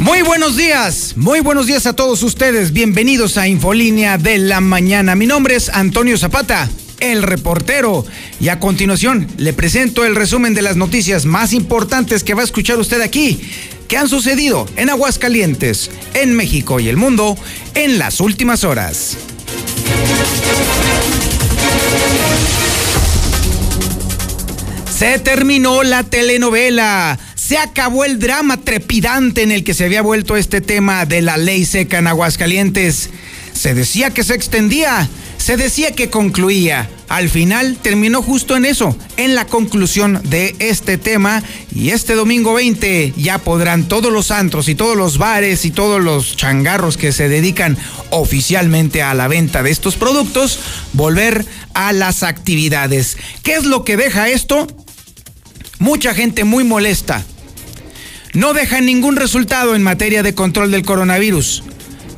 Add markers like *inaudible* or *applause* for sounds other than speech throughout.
Muy buenos días, muy buenos días a todos ustedes. Bienvenidos a Infolínea de la Mañana. Mi nombre es Antonio Zapata, el reportero. Y a continuación le presento el resumen de las noticias más importantes que va a escuchar usted aquí, que han sucedido en Aguascalientes, en México y el mundo en las últimas horas. Se terminó la telenovela se acabó el drama trepidante en el que se había vuelto este tema de la ley seca en Aguascalientes. Se decía que se extendía, se decía que concluía. Al final terminó justo en eso, en la conclusión de este tema. Y este domingo 20 ya podrán todos los antros y todos los bares y todos los changarros que se dedican oficialmente a la venta de estos productos volver a las actividades. ¿Qué es lo que deja esto? Mucha gente muy molesta no deja ningún resultado en materia de control del coronavirus.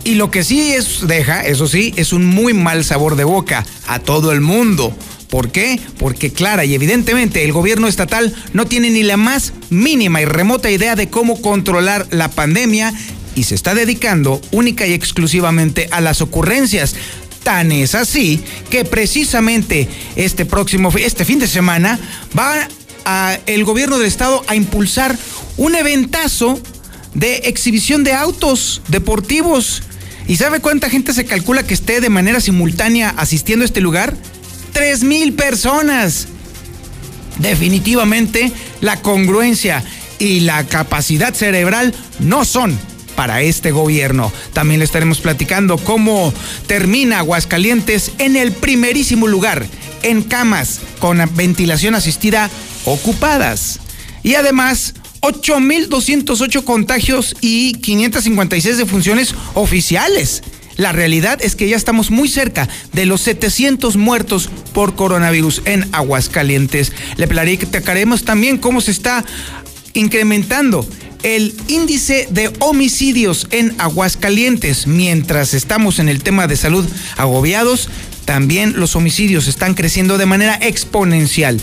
Y lo que sí es, deja, eso sí, es un muy mal sabor de boca a todo el mundo. ¿Por qué? Porque clara y evidentemente el gobierno estatal no tiene ni la más mínima y remota idea de cómo controlar la pandemia y se está dedicando única y exclusivamente a las ocurrencias. Tan es así que precisamente este próximo este fin de semana va a el gobierno del estado a impulsar un eventazo de exhibición de autos deportivos. ¿Y sabe cuánta gente se calcula que esté de manera simultánea asistiendo a este lugar? ¡Tres mil personas! Definitivamente la congruencia y la capacidad cerebral no son para este gobierno. También le estaremos platicando cómo termina Aguascalientes en el primerísimo lugar, en camas con ventilación asistida ocupadas. Y además, 8.208 contagios y 556 defunciones oficiales. La realidad es que ya estamos muy cerca de los 700 muertos por coronavirus en Aguascalientes. Le platicaremos también cómo se está incrementando el índice de homicidios en Aguascalientes. Mientras estamos en el tema de salud agobiados, también los homicidios están creciendo de manera exponencial.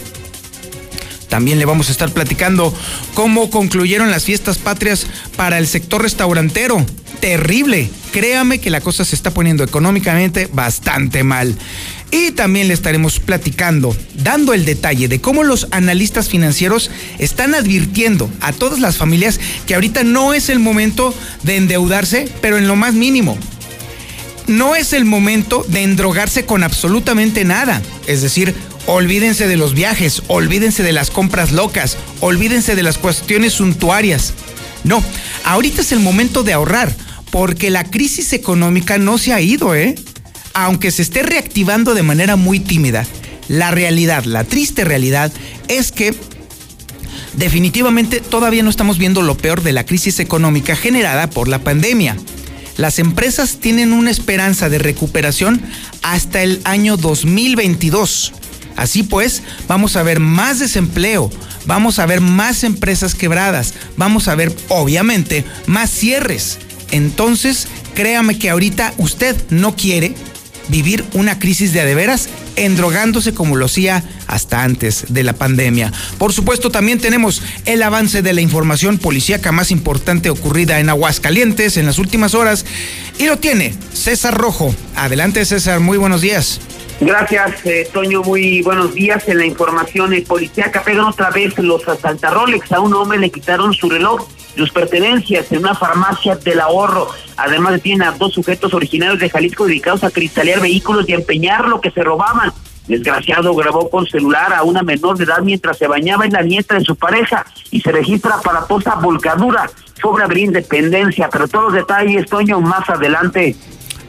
También le vamos a estar platicando cómo concluyeron las fiestas patrias para el sector restaurantero. Terrible. Créame que la cosa se está poniendo económicamente bastante mal. Y también le estaremos platicando, dando el detalle de cómo los analistas financieros están advirtiendo a todas las familias que ahorita no es el momento de endeudarse, pero en lo más mínimo. No es el momento de endrogarse con absolutamente nada. Es decir, Olvídense de los viajes, olvídense de las compras locas, olvídense de las cuestiones suntuarias. No, ahorita es el momento de ahorrar, porque la crisis económica no se ha ido, ¿eh? Aunque se esté reactivando de manera muy tímida, la realidad, la triste realidad es que definitivamente todavía no estamos viendo lo peor de la crisis económica generada por la pandemia. Las empresas tienen una esperanza de recuperación hasta el año 2022. Así pues, vamos a ver más desempleo, vamos a ver más empresas quebradas, vamos a ver, obviamente, más cierres. Entonces, créame que ahorita usted no quiere vivir una crisis de adeveras endrogándose como lo hacía hasta antes de la pandemia. Por supuesto, también tenemos el avance de la información policíaca más importante ocurrida en Aguascalientes en las últimas horas y lo tiene César Rojo. Adelante César, muy buenos días. Gracias, eh, Toño. Muy buenos días. En la información eh, policíaca pegan otra vez los asaltarolex. A un hombre le quitaron su reloj, sus pertenencias en una farmacia del ahorro. Además, detienen a dos sujetos originarios de Jalisco dedicados a cristalear vehículos y empeñar lo que se robaban. Desgraciado grabó con celular a una menor de edad mientras se bañaba en la nieta de su pareja y se registra para toda volcadura sobre abrir independencia. Pero todos los detalles, Toño, más adelante.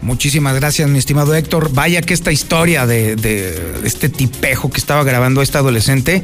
Muchísimas gracias, mi estimado Héctor. Vaya que esta historia de, este tipejo que estaba grabando a esta adolescente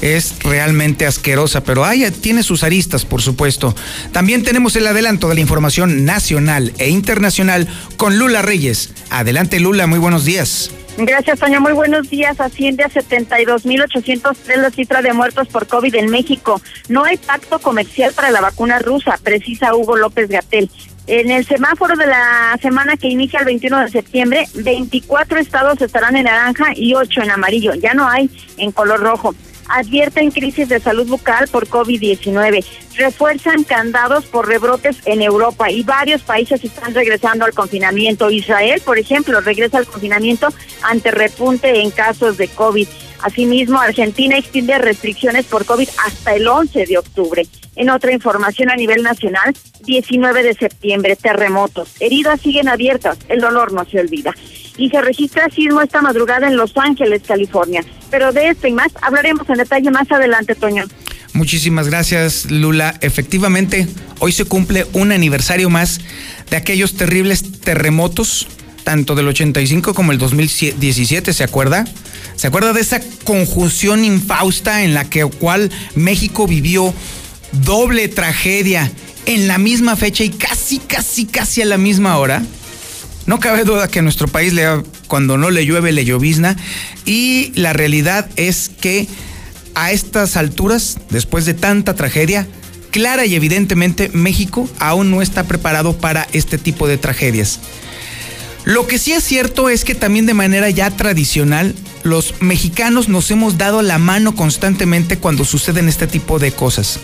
es realmente asquerosa, pero hay, tiene sus aristas, por supuesto. También tenemos el adelanto de la información nacional e internacional con Lula Reyes. Adelante, Lula, muy buenos días. Gracias, Toño. Muy buenos días. Asciende a 72.803 la cifra de muertos por COVID en México. No hay pacto comercial para la vacuna rusa, precisa Hugo López Gatel. En el semáforo de la semana que inicia el 21 de septiembre, 24 estados estarán en naranja y 8 en amarillo. Ya no hay en color rojo. advierten crisis de salud bucal por COVID-19. Refuerzan candados por rebrotes en Europa y varios países están regresando al confinamiento. Israel, por ejemplo, regresa al confinamiento ante repunte en casos de COVID. Asimismo, Argentina extiende restricciones por COVID hasta el 11 de octubre. En otra información a nivel nacional, 19 de septiembre, terremotos. Heridas siguen abiertas, el dolor no se olvida. Y se registra sismo esta madrugada en Los Ángeles, California. Pero de esto y más hablaremos en detalle más adelante, Toño. Muchísimas gracias, Lula. Efectivamente, hoy se cumple un aniversario más de aquellos terribles terremotos, tanto del 85 como el 2017, ¿se acuerda? ¿Se acuerda de esa conjunción infausta en la que cual México vivió doble tragedia en la misma fecha y casi, casi, casi a la misma hora? No cabe duda que nuestro país le, cuando no le llueve le llovizna y la realidad es que a estas alturas, después de tanta tragedia, clara y evidentemente México aún no está preparado para este tipo de tragedias. Lo que sí es cierto es que también de manera ya tradicional los mexicanos nos hemos dado la mano constantemente cuando suceden este tipo de cosas.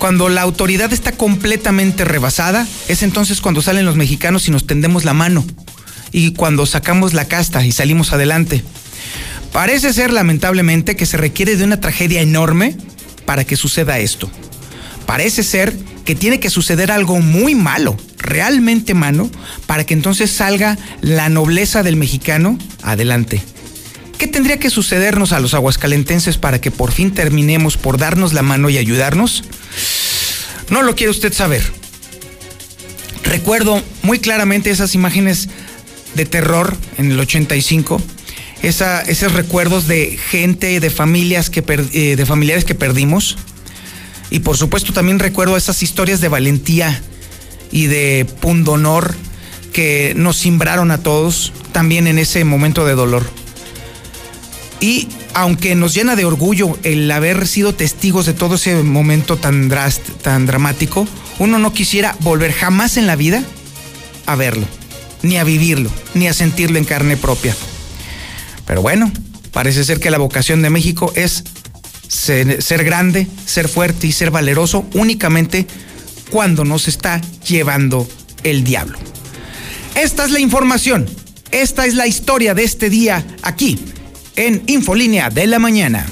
Cuando la autoridad está completamente rebasada, es entonces cuando salen los mexicanos y nos tendemos la mano. Y cuando sacamos la casta y salimos adelante. Parece ser lamentablemente que se requiere de una tragedia enorme para que suceda esto. Parece ser que tiene que suceder algo muy malo, realmente malo, para que entonces salga la nobleza del mexicano adelante. ¿Qué tendría que sucedernos a los aguascalentenses para que por fin terminemos por darnos la mano y ayudarnos? No lo quiere usted saber. Recuerdo muy claramente esas imágenes de terror en el 85, esos recuerdos de gente, de familias que eh, de familiares que perdimos. Y por supuesto también recuerdo esas historias de valentía y de pundonor que nos simbraron a todos también en ese momento de dolor. Y aunque nos llena de orgullo el haber sido testigos de todo ese momento tan, tan dramático, uno no quisiera volver jamás en la vida a verlo, ni a vivirlo, ni a sentirlo en carne propia. Pero bueno, parece ser que la vocación de México es ser, grande, ser fuerte y ser valeroso únicamente cuando nos está llevando el diablo. Esta es la información, esta es la historia de este día aquí en Infolínea de la Mañana.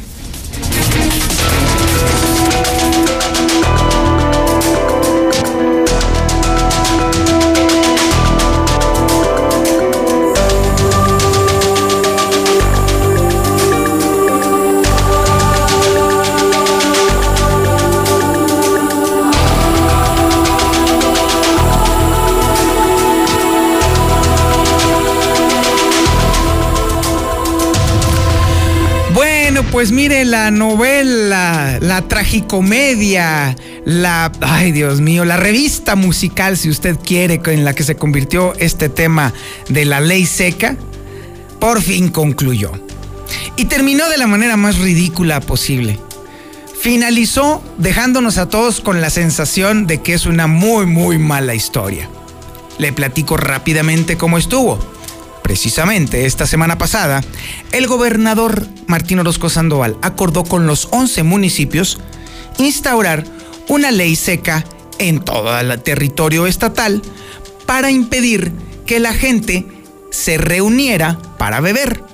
Pues mire, la novela, la tragicomedia, la, ay Dios mío, la revista musical, si usted quiere, en la que se convirtió este tema de la ley seca, por fin concluyó. Y terminó de la manera más ridícula posible. Finalizó dejándonos a todos con la sensación de que es una muy, muy mala historia. Le platico rápidamente cómo estuvo precisamente esta semana pasada, el gobernador Martín Orozco Sandoval acordó con los 11 municipios instaurar una ley seca en todo el territorio estatal para impedir que la gente se reuniera para beber.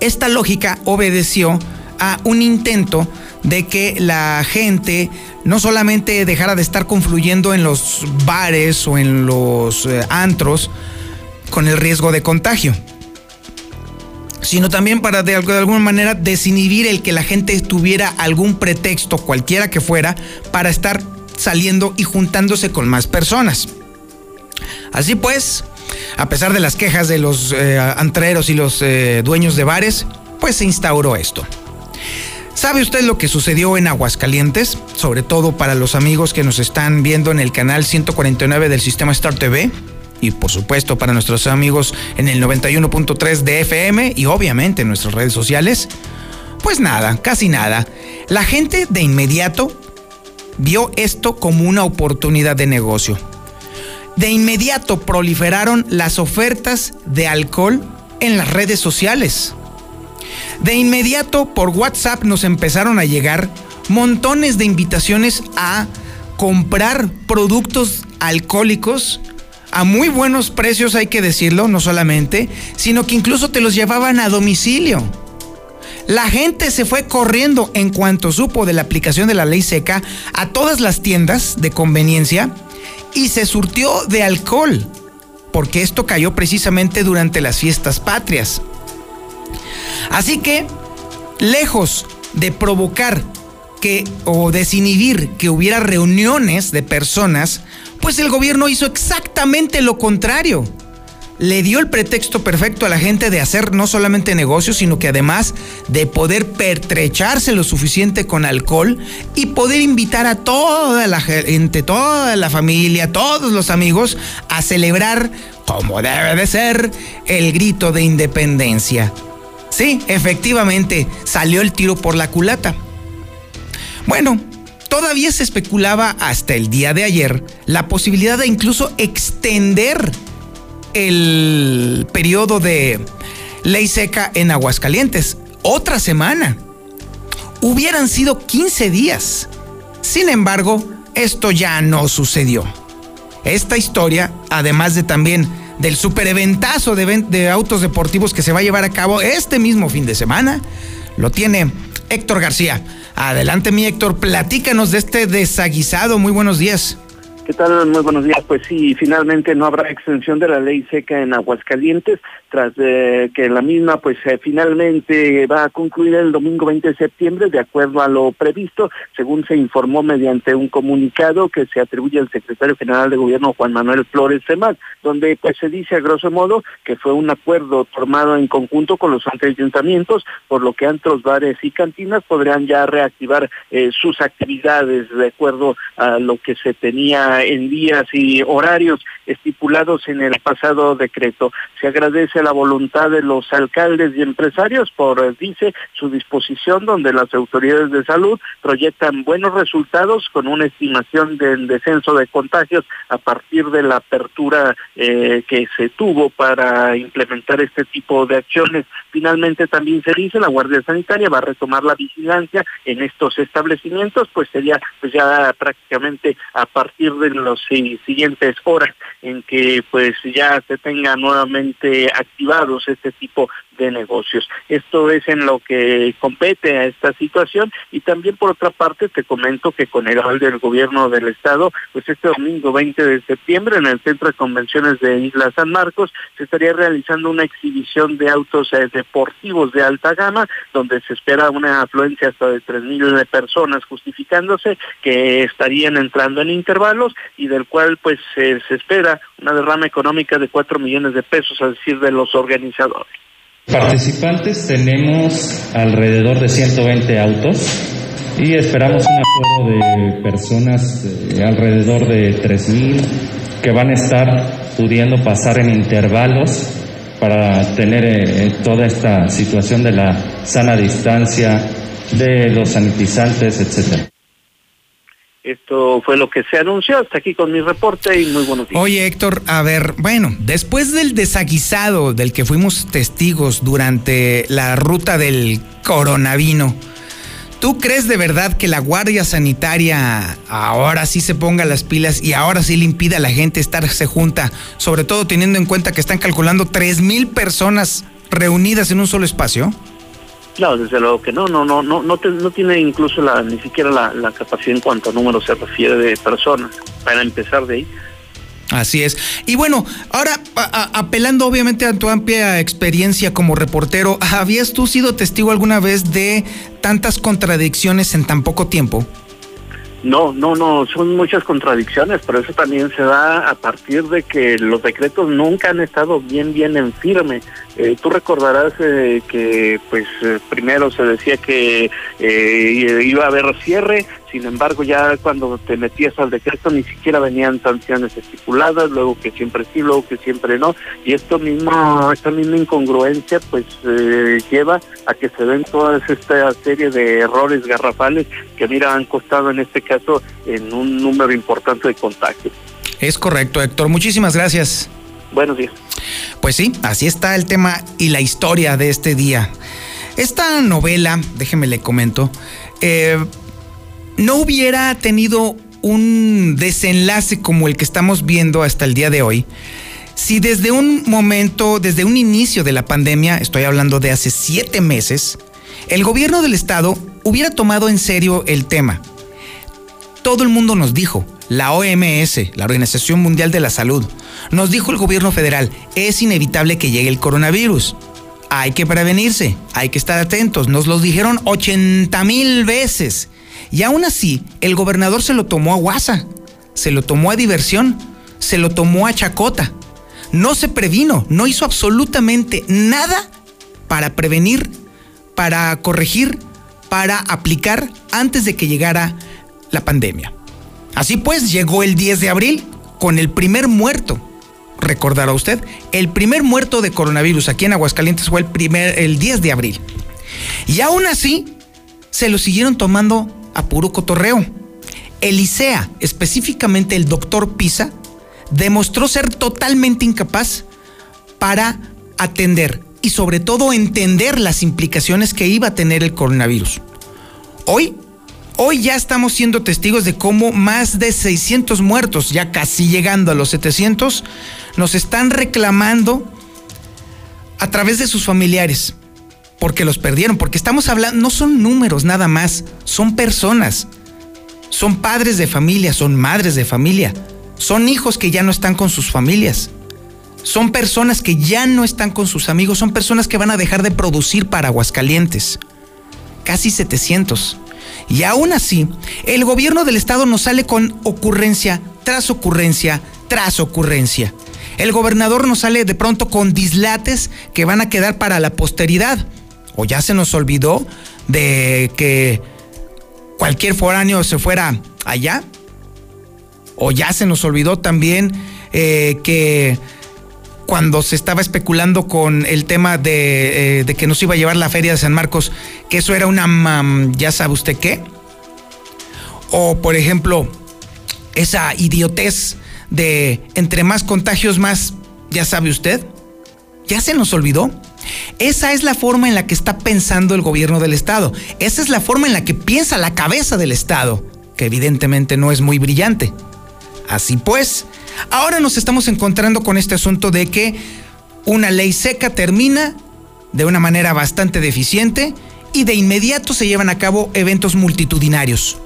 Esta lógica obedeció a un intento de que la gente no solamente dejara de estar confluyendo en los bares o en los eh, antros, con el riesgo de contagio, sino también para de, alguna manera desinhibir el que la gente tuviera algún pretexto, cualquiera que fuera, para estar saliendo y juntándose con más personas. Así pues, a pesar de las quejas de los eh, antreros y los eh, dueños de bares, pues se instauró esto. ¿Sabe usted lo que sucedió en Aguascalientes? Sobre todo para los amigos que nos están viendo en el canal 149 del sistema Star TV y por supuesto para nuestros amigos en el 91.3 de FM y obviamente en nuestras redes sociales? Pues nada, casi nada. La gente de inmediato vio esto como una oportunidad de negocio. De inmediato proliferaron las ofertas de alcohol en las redes sociales. De inmediato por WhatsApp nos empezaron a llegar montones de invitaciones a comprar productos alcohólicos a muy buenos precios, hay que decirlo, no solamente, sino que incluso te los llevaban a domicilio. La gente se fue corriendo en cuanto supo de la aplicación de la ley seca a todas las tiendas de conveniencia y se surtió de alcohol, porque esto cayó precisamente durante las fiestas patrias. Así que, lejos de provocar que o desinhibir que hubiera reuniones de personas, pues el gobierno hizo exactamente lo contrario le dio el pretexto perfecto a la gente de hacer no solamente negocios, sino que además de poder pertrecharse lo suficiente con alcohol y poder invitar a toda la gente, toda la familia, todos los amigos a celebrar, como debe de ser, el grito de independencia. Sí, efectivamente, salió el tiro por la culata. Bueno, todavía se especulaba hasta el día de ayer la posibilidad de incluso extender el periodo de ley seca en Aguascalientes. Otra semana. Hubieran sido 15 días. Sin embargo, esto ya no sucedió. Esta historia, además de también del supereventazo de, de autos deportivos que se va a llevar a cabo este mismo fin de semana, lo tiene Héctor García. Adelante mi Héctor, platícanos de este desaguisado. Muy buenos días. ¿Qué tal? Muy buenos días. Pues sí, finalmente no habrá extensión de la ley seca en Aguascalientes, tras eh, que la misma pues eh, finalmente va a concluir el domingo 20 de septiembre de acuerdo a lo previsto, según se informó mediante un comunicado que se atribuye al secretario general de gobierno Juan Manuel Flores Semán, donde pues se dice a grosso modo que fue un acuerdo formado en conjunto con los ayuntamientos, por lo que antros, bares y cantinas podrían ya reactivar eh, sus actividades de acuerdo a lo que se tenía en días y horarios estipulados en el pasado decreto. Se agradece la voluntad de los alcaldes y empresarios por, dice, su disposición donde las autoridades de salud proyectan buenos resultados con una estimación del descenso de contagios a partir de la apertura eh, que se tuvo para implementar este tipo de acciones. Finalmente también se dice la Guardia Sanitaria va a retomar la vigilancia en estos establecimientos, pues sería pues ya prácticamente a partir de las siguientes horas en que pues ya se tenga nuevamente activados este tipo de negocios. Esto es en lo que compete a esta situación y también por otra parte te comento que con el aval del gobierno del estado, pues este domingo 20 de septiembre en el Centro de Convenciones de Isla San Marcos se estaría realizando una exhibición de autos eh, deportivos de alta gama donde se espera una afluencia hasta de tres mil personas justificándose que estarían entrando en intervalos y del cual pues se espera una derrama económica de cuatro millones de pesos, a decir de los organizadores. Participantes tenemos alrededor de 120 autos y esperamos un aforo de personas eh, alrededor de 3.000 que van a estar pudiendo pasar en intervalos para tener eh, toda esta situación de la sana distancia, de los sanitizantes, etcétera. Esto fue lo que se anunció. Hasta aquí con mi reporte y muy buenos días. Oye, Héctor, a ver, bueno, después del desaguisado del que fuimos testigos durante la ruta del coronavino, ¿tú crees de verdad que la Guardia Sanitaria ahora sí se ponga las pilas y ahora sí le impida a la gente estarse junta, sobre todo teniendo en cuenta que están calculando tres mil personas reunidas en un solo espacio? Claro, desde luego que no, no, no, no, no, no tiene incluso la, ni siquiera la, capacidad en cuanto a número se refiere de personas, para empezar de ahí. Así es. Y bueno, ahora apelando obviamente a tu amplia experiencia como reportero, ¿habías tú sido testigo alguna vez de tantas contradicciones en tan poco tiempo? No, no, no, son muchas contradicciones, pero eso también se da a partir de que los decretos nunca han estado bien, bien en firme. Eh, tú recordarás eh, que, pues, eh, primero se decía que iba a haber cierre, sin embargo, ya cuando te metías al decreto ni siquiera venían sanciones estipuladas, luego que siempre sí, luego que siempre no, y esto mismo, esta misma incongruencia, pues, lleva a que se den toda esta serie de errores garrafales que, mira, han costado en este caso en un número importante de contagios. Es correcto, Héctor. Muchísimas gracias. Buenos días. Pues sí, así está el tema y la historia de este día. esta novela, déjeme le comento, eh, no hubiera tenido un desenlace como el que estamos viendo hasta el día de hoy si desde un momento, desde un inicio de la pandemia, estoy hablando de hace siete meses, el gobierno del estado hubiera tomado en serio el tema. Todo el mundo nos dijo, la OMS, la Organización Mundial de la Salud, nos dijo el gobierno federal, es inevitable que llegue el coronavirus. Hay que prevenirse, hay que estar atentos. Nos lo dijeron 80 mil veces. Y aún así, el gobernador se lo tomó a guasa, se lo tomó a diversión, se lo tomó a chacota no se previno, no hizo absolutamente nada para prevenir, para corregir, para aplicar antes de que llegara la pandemia. Así pues, llegó el 10 de abril con el primer muerto. Recordará usted, el primer muerto de coronavirus aquí en Aguascalientes fue el primer el 10 de abril. Y aún así se lo siguieron tomando a puro cotorreo. Elisea, específicamente el doctor Pisa, demostró ser totalmente incapaz para atender y sobre todo entender las implicaciones que iba a tener el coronavirus. Hoy, hoy ya estamos siendo testigos de cómo más de 600 muertos, ya casi llegando a los 700, nos están reclamando a través de sus familiares, porque los perdieron, porque estamos hablando, no son números nada más, son personas, son padres de familia, son madres de familia, son hijos que ya no están con sus familias. Son personas que ya no están con sus amigos. Son personas que van a dejar de producir para Aguascalientes. Casi 700. Y aún así, el gobierno del estado nos sale con ocurrencia tras ocurrencia tras ocurrencia. El gobernador nos sale de pronto con dislates que van a quedar para la posteridad. O ya se nos olvidó de que cualquier foráneo se fuera allá o ya se nos olvidó también eh, que cuando se estaba especulando con el tema de, eh, que nos iba a llevar la feria de San Marcos, que eso era una, ya sabe usted qué. O por ejemplo, esa idiotez de entre más contagios más, ya sabe usted, ya se nos olvidó. Esa es la forma en la que está pensando el gobierno del Estado. Esa es la forma en la que piensa la cabeza del Estado, que evidentemente no es muy brillante. Así pues, ahora nos estamos encontrando con este asunto de que una ley seca termina de una manera bastante deficiente y de inmediato se llevan a cabo eventos multitudinarios.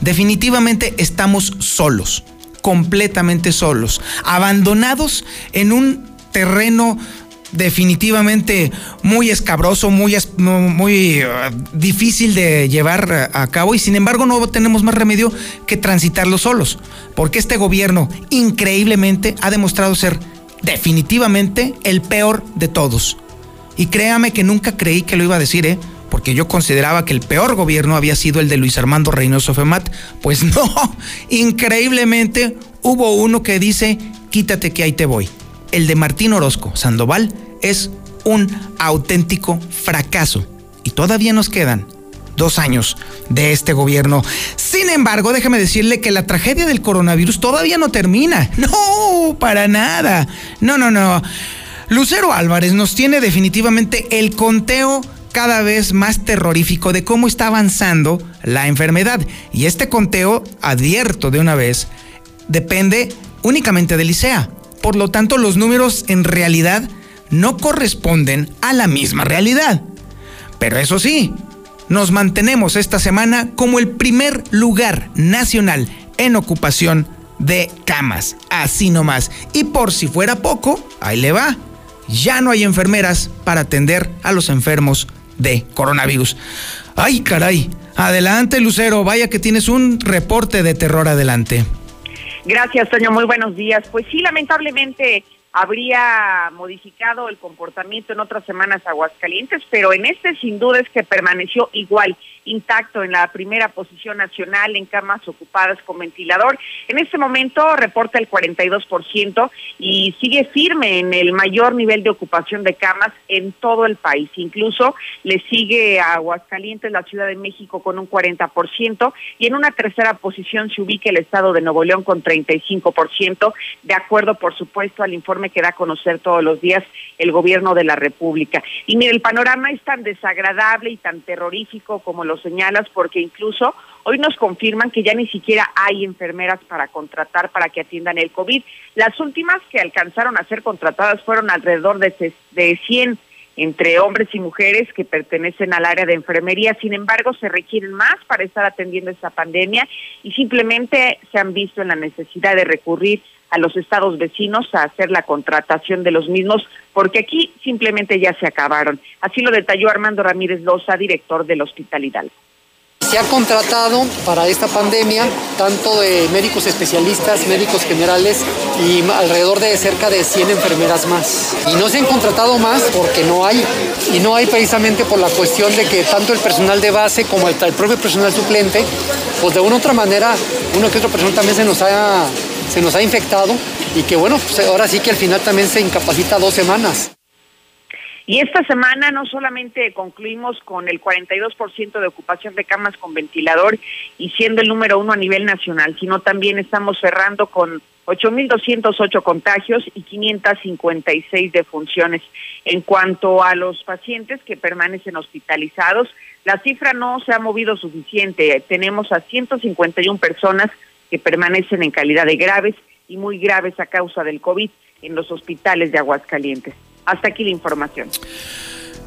Definitivamente estamos solos, completamente solos, abandonados en un terreno definitivamente muy escabroso, muy, muy uh, difícil de llevar a cabo y sin embargo no tenemos más remedio que transitarlo solos, porque este gobierno increíblemente ha demostrado ser definitivamente el peor de todos. Y créame que nunca creí que lo iba a decir, ¿eh? porque yo consideraba que el peor gobierno había sido el de Luis Armando Reynoso Femat. Pues *laughs* no, increíblemente hubo uno que dice, quítate que ahí te voy el de Martín Orozco Sandoval es un auténtico fracaso. Y todavía nos quedan dos años de este gobierno. Sin embargo, déjame decirle que la tragedia del coronavirus todavía no termina. *laughs* No, para nada. No, no, no. Lucero Álvarez nos tiene definitivamente el conteo cada vez más terrorífico de cómo está avanzando la enfermedad. Y este conteo, advierto de una vez, depende únicamente de Licea. Por lo tanto, los números en realidad no corresponden a la misma realidad. Pero eso sí, nos mantenemos esta semana como el primer lugar nacional en ocupación de camas. Así nomás. Y por si fuera poco, ahí le va. Ya no hay enfermeras para atender a los enfermos de coronavirus. Ay, caray. Adelante, Lucero. Vaya que tienes un reporte de terror adelante. Gracias, Toño. Muy buenos días. Pues sí, lamentablemente habría modificado el comportamiento en otras semanas Aguascalientes, pero en este sin duda es que permaneció igual. Intacto en la primera posición nacional en camas ocupadas con ventilador. En este momento reporta el 42% y sigue firme en el mayor nivel de ocupación de camas en todo el país. Incluso le sigue a Aguascalientes, la Ciudad de México, con un 40% y en una tercera posición se ubica el estado de Nuevo León con 35%, de acuerdo, por supuesto, al informe que da a conocer todos los días el gobierno de la República. Y mire, el panorama es tan desagradable y tan terrorífico como señalas, porque incluso hoy nos confirman que ya ni siquiera hay enfermeras para contratar para que atiendan el COVID. Las últimas que alcanzaron a ser contratadas fueron alrededor de, de 100 entre hombres y mujeres que pertenecen al área de enfermería. Sin embargo, se requieren más para estar atendiendo esta pandemia y simplemente se han visto en la necesidad de recurrir a los estados vecinos a hacer la contratación de los mismos, porque aquí simplemente ya se acabaron. Así lo detalló Armando Ramírez Loza, director del Hospital Hidalgo. Se ha contratado para esta pandemia tanto de médicos especialistas, médicos generales y alrededor de cerca de 100 enfermeras más. Y no se han contratado más porque no hay. Y no hay precisamente por la cuestión de que tanto el personal de base como el, propio personal suplente, pues de una u otra manera, uno que otro personal también se nos ha, se nos ha infectado y que bueno, pues ahora sí que al final también se incapacita dos semanas. Y esta semana no solamente concluimos con el 42% de ocupación de camas con ventilador y siendo el número uno a nivel nacional, sino también estamos cerrando con 8.208 contagios y 556 defunciones. En cuanto a los pacientes que permanecen hospitalizados, la cifra no se ha movido suficiente. Tenemos a 151 personas que permanecen en calidad de graves y muy graves a causa del COVID en los hospitales de Aguascalientes. Hasta aquí la información.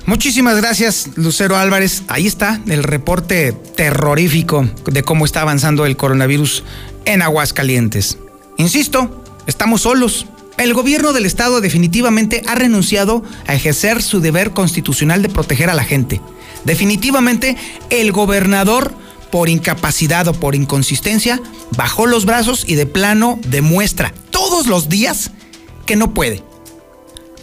Muchísimas gracias, Lucero Álvarez. Ahí está el reporte terrorífico de cómo está avanzando el coronavirus en Aguascalientes. Insisto, estamos solos. El gobierno del estado definitivamente ha renunciado a ejercer su deber constitucional de proteger a la gente. Definitivamente el gobernador, por incapacidad o por inconsistencia, bajó los brazos y de plano demuestra todos los días que no puede.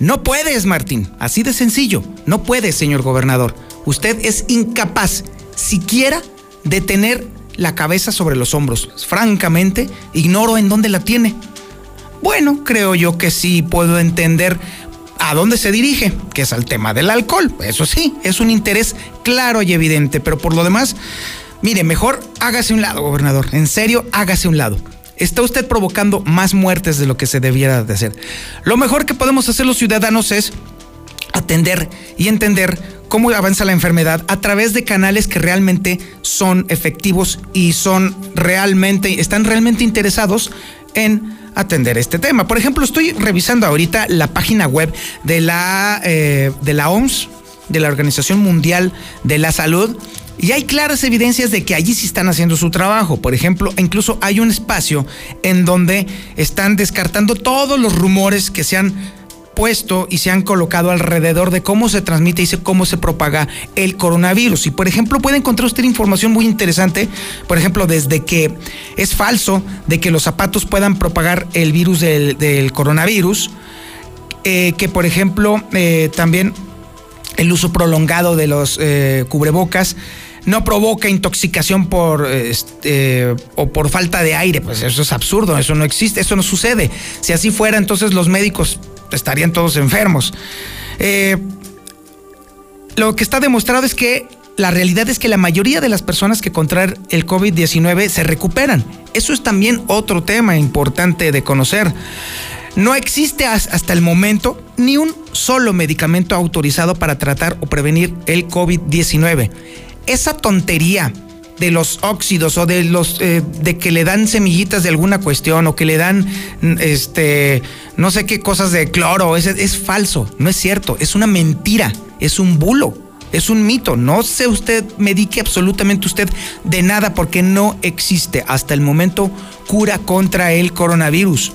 No puedes, Martín. Así de sencillo. No puede, señor gobernador. Usted es incapaz siquiera de tener la cabeza sobre los hombros. Francamente, ignoro en dónde la tiene. Bueno, creo yo que sí puedo entender a dónde se dirige, que es al tema del alcohol. Eso sí, es un interés claro y evidente, pero por lo demás, mire, mejor hágase un lado, gobernador. En serio, hágase un lado está usted provocando más muertes de lo que se debiera de hacer. Lo mejor que podemos hacer los ciudadanos es atender y entender cómo avanza la enfermedad a través de canales que realmente son efectivos y son realmente, están realmente interesados en atender este tema. Por ejemplo, estoy revisando ahorita la página web de la, eh, de la OMS, de la Organización Mundial de la Salud, y hay claras evidencias de que allí sí están haciendo su trabajo. Por ejemplo, incluso hay un espacio en donde están descartando todos los rumores que se han puesto y se han colocado alrededor de cómo se transmite y cómo se propaga el coronavirus. Y por ejemplo, puede encontrar usted información muy interesante, por ejemplo, desde que es falso de que los zapatos puedan propagar el virus del, coronavirus, eh, que por ejemplo eh, también el uso prolongado de los eh, cubrebocas no provoca intoxicación por este, o por falta de aire, pues eso es absurdo, eso no existe, eso no sucede. Si así fuera, entonces los médicos estarían todos enfermos. Eh, lo que está demostrado es que la realidad es que la mayoría de las personas que contraen el COVID-19 se recuperan. Eso es también otro tema importante de conocer. No existe hasta el momento ni un solo medicamento autorizado para tratar o prevenir el COVID-19 esa tontería de los óxidos o de los eh, de que le dan semillitas de alguna cuestión o que le dan este no sé qué cosas de cloro es, es falso no es cierto es una mentira es un bulo es un mito. No se usted medique absolutamente usted de nada porque no existe. Hasta el momento cura contra el coronavirus.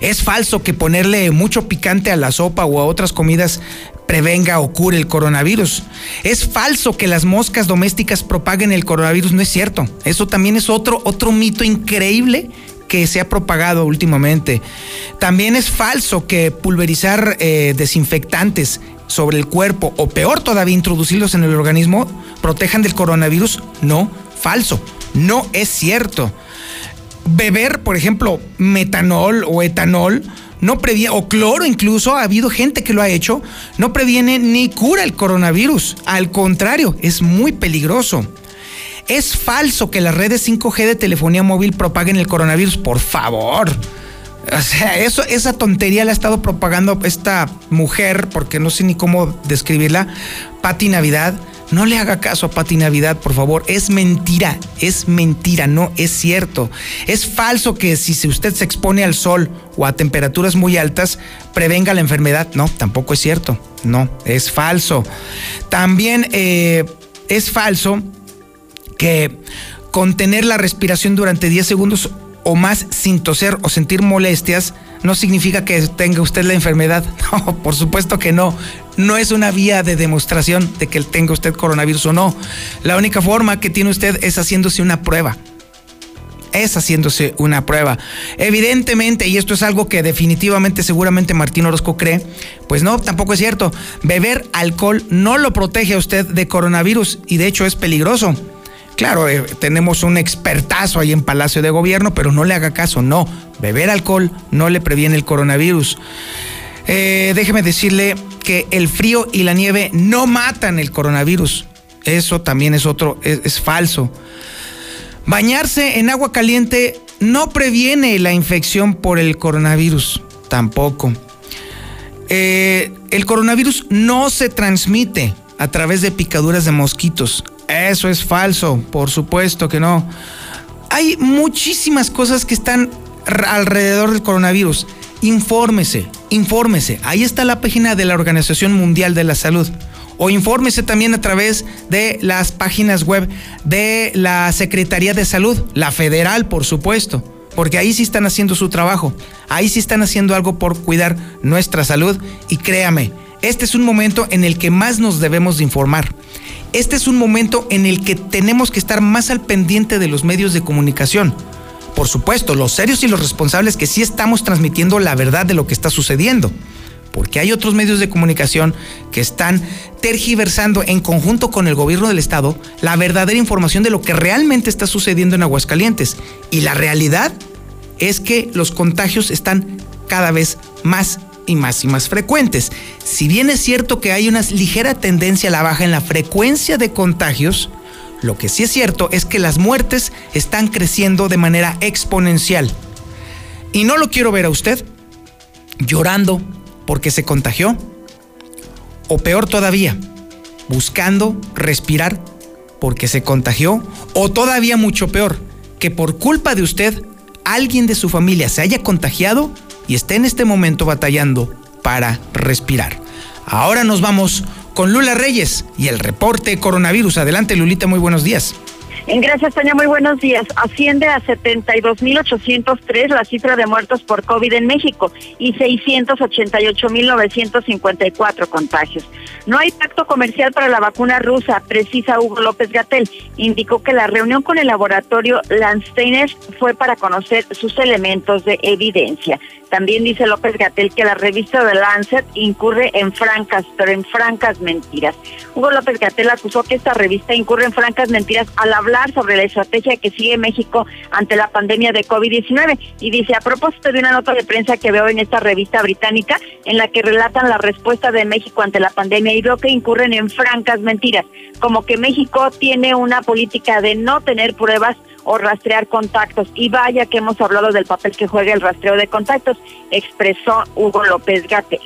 Es falso que ponerle mucho picante a la sopa o a otras comidas prevenga o cure el coronavirus. Es falso que las moscas domésticas propaguen el coronavirus, no es cierto. Eso también es otro, otro mito increíble que se ha propagado últimamente. También es falso que pulverizar eh, desinfectantes sobre el cuerpo o peor todavía introducirlos en el organismo protejan del coronavirus? No, falso. No es cierto. Beber, por ejemplo, metanol o etanol no previene, o cloro incluso, ha habido gente que lo ha hecho, no previene ni cura el coronavirus. Al contrario, es muy peligroso. Es falso que las redes 5G de telefonía móvil propaguen el coronavirus, por favor. O sea, eso, esa tontería la ha estado propagando esta mujer, porque no sé ni cómo describirla, Pati Navidad. No le haga caso a Pati Navidad, por favor. Es mentira, es mentira, no es cierto. Es falso que si usted se expone al sol o a temperaturas muy altas, prevenga la enfermedad. No, tampoco es cierto. No, es falso. También eh, es falso que contener la respiración durante 10 segundos o más sin toser o sentir molestias no significa que tenga usted la enfermedad. *laughs* No, por supuesto que no. No es una vía de demostración de que tenga usted coronavirus o no. La única forma que tiene usted es haciéndose una prueba. Es haciéndose una prueba. Evidentemente, y esto es algo que definitivamente seguramente Martín Orozco cree, pues no, tampoco es cierto. Beber alcohol no lo protege a usted de coronavirus y de hecho es peligroso. Claro, eh, tenemos un expertazo ahí en Palacio de Gobierno, pero no le haga caso, no. Beber alcohol no le previene el coronavirus. Eh, déjeme decirle que el frío y la nieve no matan el coronavirus. Eso también es otro, es, falso. Bañarse en agua caliente no previene la infección por el coronavirus, tampoco. Eh, el coronavirus no se transmite a través de picaduras de mosquitos. Eso es falso, por supuesto que no. Hay muchísimas cosas que están alrededor del coronavirus. Infórmese, infórmese. Ahí está la página de la Organización Mundial de la Salud. O infórmese también a través de las páginas web de la Secretaría de Salud, la federal, por supuesto. Porque ahí sí están haciendo su trabajo. Ahí sí están haciendo algo por cuidar nuestra salud. Y créame, este es un momento en el que más nos debemos de informar este es un momento en el que tenemos que estar más al pendiente de los medios de comunicación. Por supuesto, los serios y los responsables que sí estamos transmitiendo la verdad de lo que está sucediendo. Porque hay otros medios de comunicación que están tergiversando en conjunto con el gobierno del estado la verdadera información de lo que realmente está sucediendo en Aguascalientes. Y la realidad es que los contagios están cada vez más y más y más frecuentes. Si bien es cierto que hay una ligera tendencia a la baja en la frecuencia de contagios, lo que sí es cierto es que las muertes están creciendo de manera exponencial. Y no lo quiero ver a usted llorando porque se contagió, o peor todavía, buscando respirar porque se contagió, o todavía mucho peor, que por culpa de usted alguien de su familia se haya contagiado y esté en este momento batallando para respirar. Ahora nos vamos con Lula Reyes y el reporte coronavirus. Adelante, Lulita, muy buenos días. Gracias, Tania. Muy buenos días. Asciende a 72.803 la cifra de muertos por COVID en México y 688.954 contagios. No hay pacto comercial para la vacuna rusa, precisa Hugo López Gatel. Indicó que la reunión con el laboratorio Landsteiner fue para conocer sus elementos de evidencia. También dice López Gatel que la revista de Lancet incurre en francas, pero en francas mentiras. Hugo López Gatel acusó que esta revista incurre en francas mentiras al hablar sobre la estrategia que sigue México ante la pandemia de COVID-19 y dice a propósito de una nota de prensa que veo en esta revista británica en la que relatan la respuesta de México ante la pandemia y veo que incurren en francas mentiras, como que México tiene una política de no tener pruebas o rastrear contactos. Y vaya que hemos hablado del papel que juega el rastreo de contactos, expresó Hugo López Gatel.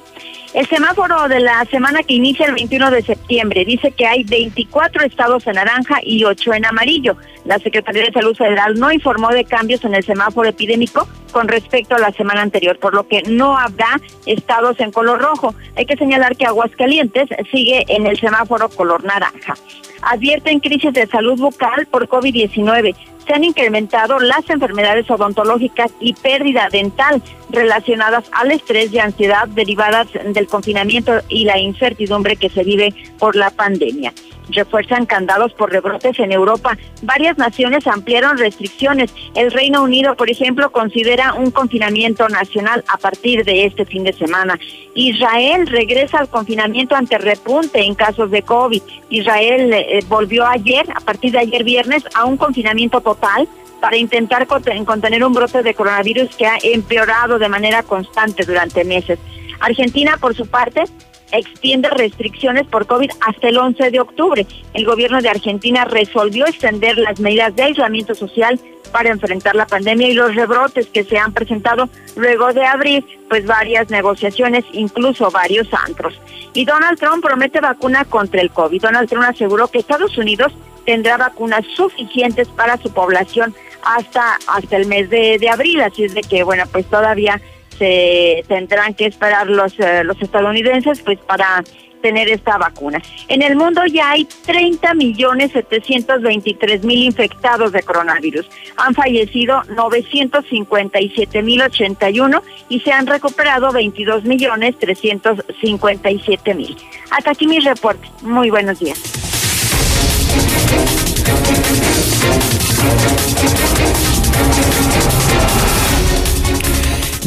El semáforo de la semana que inicia el 21 de septiembre dice que hay 24 estados en naranja y 8 en amarillo. La Secretaría de Salud Federal no informó de cambios en el semáforo epidémico con respecto a la semana anterior, por lo que no habrá estados en color rojo. Hay que señalar que Aguascalientes sigue en el semáforo color naranja. Advierten crisis de salud bucal por COVID-19 se han incrementado las enfermedades odontológicas y pérdida dental relacionadas al estrés y ansiedad derivadas del confinamiento y la incertidumbre que se vive por la pandemia. Refuerzan candados por rebrotes en Europa. Varias naciones ampliaron restricciones. El Reino Unido, por ejemplo, considera un confinamiento nacional a partir de este fin de semana. Israel regresa al confinamiento ante repunte en casos de COVID. Israel eh, volvió ayer, a partir de ayer viernes, a un confinamiento total para intentar contener un brote de coronavirus que ha empeorado de manera constante durante meses. Argentina, por su parte, extiende restricciones por COVID hasta el 11 de octubre. El gobierno de Argentina resolvió extender las medidas de aislamiento social para enfrentar la pandemia y los rebrotes que se han presentado luego de abrir pues varias negociaciones, incluso varios antros. Y Donald Trump promete vacuna contra el COVID. Donald Trump aseguró que Estados Unidos tendrá vacunas suficientes para su población hasta hasta el mes de, de abril, así es de que bueno, pues todavía se tendrán que esperar los, eh, los estadounidenses pues para tener esta vacuna. En el mundo ya hay 30 millones 723 mil infectados de coronavirus. Han fallecido 957 mil 81 y se han recuperado 22 millones 357 mil. Hasta aquí mi reporte. Muy buenos días.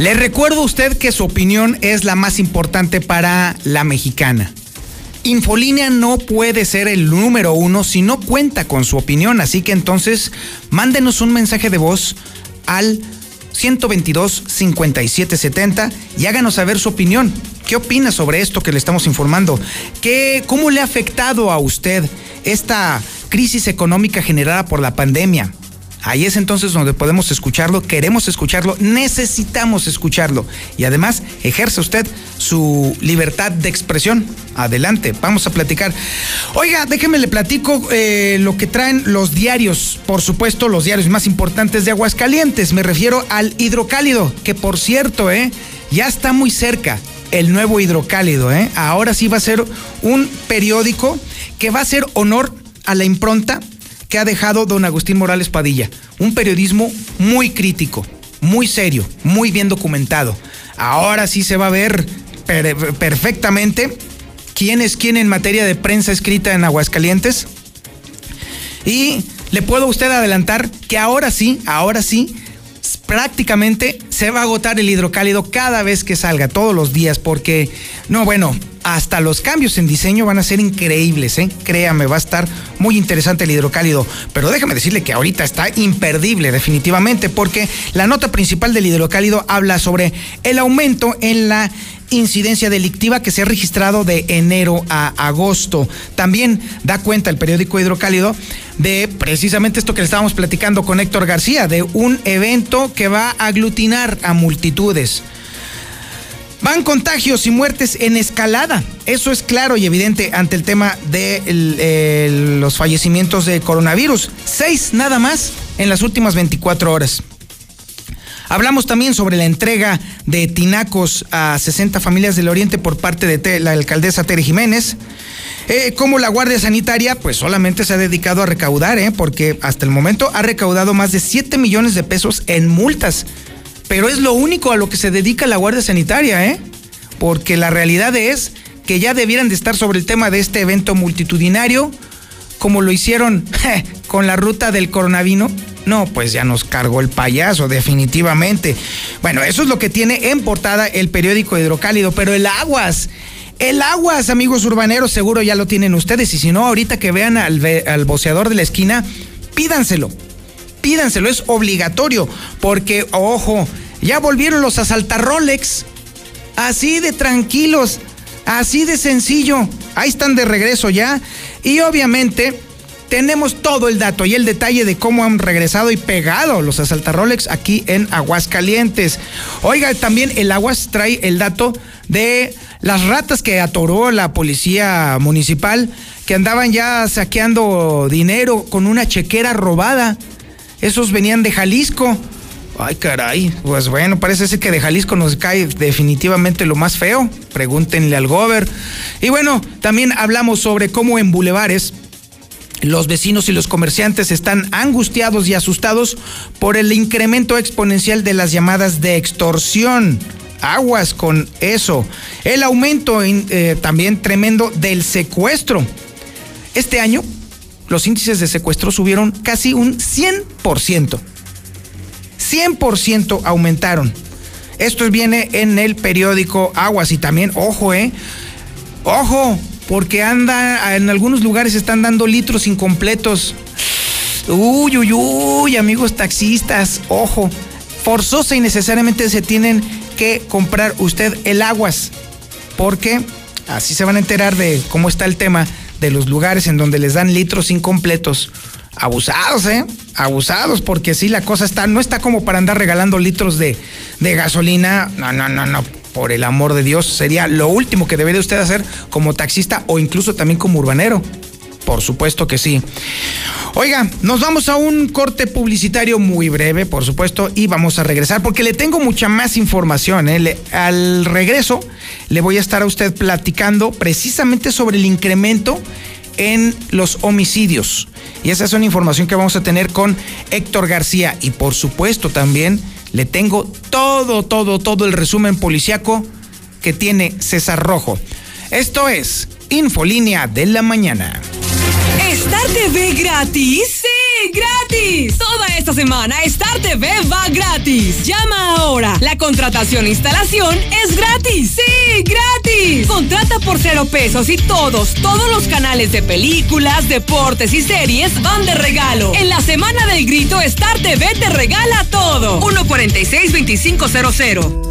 Le recuerdo a usted que su opinión es la más importante para la mexicana. Infolínea no puede ser el número uno si no cuenta con su opinión, así que entonces mándenos un mensaje de voz al 122 5770 y háganos saber su opinión. ¿Qué opina sobre esto que le estamos informando? ¿Qué, ¿Cómo le ha afectado a usted esta crisis económica generada por la pandemia? Ahí es entonces donde podemos escucharlo, queremos escucharlo, necesitamos escucharlo. Y además ejerce usted su libertad de expresión. Adelante, vamos a platicar. Oiga, déjeme le platico eh, lo que traen los diarios, por supuesto, los diarios más importantes de Aguascalientes. Me refiero al hidrocálido, que por cierto, eh, ya está muy cerca el nuevo hidrocálido. Eh. Ahora sí va a ser un periódico que va a hacer honor a la impronta que ha dejado don Agustín Morales Padilla. Un periodismo muy crítico, muy serio, muy bien documentado. Ahora sí se va a ver perfectamente quién es quién en materia de prensa escrita en Aguascalientes. Y le puedo a usted adelantar que ahora sí, ahora sí, prácticamente se va a agotar el hidrocálido cada vez que salga, todos los días, porque, no, bueno, hasta los cambios en diseño van a ser increíbles, ¿eh? Créame, va a estar muy interesante el hidrocálido. Pero déjame decirle que ahorita está imperdible, definitivamente, porque la nota principal del hidrocálido habla sobre el aumento en la incidencia delictiva que se ha registrado de enero a agosto. También da cuenta el periódico Hidrocálido de precisamente esto que le estábamos platicando con Héctor García, de un evento que va a aglutinar a multitudes. Van contagios y muertes en escalada. Eso es claro y evidente ante el tema de los fallecimientos de coronavirus. Seis nada más en las últimas 24 horas. Hablamos también sobre la entrega de tinacos a 60 familias del Oriente por parte de la alcaldesa Tere Jiménez. Eh, como la Guardia Sanitaria, pues solamente se ha dedicado a recaudar, ¿eh? porque hasta el momento ha recaudado más de 7 millones de pesos en multas pero es lo único a lo que se dedica la Guardia Sanitaria, ¿eh? Porque la realidad es que ya debieran de estar sobre el tema de este evento multitudinario, como lo hicieron con la ruta del coronavirus. No, pues ya nos cargó el payaso, definitivamente. Bueno, eso es lo que tiene en portada el periódico Hidrocálido, pero el aguas. El aguas, amigos urbaneros, seguro ya lo tienen ustedes. Y si no, ahorita que vean al, al boceador de la esquina, pídanselo pídanselo, es obligatorio, porque, ojo, ya volvieron los asaltar Rolex, así de tranquilos, así de sencillo, ahí están de regreso ya, y obviamente tenemos todo el dato y el detalle de cómo han regresado y pegado los Rolex aquí en Aguascalientes. Oiga, también el Aguas trae el dato de las ratas que atoró la policía municipal que andaban ya saqueando dinero con una chequera robada. Esos venían de Jalisco. Ay, caray. Pues bueno, parece ser que de Jalisco nos cae definitivamente lo más feo. Pregúntenle al gober. Y bueno, también hablamos sobre cómo en bulevares los vecinos y los comerciantes están angustiados y asustados por el incremento exponencial de las llamadas de extorsión. Aguas con eso. El aumento eh, también tremendo del secuestro. Este año, los índices de secuestro subieron casi un 100%. 100% aumentaron. Esto viene en el periódico Aguas y también, ojo, eh, ojo, porque anda, en algunos lugares están dando litros incompletos. Uy, uy, uy, amigos taxistas, ojo, forzosa y necesariamente se tienen que comprar usted el aguas, porque así se van a enterar de cómo está el tema de los lugares en donde les dan litros incompletos. Abusados, ¿eh? Abusados, porque sí, la cosa está, no está como para andar regalando litros de, de gasolina. No, no, no, no. Por el amor de Dios, sería lo último que debería usted hacer como taxista o incluso también como urbanero. Por supuesto que sí. Oiga, nos vamos a un corte publicitario muy breve, por supuesto, y vamos a regresar porque le tengo mucha más información. ¿eh? al regreso le voy a estar a usted platicando precisamente sobre el incremento en los homicidios. Y esa es una información que vamos a tener con Héctor García. Y por supuesto también le tengo todo, todo, todo el resumen policiaco que tiene César Rojo. Esto es Infolínea de la Mañana. ¿Star TV gratis? ¡Sí, gratis! Toda esta semana Star TV va gratis. Llama ahora. La contratación e instalación es gratis. ¡Sí, gratis! Contrata por cero pesos y todos, todos los canales de películas, deportes y series van de regalo. En la semana del grito, Star TV te regala todo. 146-2500.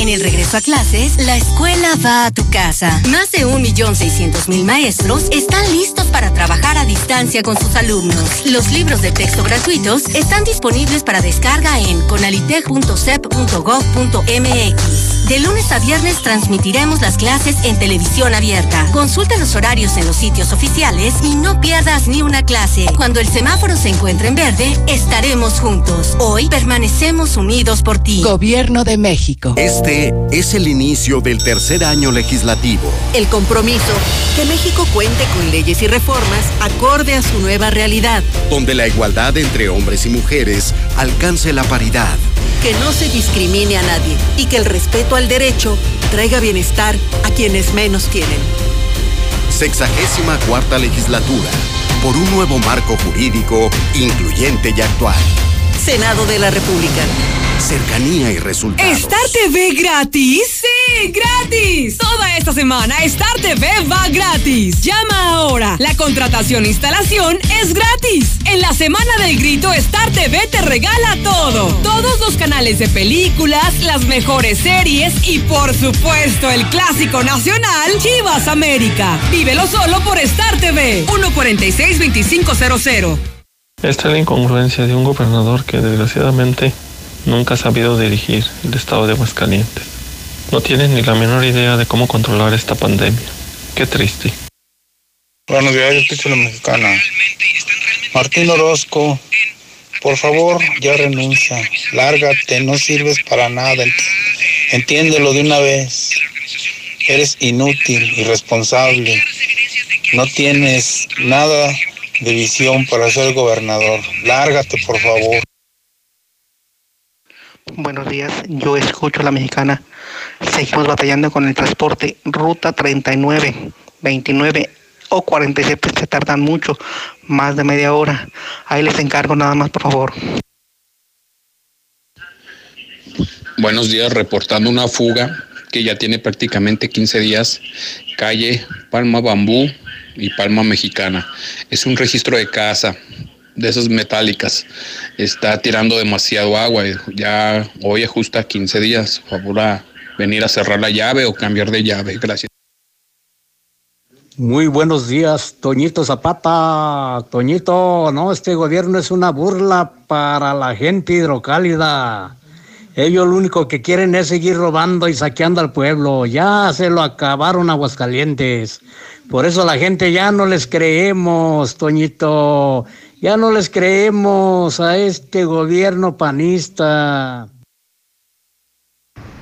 En el regreso a clases, la escuela va a tu casa. Más de 1.600.000 maestros están listos para trabajar a distancia con sus alumnos. Los libros de texto gratuitos están disponibles para descarga en conalitech.sep.gov.mx. De lunes a viernes transmitiremos las clases en televisión abierta. Consulta los horarios en los sitios oficiales y no pierdas ni una clase. Cuando el semáforo se encuentre en verde, estaremos juntos. Hoy permanecemos unidos por ti. Gobierno de México. Este es el inicio del tercer año legislativo. El compromiso que México cuente con leyes y reformas acorde a su nueva realidad. Donde la igualdad entre hombres y mujeres alcance la paridad que no se discrimine a nadie y que el respeto al derecho traiga bienestar a quienes menos tienen. Sexagésima cuarta legislatura por un nuevo marco jurídico incluyente y actual. Senado de la República cercanía y resultados. ¿Star TV gratis? ¡Sí, gratis! Toda esta semana Star TV va gratis. Llama ahora. La contratación e instalación es gratis. En la semana del grito Star TV te regala todo. Todos los canales de películas, las mejores series y por supuesto el clásico nacional Chivas América. Vívelo solo por Star TV. 146-2500. Esta es la incongruencia de un gobernador que desgraciadamente nunca ha sabido dirigir el estado de Aguascalientes. No tiene ni la menor idea de cómo controlar esta pandemia. Qué triste. Buenos días, yo la mexicana. Martín Orozco, por favor, ya renuncia. Lárgate, no sirves para nada. Entiéndelo de una vez. Eres inútil, irresponsable. No tienes nada de visión para ser gobernador. Lárgate, por favor. Buenos días, yo escucho a la mexicana. Seguimos batallando con el transporte. Ruta 39, 29 o 47 se tardan mucho, más de media hora. Ahí les encargo nada más, por favor. Buenos días, reportando una fuga que ya tiene prácticamente 15 días. Calle Palma Bambú, y Palma Mexicana. Es un registro de casa de esas metálicas. Está tirando demasiado agua. Ya hoy ajusta 15 días. Por favor, a venir a cerrar la llave o cambiar de llave. Gracias. Muy buenos días, Toñito Zapata. Toñito, no, este gobierno es una burla para la gente hidrocálida. Ellos lo único que quieren es seguir robando y saqueando al pueblo. Ya se lo acabaron Aguascalientes. Por eso la gente ya no les creemos, Toñito. Ya no les creemos a este gobierno panista.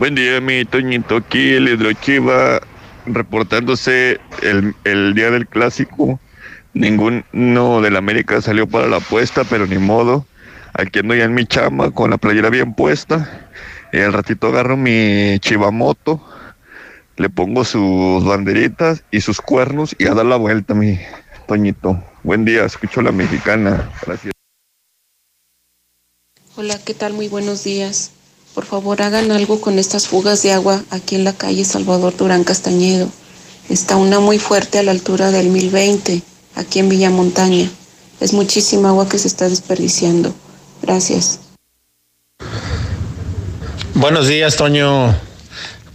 Buen día, mi Toñito. Aquí el Hidrochiva reportándose el, día del clásico. Ninguno del América salió para la apuesta, pero ni modo. Aquí ando ya en mi chama con la playera bien puesta. Y al ratito agarro mi chivamoto, le pongo sus banderitas y sus cuernos y a dar la vuelta, mi Toñito. Buen día, escucho la mexicana. Gracias. Hola, ¿qué tal? Muy buenos días. Por favor, hagan algo con estas fugas de agua aquí en la calle Salvador Durán Castañedo. Está una muy fuerte a la altura del 1020, aquí en Villa Montaña. Es muchísima agua que se está desperdiciando. Gracias. Buenos días, Toño.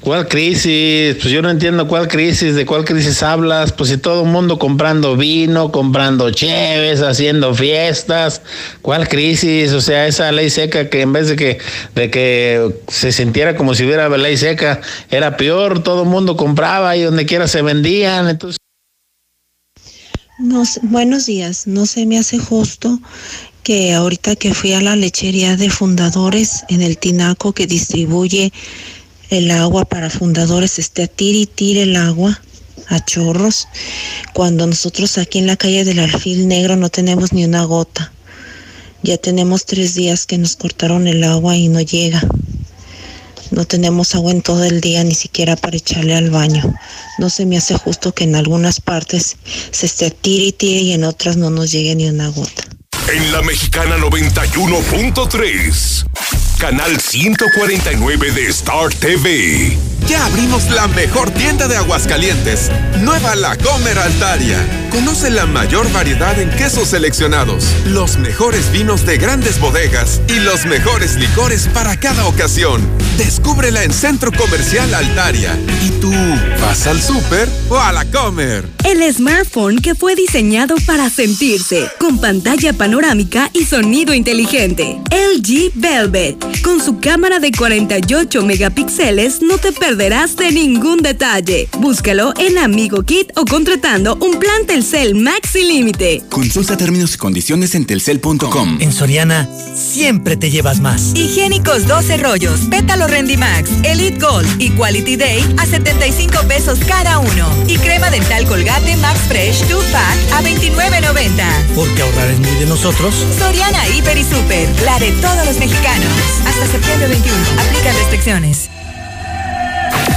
¿Cuál crisis? Pues yo no entiendo cuál crisis, de cuál crisis hablas. Pues si todo el mundo comprando vino, comprando cheves, haciendo fiestas. ¿Cuál crisis? O sea, esa ley seca que en vez de que, de que se sintiera como si hubiera ley seca, era peor. Todo el mundo compraba y donde quiera se vendían. No, buenos días. No se me hace justo que ahorita que fui a la lechería de fundadores en el Tinaco que distribuye el agua para fundadores esté a tir y tire el agua a chorros, cuando nosotros aquí en la calle del Alfil Negro no tenemos ni una gota. Ya tenemos tres días que nos cortaron el agua y no llega. No tenemos agua en todo el día, ni siquiera para echarle al baño. No se me hace justo que en algunas partes se esté a tire y tire y en otras no nos llegue ni una gota. En la mexicana 91.3 canal 149 de Star TV. Ya abrimos la mejor tienda de Aguascalientes, Nueva La Comer Altaria. Conoce la mayor variedad en quesos seleccionados, los mejores vinos de grandes bodegas y los mejores licores para cada ocasión. Descúbrela en Centro Comercial Altaria. ¿Y vas al súper o a la comer? El smartphone que fue diseñado para sentirse, con pantalla panorámica y sonido inteligente. LG Velvet con su cámara de 48 megapíxeles no te perderás de ningún detalle. Búscalo en Amigo Kit o contratando un plan Telcel Maxi Límite. Consulta términos y condiciones en telcel.com. En Soriana siempre te llevas más. Higiénicos 12 rollos, Pétalo Rendimax, Elite Gold y Quality Day a 75 pesos cada uno. Y crema dental Colgate Max Fresh 2 Pack a 29.90. Porque ahorrar es muy de nosotros. Soriana Hiper y Super, la de todos los mexicanos. Hasta septiembre 21. Aplican restricciones.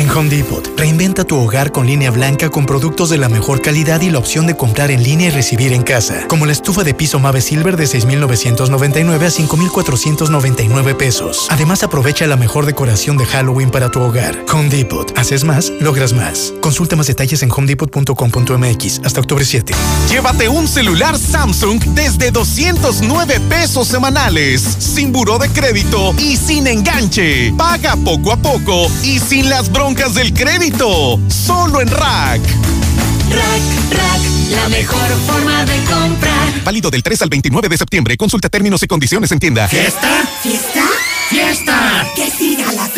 En Home Depot, reinventa tu hogar con línea blanca con productos de la mejor calidad y la opción de comprar en línea y recibir en casa, como la estufa de piso Mave Silver de 6,999 a 5,499 pesos. Además, aprovecha la mejor decoración de Halloween para tu hogar. Home Depot, haces más, logras más. Consulta más detalles en homedepot.com.mx hasta octubre 7. Llévate un celular Samsung desde 209 pesos semanales, sin buró de crédito y sin enganche. Paga poco a poco y sin las broncas del crédito. Solo en Rack. Rack, Rack, la mejor forma de comprar. Válido del 3 al 29 de septiembre. Consulta términos y condiciones en tienda. ¿Fiesta? ¿Fiesta? ¡Fiesta! ¡Que siga la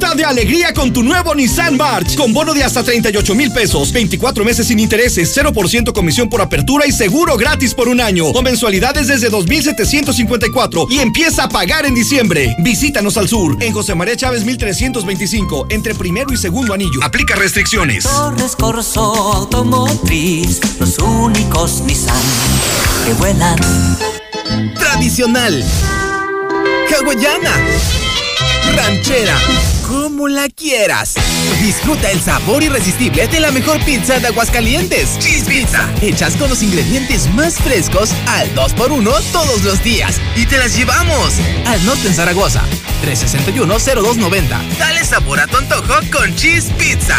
de alegría con tu nuevo Nissan March. Con bono de hasta 38 mil pesos, 24 meses sin intereses, 0% comisión por apertura y seguro gratis por un año. O mensualidades desde 2,754 y empieza a pagar en diciembre. Visítanos al sur, en José María Chávez 1325, entre primero y segundo anillo. Aplica restricciones. Torres Corso Automotriz, los únicos Nissan que vuelan. Tradicional. Hawaiana ranchera, como la quieras. Disfruta el sabor irresistible de la mejor pizza de Aguascalientes. Cheese Pizza. Hechas con los ingredientes más frescos al 2x1 todos los días. Y te las llevamos al norte en Zaragoza. 361-0290. Dale sabor a tu antojo con Cheese Pizza.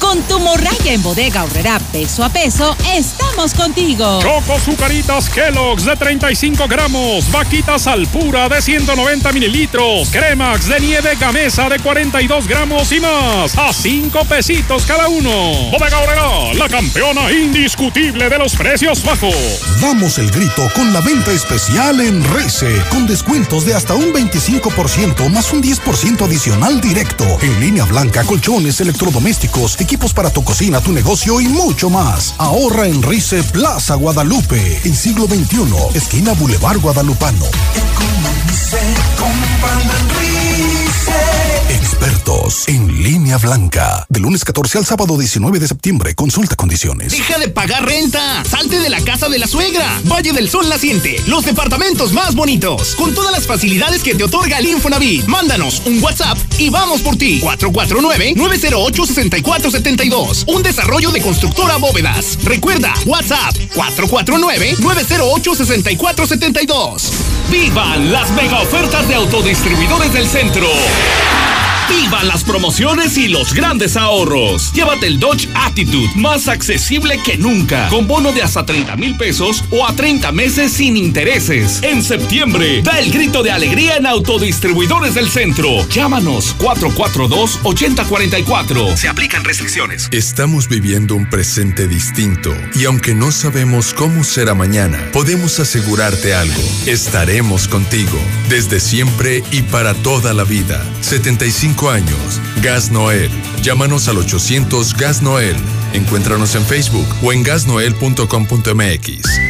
Con tu morraya en bodega horrera peso a peso, estamos contigo. Choco Zucaritas Kellogg's de 35 gramos, vaquitas Alpura de 190 mililitros, Cremax de nieve Gamesa de 42 gramos y más, a 5 pesitos cada uno. Bodega horrera, la campeona indiscutible de los precios bajos. Damos el grito con la venta especial en Rice, con descuentos de hasta un 25% más un 10% adicional directo. En línea blanca, colchones, electrodomésticos, equipos para tu cocina, tu negocio y mucho más. Ahorra en Rice Plaza Guadalupe, en siglo XXI, esquina Boulevard Guadalupano. Expertos en línea blanca. De lunes 14 al sábado 19 de septiembre. Consulta condiciones. Deja de pagar renta. Salte de la casa de la suegra. Valle del Sol Naciente. Los departamentos más bonitos. Con todas las facilidades que te otorga el Infonavit. Mándanos un WhatsApp y vamos por ti. 449-908-6472. Un desarrollo de constructora bóvedas. Recuerda, WhatsApp 449-908-6472. ¡Vivan las mega ofertas de autodistribuidores del centro! ¡Vivan las promociones y los grandes ahorros! Llévate el Dodge Attitude, más accesible que nunca, con bono de hasta 30 mil pesos o a 30 meses sin intereses. En septiembre, da el grito de alegría en Autodistribuidores del Centro. Llámanos 442-8044. Se aplican restricciones. Estamos viviendo un presente distinto y aunque no sabemos cómo será mañana, podemos asegurarte algo. Estaremos contigo desde siempre y para toda la vida. 75 años. Gas Noel. Llámanos al 800 Gas Noel. Encuéntranos en Facebook o en gasnoel.com.mx.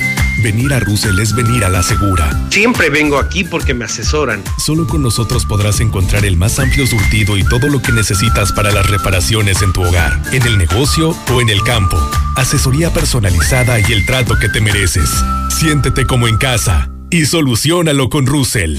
Venir a Russell es venir a la segura. Siempre vengo aquí porque me asesoran. Solo con nosotros podrás encontrar el más amplio surtido y todo lo que necesitas para las reparaciones en tu hogar, en el negocio o en el campo. Asesoría personalizada y el trato que te mereces. Siéntete como en casa y solucionalo con Russell.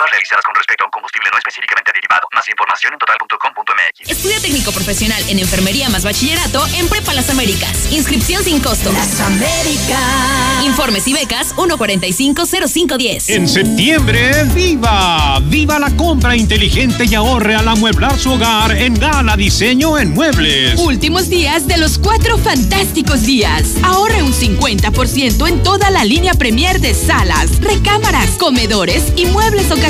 Pruebas realizadas con respecto a un combustible no específicamente derivado. Más información en total.com.mx. Estudia técnico profesional en enfermería más bachillerato en Prepa Las Américas. Inscripción sin costo. Las Américas. Informes y becas 1450510. En septiembre, ¡viva! ¡Viva la compra inteligente y ahorre al amueblar su hogar en Gala Diseño en Muebles! Últimos días de los cuatro fantásticos días. Ahorre un 50% en toda la línea Premier de salas, recámaras, comedores y muebles ocasionales.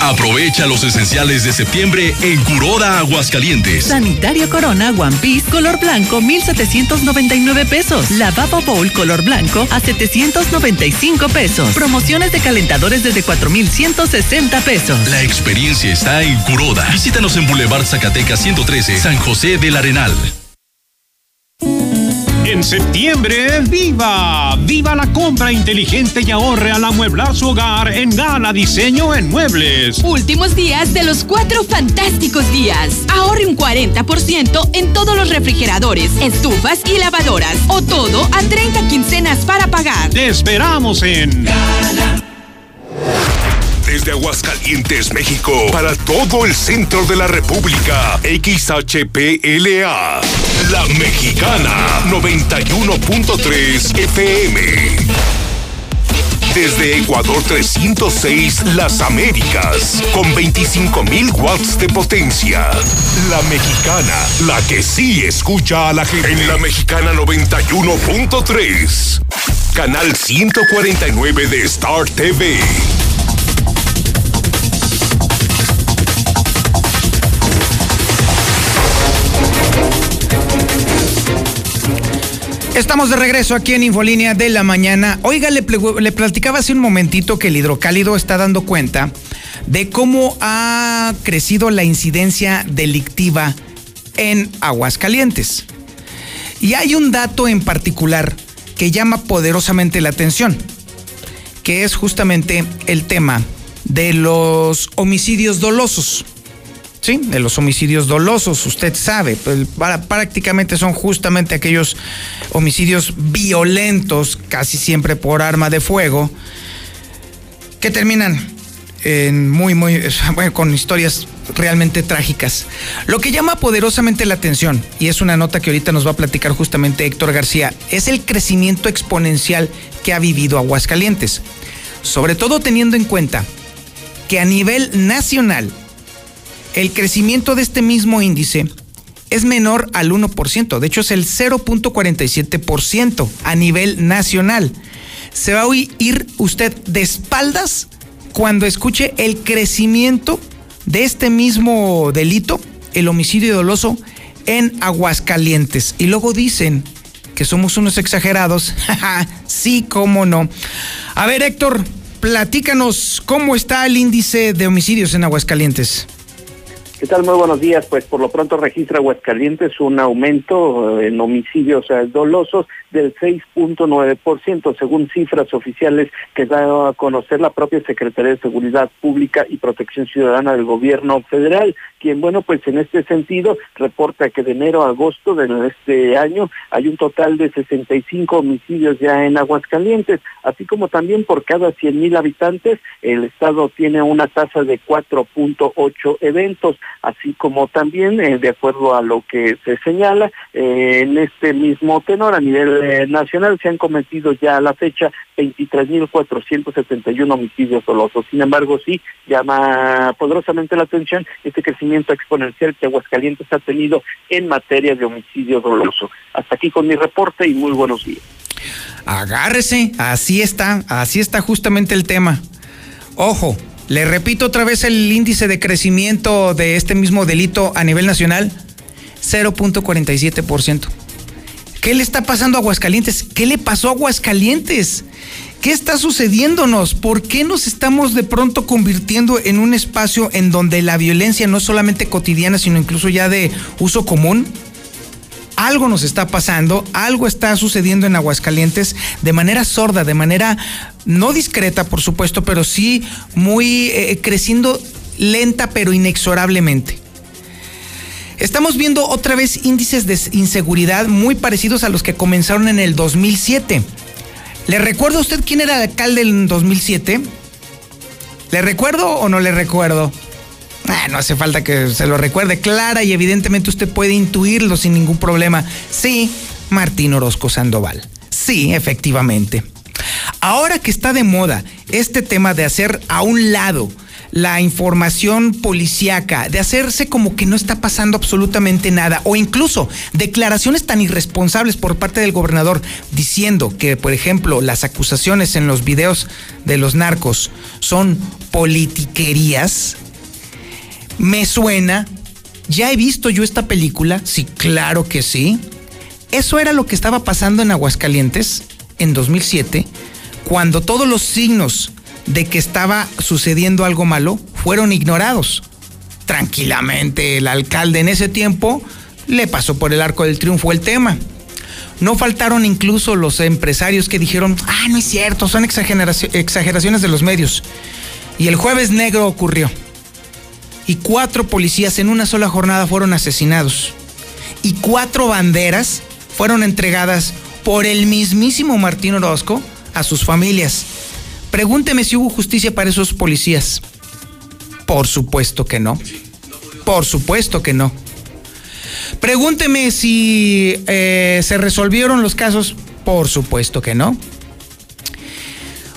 Aprovecha los esenciales de septiembre en Curoda Aguascalientes. Sanitario Corona One Piece color blanco 1799 pesos. Lavabo Bowl color blanco a 795 pesos. Promociones de calentadores desde 4160 pesos. La experiencia está en Curoda. Visítanos en Boulevard Zacatecas 113, San José del Arenal. En septiembre, ¡viva! ¡Viva la compra inteligente y ahorre al amueblar su hogar en Gala Diseño en Muebles! Últimos días de los cuatro fantásticos días. Ahorre un 40% en todos los refrigeradores, estufas y lavadoras. O todo a 30 quincenas para pagar. Te esperamos en desde Aguascalientes, México, para todo el centro de la República. XHPLA. La Mexicana 91.3 FM. Desde Ecuador 306, Las Américas, con 25.000 watts de potencia. La Mexicana, la que sí escucha a la gente. En la Mexicana 91.3. Canal 149 de Star TV. Estamos de regreso aquí en Infolínea de la mañana. Oiga, le, le, platicaba hace un momentito que el hidrocálido está dando cuenta de cómo ha crecido la incidencia delictiva en Aguascalientes. Y hay un dato en particular que llama poderosamente la atención, que es justamente el tema de los homicidios dolosos. Sí, de los homicidios dolosos, usted sabe, prácticamente son justamente aquellos homicidios violentos, casi siempre por arma de fuego, que terminan en muy, muy, *laughs* con historias realmente trágicas. Lo que llama poderosamente la atención, y es una nota que ahorita nos va a platicar justamente Héctor García, es el crecimiento exponencial que ha vivido Aguascalientes. Sobre todo teniendo en cuenta que a nivel nacional, el crecimiento de este mismo índice es menor al 1%, de hecho es el 0.47% a nivel nacional. Se va a ir usted de espaldas cuando escuche el crecimiento de este mismo delito, el homicidio doloso, en Aguascalientes. Y luego dicen que somos unos exagerados. *laughs* sí, cómo no. A ver, Héctor, platícanos cómo está el índice de homicidios en Aguascalientes. ¿Qué tal? Muy buenos días. Pues por lo pronto registra Aguascalientes un aumento en homicidios dolosos del 6.9%, según cifras oficiales que da a conocer la propia Secretaría de Seguridad Pública y Protección Ciudadana del Gobierno Federal, quien, bueno, pues en este sentido reporta que de enero a agosto de este año hay un total de 65 homicidios ya en Aguascalientes, así como también por cada 100 mil habitantes el Estado tiene una tasa de 4.8 eventos, así como también, eh, de acuerdo a lo que se señala, eh, en este mismo tenor a nivel eh, nacional se han cometido ya a la fecha 23.471 homicidios dolosos. Sin embargo, sí llama poderosamente la atención este crecimiento exponencial que Aguascalientes ha tenido en materia de homicidio doloso. Hasta aquí con mi reporte y muy buenos días. Agárrese, así está, así está justamente el tema. Ojo, le repito otra vez el índice de crecimiento de este mismo delito a nivel nacional, 0.47%. ¿Qué le está pasando a Aguascalientes? ¿Qué le pasó a Aguascalientes? ¿Qué está sucediéndonos? ¿Por qué nos estamos de pronto convirtiendo en un espacio en donde la violencia no es solamente cotidiana, sino incluso ya de uso común? Algo nos está pasando, algo está sucediendo en Aguascalientes de manera sorda, de manera no discreta, por supuesto, pero sí muy eh, creciendo lenta pero inexorablemente. Estamos viendo otra vez índices de inseguridad muy parecidos a los que comenzaron en el 2007. ¿Le recuerda a usted quién era el alcalde en 2007? ¿Le recuerdo o no le recuerdo? Ah, no hace falta que se lo recuerde. Clara y evidentemente usted puede intuirlo sin ningún problema. Sí, Martín Orozco Sandoval. Sí, efectivamente. Ahora que está de moda este tema de hacer a un lado la información policíaca, de hacerse como que no está pasando absolutamente nada, o incluso declaraciones tan irresponsables por parte del gobernador diciendo que, por ejemplo, las acusaciones en los videos de los narcos son politiquerías, me suena, ya he visto yo esta película, sí, claro que sí. Eso era lo que estaba pasando en Aguascalientes en 2007, cuando todos los signos de que estaba sucediendo algo malo fueron ignorados. Tranquilamente el alcalde en ese tiempo le pasó por el arco del triunfo el tema. No faltaron incluso los empresarios que dijeron, ah, no es cierto, son exageraciones de los medios. Y el jueves negro ocurrió. Y cuatro policías en una sola jornada fueron asesinados. Y cuatro banderas fueron entregadas por el mismísimo Martín Orozco a sus familias. Pregúnteme si hubo justicia para esos policías. Por supuesto que no. Por supuesto que no. Pregúnteme si eh, se resolvieron los casos. Por supuesto que no.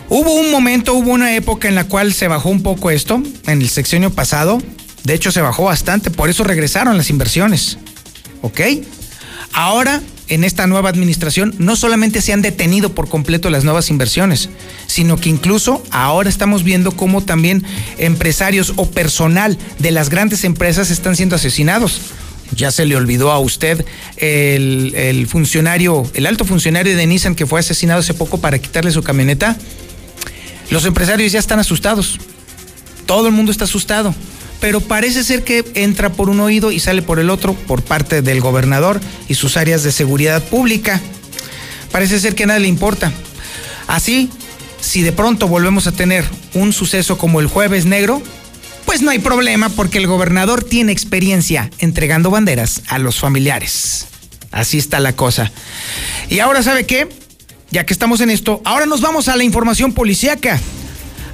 Hubo un momento, hubo una época en la cual se bajó un poco esto, en el sexenio pasado. De hecho, se bajó bastante, por eso regresaron las inversiones. ¿Ok? Ahora, en esta nueva administración, no solamente se han detenido por completo las nuevas inversiones, sino que incluso ahora estamos viendo cómo también empresarios o personal de las grandes empresas están siendo asesinados. Ya se le olvidó a usted el, funcionario, el alto funcionario de Nissan que fue asesinado hace poco para quitarle su camioneta. Los empresarios ya están asustados. Todo el mundo está asustado pero parece ser que entra por un oído y sale por el otro por parte del gobernador y sus áreas de seguridad pública. Parece ser que a nadie le importa. Así, si de pronto volvemos a tener un suceso como el jueves negro, pues no hay problema porque el gobernador tiene experiencia entregando banderas a los familiares. Así está la cosa. Y ahora, ¿sabe qué? Ya que estamos en esto, ahora nos vamos a la información policíaca.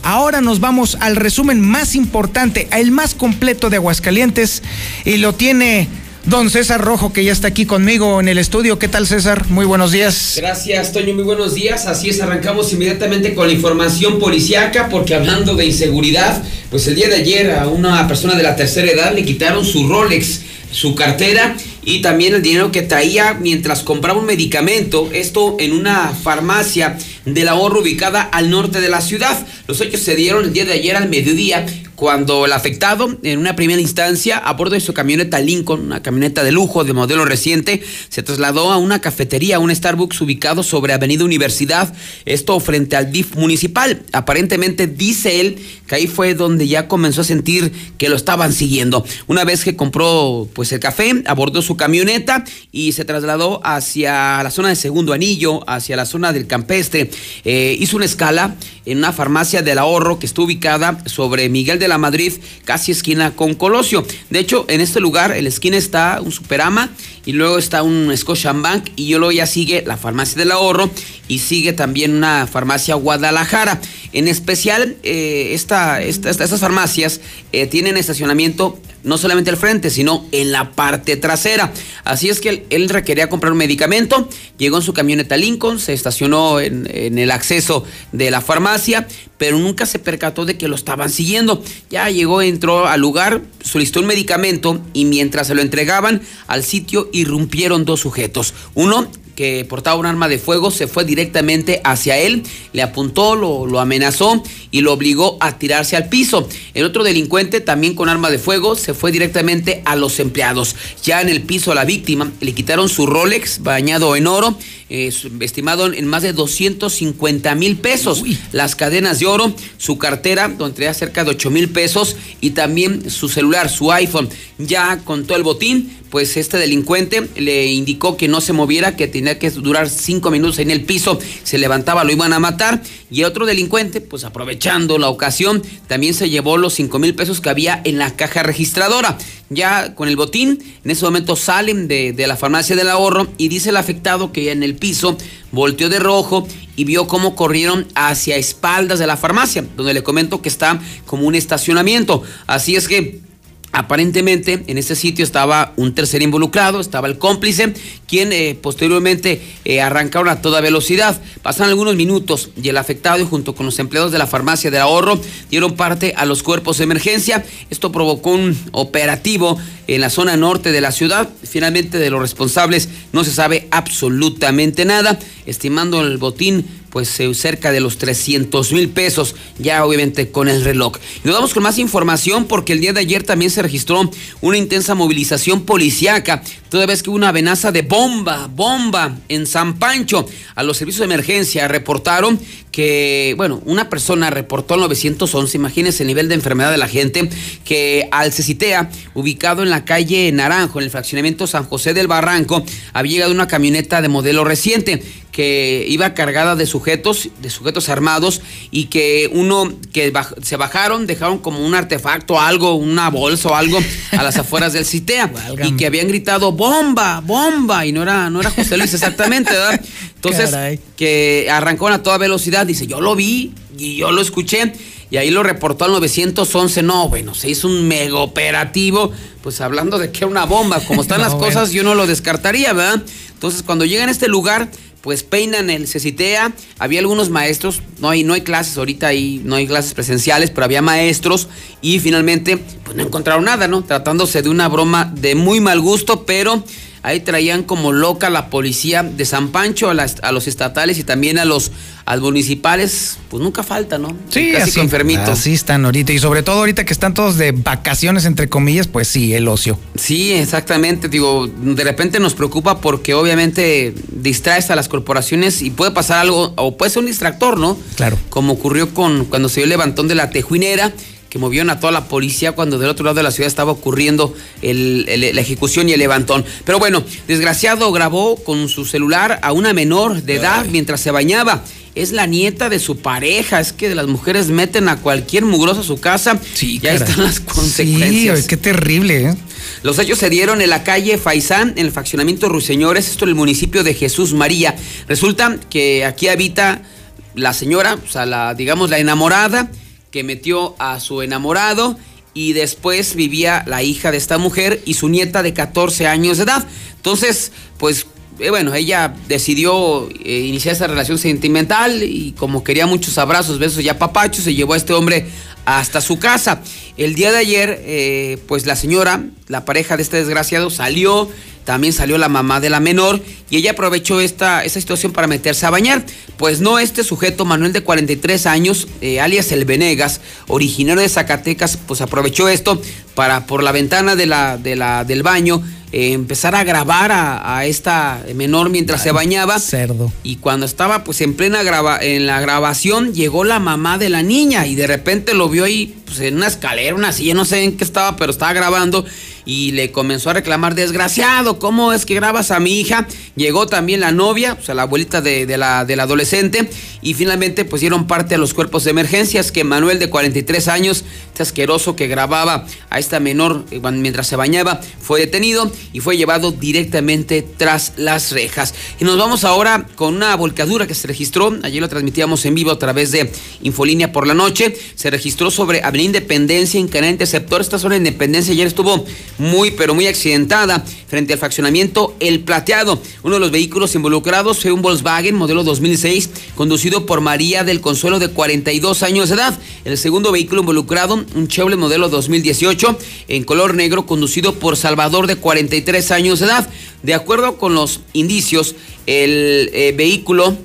Ahora nos vamos al resumen más importante, el más completo de Aguascalientes y lo tiene Don César Rojo, que ya está aquí conmigo en el estudio. ¿Qué tal, César? Muy buenos días. Gracias, Toño. Muy buenos días. Así es, arrancamos inmediatamente con la información policiaca, porque hablando de inseguridad, pues el día de ayer a una persona de la tercera edad le quitaron su Rolex, su cartera y también el dinero que traía mientras compraba un medicamento, esto en una farmacia del ahorro ubicada al norte de la ciudad. Los hechos se dieron el día de ayer al mediodía cuando el afectado, en una primera instancia, a bordo de su camioneta Lincoln, una camioneta de lujo de modelo reciente, se trasladó a una cafetería, un Starbucks ubicado sobre Avenida Universidad, esto frente al DIF municipal. Aparentemente dice él que ahí fue donde ya comenzó a sentir que lo estaban siguiendo. Una vez que compró pues el café, abordó su camioneta y se trasladó hacia la zona de Segundo Anillo, hacia la zona del Campestre. Eh, hizo una escala en una farmacia del ahorro que está ubicada sobre Miguel de la Madrid, casi esquina con Colosio. De hecho, en este lugar, en la esquina está un Superama y luego está un Scotiabank y luego ya sigue la farmacia del ahorro y sigue también una farmacia Guadalajara. En especial, eh, esta, estas farmacias eh, tienen estacionamiento no solamente al frente, sino en la parte trasera. Así es que él, requería comprar un medicamento, llegó en su camioneta Lincoln, se estacionó en, en, el acceso de la farmacia, pero nunca se percató de que lo estaban siguiendo. Ya llegó, entró al lugar, solicitó un medicamento y mientras se lo entregaban al sitio irrumpieron dos sujetos. Uno que portaba un arma de fuego se fue directamente hacia él, le apuntó, lo, lo, amenazó y lo obligó a tirarse al piso. El otro delincuente, también con arma de fuego, se fue directamente a los empleados. Ya en el piso a la víctima le quitaron su Rolex bañado en oro, eh, estimado en más de 250 mil pesos, las cadenas de oro, su cartera, donde tenía cerca de 8 mil pesos y también su celular, su iPhone. Ya con todo el botín, pues este delincuente le indicó que no se moviera, que tenía que durar cinco minutos en el piso, se levantaba, lo iban a matar. Y otro delincuente, pues aprovechando la ocasión, también se llevó los cinco mil pesos que había en la caja registradora. Ya con el botín, en ese momento salen de, de la farmacia del ahorro y dice el afectado que en el piso volteó de rojo y vio cómo corrieron hacia espaldas de la farmacia, donde le comento que está como un estacionamiento. Así es que Aparentemente en ese sitio estaba un tercer involucrado, estaba el cómplice, quien eh, posteriormente eh, arrancaron a toda velocidad. Pasaron algunos minutos y el afectado junto con los empleados de la farmacia de ahorro dieron parte a los cuerpos de emergencia. Esto provocó un operativo en la zona norte de la ciudad. Finalmente de los responsables no se sabe absolutamente nada, estimando el botín pues eh, cerca de los 300 mil pesos, ya obviamente con el reloj. Y nos vamos con más información porque el día de ayer también se registró una intensa movilización policiaca, toda vez que hubo una amenaza de bomba, bomba en San Pancho. A los servicios de emergencia reportaron que, bueno, una persona reportó al 911, imagínense el nivel de enfermedad de la gente, que al Cecitea, ubicado en la calle Naranjo, en el fraccionamiento San José del Barranco, había llegado una camioneta de modelo reciente que iba cargada de sujetos, de sujetos armados y que uno que se bajaron, dejaron como un artefacto, algo, una bolsa o algo a las *laughs* afueras del CITEA y que habían gritado bomba, bomba y no era no era José Luis exactamente, ¿verdad? *laughs* Entonces que arrancó a toda velocidad, dice, "Yo lo vi y yo lo escuché." Y ahí lo reportó al 911. No, bueno, se hizo un mega operativo. Pues hablando de que era una bomba. Como están las *laughs* cosas, yo no lo descartaría, ¿verdad? Entonces, cuando llegan a este lugar, pues peinan el CECITEA. Había algunos maestros, no hay, no hay clases ahorita ahí, no hay clases presenciales, pero había maestros y finalmente pues no encontraron nada, ¿no? Tratándose de una broma de muy mal gusto, pero ahí traían como loca la policía de San Pancho a, a los estatales y también a los municipales, pues nunca falta, ¿no? Sí, Casi así, enfermitos. Así están ahorita y sobre todo ahorita que están todos de vacaciones entre comillas, pues sí, el ocio. Sí, exactamente, digo, de repente nos preocupa porque obviamente distraes a las corporaciones y puede pasar algo o puede ser un distractor, ¿no? Claro. Como ocurrió con cuando se dio el levantón de la tejuinera que movieron a toda la policía cuando del otro lado de la ciudad estaba ocurriendo la ejecución y el levantón. Pero bueno, desgraciado grabó con su celular a una menor de edad mientras se bañaba. Es la nieta de su pareja. Es que las mujeres meten a cualquier mugroso a su casa. Sí, y ahí están las consecuencias. Sí, qué terrible, ¿eh? Los hechos se dieron en la calle Faisán, en el faccionamiento Ruiseñores, esto en el municipio de Jesús María. Resulta que aquí habita la señora, o sea, la, digamos, la enamorada que metió a su enamorado y después vivía la hija de esta mujer y su nieta de 14 años de edad. Entonces, pues eh, bueno, ella decidió eh, iniciar esa relación sentimental y como quería muchos abrazos, besos y apapachos, se llevó a este hombre hasta su casa. El día de ayer, eh, pues la señora, la pareja de este desgraciado, salió, también salió la mamá de la menor y ella aprovechó esta, situación para meterse a bañar. Pues no, este sujeto, Manuel de 43 años, eh, alias El Venegas, originario de Zacatecas, pues aprovechó esto para por la ventana de la, de la, del baño eh, empezar a grabar a, esta menor mientras se bañaba. Cerdo. Y cuando estaba pues en plena graba, en la grabación, llegó la mamá de la niña y de repente lo vio ahí pues, en una escalera, una silla, no sé en qué estaba, pero estaba grabando y le comenzó a reclamar, desgraciado, ¿cómo es que grabas a mi hija? Llegó también la novia, o sea, la abuelita de, la, del adolescente, y finalmente pues dieron parte a los cuerpos de emergencias que Manuel de 43 años, este asqueroso que grababa a esta menor eh, mientras se bañaba, fue detenido y fue llevado directamente tras las rejas. Y nos vamos ahora con una volcadura que se registró, ayer lo transmitíamos en vivo a través de Infolínea por la noche, se registró sobre Avenida Independencia en Canal Interceptor, esta zona de Independencia ayer estuvo muy, pero muy accidentada frente al fraccionamiento El Plateado. Uno de los vehículos involucrados fue un Volkswagen modelo 2006 conducido por María del Consuelo de 42 años de edad. El segundo vehículo involucrado, un Chevrolet modelo 2018 en color negro conducido por Salvador de 43 años de edad. De acuerdo con los indicios, el eh, vehículo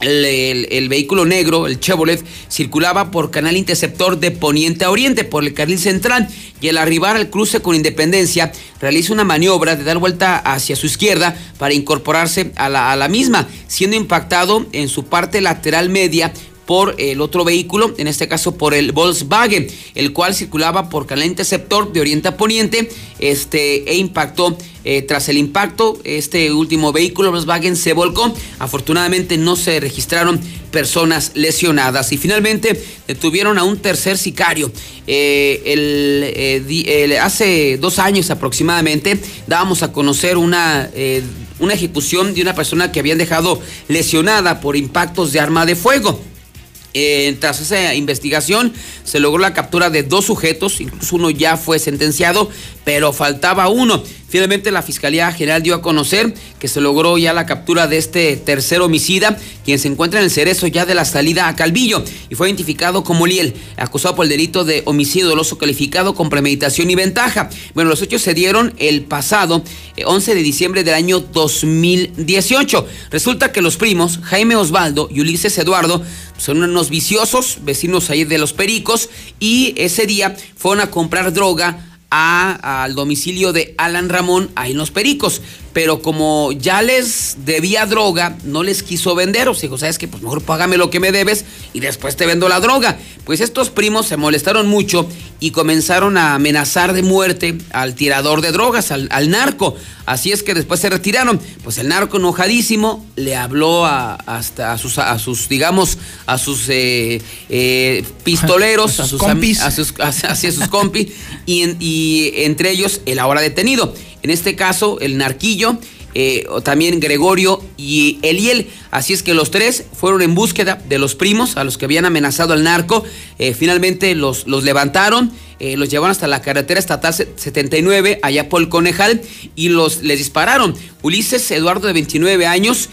el, vehículo negro, el Chevrolet, circulaba por canal interceptor de poniente a oriente, por el carril central, y al arribar al cruce con Independencia, realiza una maniobra de dar vuelta hacia su izquierda para incorporarse a la misma, siendo impactado en su parte lateral media por el otro vehículo, en este caso por el Volkswagen, el cual circulaba por canal interceptor de oriente a poniente este, e impactó. Eh, tras el impacto, este último vehículo Volkswagen se volcó. Afortunadamente no se registraron personas lesionadas y finalmente detuvieron a un tercer sicario. Eh, eh, hace dos años aproximadamente dábamos a conocer una una ejecución de una persona que habían dejado lesionada por impactos de arma de fuego. Eh, tras esa investigación se logró la captura de dos sujetos, incluso uno ya fue sentenciado, pero faltaba uno. Finalmente la Fiscalía General dio a conocer que se logró ya la captura de este tercer homicida, quien se encuentra en el cerezo ya de la salida a Calvillo y fue identificado como Liel, acusado por el delito de homicidio doloso calificado con premeditación y ventaja. Bueno, los hechos se dieron el pasado 11 eh, de diciembre del año 2018. Resulta que los primos, Jaime Osvaldo y Ulises Eduardo, son unos viciosos, vecinos ahí de los Pericos, y ese día fueron a comprar droga al domicilio de Alan Ramón ahí en Los Pericos. Pero como ya les debía droga, no les quiso vender. O sea, dijo, ¿sabes qué? Pues mejor págame lo que me debes y después te vendo la droga. Pues estos primos se molestaron mucho y comenzaron a amenazar de muerte al tirador de drogas, al, al narco. Así es que después se retiraron. Pues el narco enojadísimo le habló a, hasta a sus, a sus, digamos, a sus eh, eh, pistoleros, *laughs* a sus, compis. a sus, hacia sus compis, y, en- y entre ellos el ahora detenido. En este caso, el narquillo, eh, también Gregorio y Eliel. Así es que los tres fueron en búsqueda de los primos a los que habían amenazado al narco. Eh, finalmente los, los levantaron, eh, los llevaron hasta la carretera estatal se- 79, allá por el Conejal, y los, les dispararon. Ulises Eduardo, de 29 años,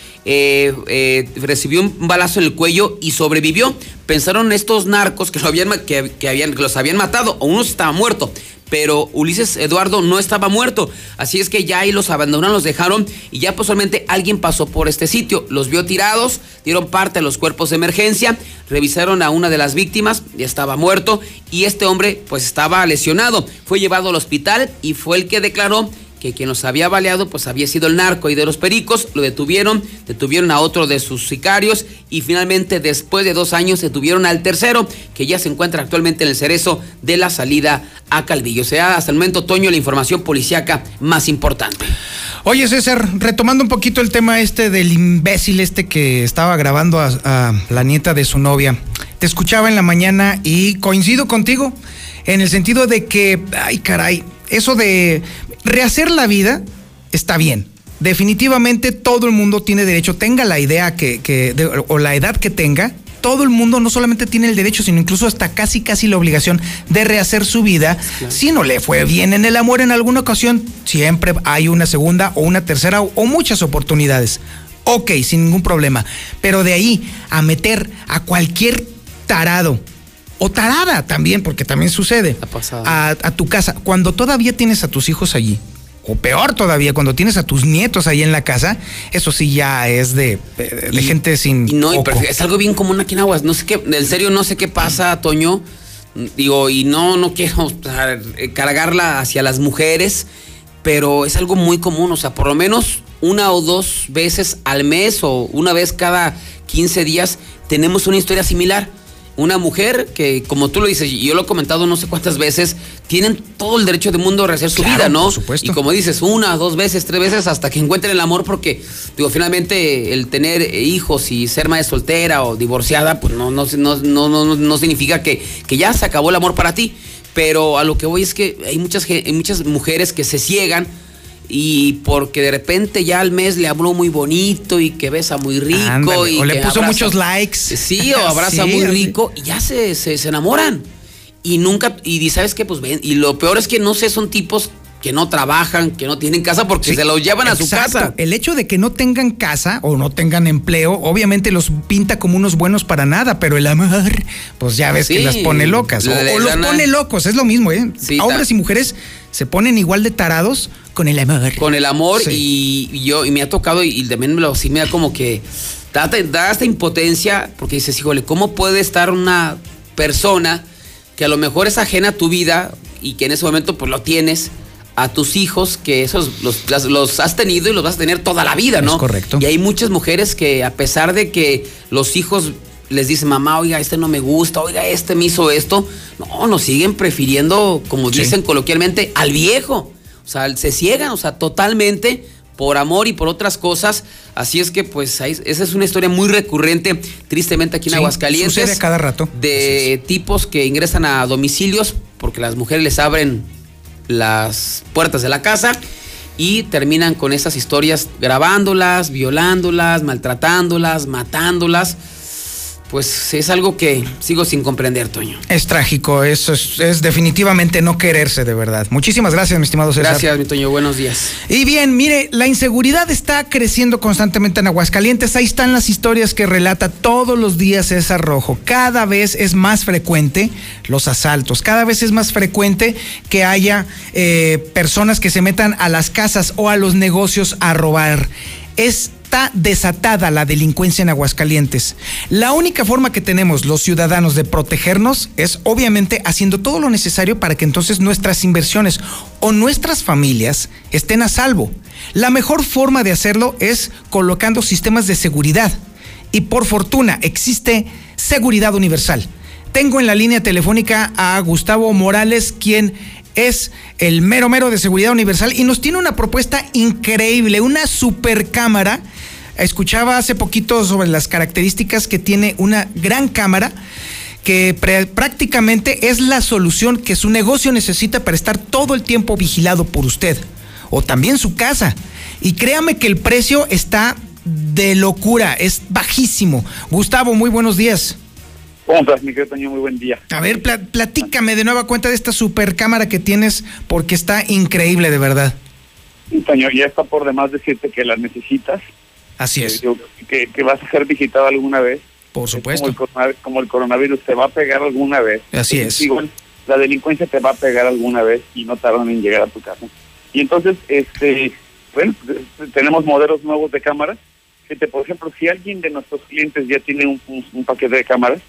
recibió un balazo en el cuello y sobrevivió. Pensaron estos narcos que, lo habían, que habían, que los habían matado, o uno estaba muerto pero Ulises Eduardo no estaba muerto. Así es que ya ahí los abandonaron, los dejaron y ya posiblemente alguien pasó por este sitio, los vio tirados, dieron parte a los cuerpos de emergencia, revisaron a una de las víctimas, ya estaba muerto y este hombre pues estaba lesionado. Fue llevado al hospital y fue el que declaró que quien los había baleado pues había sido el narco y de los pericos, lo detuvieron, detuvieron a otro de sus sicarios y finalmente después de dos años detuvieron al tercero que ya se encuentra actualmente en el cerezo de la salida a Calvillo. O sea, hasta el momento, Toño, la información policíaca más importante. Oye, César, retomando un poquito el tema este del imbécil este que estaba grabando a, a la nieta de su novia. Te escuchaba en la mañana y coincido contigo en el sentido de que, ay caray, eso de rehacer la vida está bien. Definitivamente todo el mundo tiene derecho, tenga la idea que, que- de- o la edad que tenga, todo el mundo no solamente tiene el derecho, sino incluso hasta casi casi la obligación de rehacer su vida. Si no le fue bien en el amor en alguna ocasión, siempre hay una segunda o una tercera o, o muchas oportunidades. Ok, sin ningún problema. Pero de ahí a meter a cualquier tarado o tarada también, porque también sucede, a, a tu casa, cuando todavía tienes a tus hijos allí, o peor todavía, cuando tienes a tus nietos ahí en la casa, eso sí ya es de, de- gente sin. Y no, coco. es algo bien común aquí en Aguas. No sé qué, en serio, no sé qué pasa, Toño. Digo, y no, no quiero eh, cargarla hacia las mujeres, pero es algo muy común. O sea, por lo menos una o dos veces al mes o una vez cada 15 días tenemos una historia similar. Una mujer que, como tú lo dices, y yo lo he comentado no sé cuántas veces, tienen todo el derecho del mundo a rehacer su Claro, vida, ¿no? por supuesto. Y como dices, una, dos veces, tres veces, hasta que encuentren el amor, porque, digo, finalmente el tener hijos y ser madre soltera o divorciada, pues no, no, no, no, no, no significa que, que ya se acabó el amor para ti. Pero a lo que voy es que hay muchas, hay muchas mujeres que se ciegan y porque de repente ya al mes le habló muy bonito y que besa muy rico Ándale, y o le puso abraza- muchos likes. Sí, *laughs* o abraza Sí, muy rico y ya se, se, se enamoran. Y nunca, y sabes qué, pues ven, y lo peor es que no sé, son tipos que no trabajan, que no tienen casa porque Sí, se los llevan a su casa. El hecho de que no tengan casa o no tengan empleo, obviamente los pinta como unos buenos para nada, pero el amor, pues ya ves que las pone locas. O, los pone locos, es lo mismo, ¿eh? Sí, Hombres y mujeres se ponen igual de tarados con el amor. Con el amor Sí. y, y yo, y me ha tocado, y, y también me lo, sí me da como que, da, da esta impotencia, porque dices, híjole, ¿cómo puede estar una persona que a lo mejor es ajena a tu vida y que en ese momento pues lo tienes? a tus hijos que esos los, los has tenido y los vas a tener toda la vida, ¿no? Es correcto. Y hay muchas mujeres que a pesar de que los hijos les dicen, mamá, oiga, este no me gusta, oiga, este me hizo esto, no, nos siguen prefiriendo, como Sí. dicen coloquialmente, al viejo. O sea, se ciegan, o sea, totalmente por amor y por otras cosas. Así es que, pues, ahí- esa es una historia muy recurrente, tristemente aquí en Sí, Aguascalientes. sucede a cada rato. De tipos que ingresan a domicilios porque las mujeres les abren las puertas de la casa y terminan con esas historias grabándolas, violándolas, maltratándolas, matándolas. Pues es algo que sigo sin comprender, Toño. Es trágico, eso es, es definitivamente no quererse de verdad. Muchísimas gracias, mi estimado César. Gracias, mi Toño. Buenos días. Y bien, mire, la inseguridad está creciendo constantemente en Aguascalientes. Ahí están las historias que relata todos los días César Rojo. Cada vez es más frecuente los asaltos. Cada vez es más frecuente que haya eh, personas que se metan a las casas o a los negocios a robar. Está desatada la delincuencia en Aguascalientes. La única forma que tenemos los ciudadanos de protegernos es obviamente haciendo todo lo necesario para que entonces nuestras inversiones o nuestras familias estén a salvo. La mejor forma de hacerlo es colocando sistemas de seguridad. Y por fortuna existe seguridad universal. Tengo en la línea telefónica a Gustavo Morales, quien es el mero mero de seguridad universal y nos tiene una propuesta increíble, una super cámara. Escuchaba hace poquito sobre las características que tiene una gran cámara que prácticamente es la solución que su negocio necesita para estar todo el tiempo vigilado por usted o también su casa. Y créame que el precio está de locura, es bajísimo. Gustavo, muy buenos días. ¿Cómo estás, mi querido Muy buen día. A ver, platícame de nueva cuenta de esta super cámara que tienes, porque está increíble, de verdad. Sí, ya está por demás decirte que la necesitas. Así es. Que, que, vas a ser visitado alguna vez. Por supuesto. Como el, coronavirus, te va a pegar alguna vez. Así es. Igual, la delincuencia te va a pegar alguna vez y no tardan en llegar a tu casa. Y entonces, este, bueno, tenemos modelos nuevos de cámaras. Que por ejemplo, si alguien de nuestros clientes ya tiene un paquete de cámaras,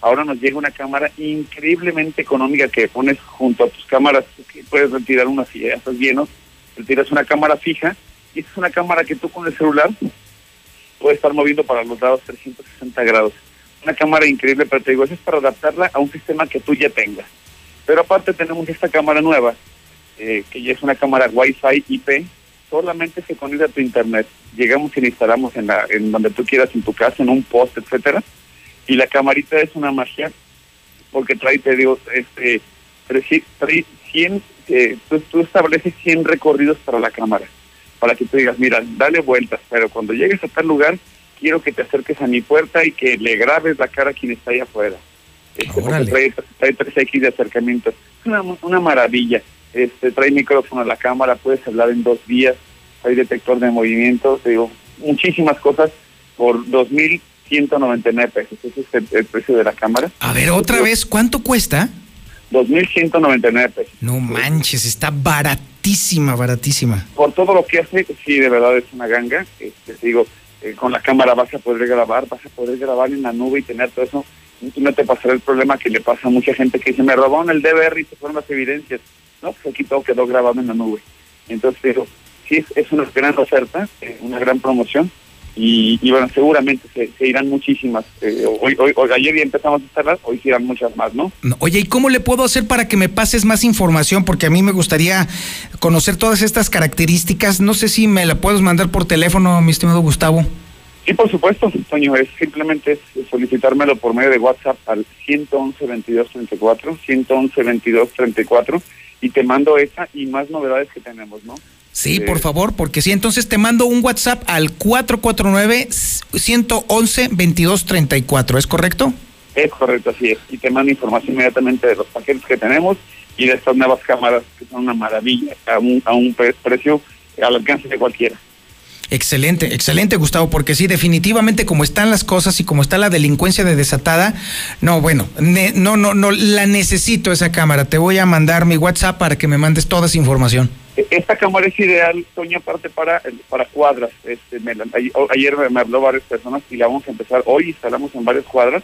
ahora nos llega una cámara increíblemente económica que pones junto a tus cámaras, que puedes retirar una si ya estás lleno, retiras una cámara fija, y es una cámara que tú con el celular puedes estar moviendo para los lados 360 grados. Una cámara increíble, pero te digo, eso es para adaptarla a un sistema que tú ya tengas. Pero aparte tenemos esta cámara nueva, eh, que ya es una cámara Wi-Fi IP, solamente se conecta a tu internet. Llegamos y la instalamos en, la, en donde tú quieras, en tu casa, en un post, etcétera y la camarita es una magia porque trae, te digo, este, trae 100, eh, tú, estableces 100 recorridos para la cámara, para que tú digas, mira, dale vueltas, pero cuando llegues a tal lugar, quiero que te acerques a mi puerta y que le grabes la cara a quien está ahí afuera. Este, trae, trae 3X de acercamiento. Es una, una maravilla. Este, trae micrófono a la cámara, puedes hablar en dos días, hay detector de movimiento, te digo, muchísimas cosas por 2000 199 pesos. Ese es el, precio de la cámara. A ver, otra vez, ¿cuánto cuesta? 2.199 pesos. No manches, está baratísima, baratísima. Por todo lo que hace, sí, de verdad es una ganga. Este, digo, eh, con la cámara vas a poder grabar, vas a poder grabar en la nube y tener todo eso. No te pasará el problema que le pasa a mucha gente que dice, me robaron el DVR y se fueron las evidencias. No, pues aquí todo quedó grabado en la nube. Entonces, digo, sí, es, una gran oferta, eh, una gran promoción y, bueno, seguramente se, irán muchísimas. Eh, hoy, hoy, ayer ya empezamos a instalar, hoy se irán muchas más, ¿no? Oye, ¿y cómo le puedo hacer para que me pases más información? Porque a mí me gustaría conocer todas estas características. No sé si me la puedes mandar por teléfono, mi estimado Gustavo. Sí, por supuesto, Toño, es simplemente solicitármelo por medio de WhatsApp al 111 22 34, 111 22 34 y te mando esa y más novedades que tenemos, ¿no? Sí, por favor, porque sí, entonces te mando un WhatsApp al 449-111-2234, ¿es correcto? Es correcto, así es. Y te mando información inmediatamente de los paquetes que tenemos y de estas nuevas cámaras que son una maravilla a un, a un precio al alcance de cualquiera. Excelente, excelente Gustavo, porque sí, definitivamente como están las cosas y como está la delincuencia de desatada, no, bueno, no, no, no, la necesito esa cámara. Te voy a mandar mi WhatsApp para que me mandes toda esa información. Esta cámara es ideal, Toño, aparte para, para cuadras. Este, ayer me habló varias personas y la vamos a empezar. Hoy instalamos en varias cuadras,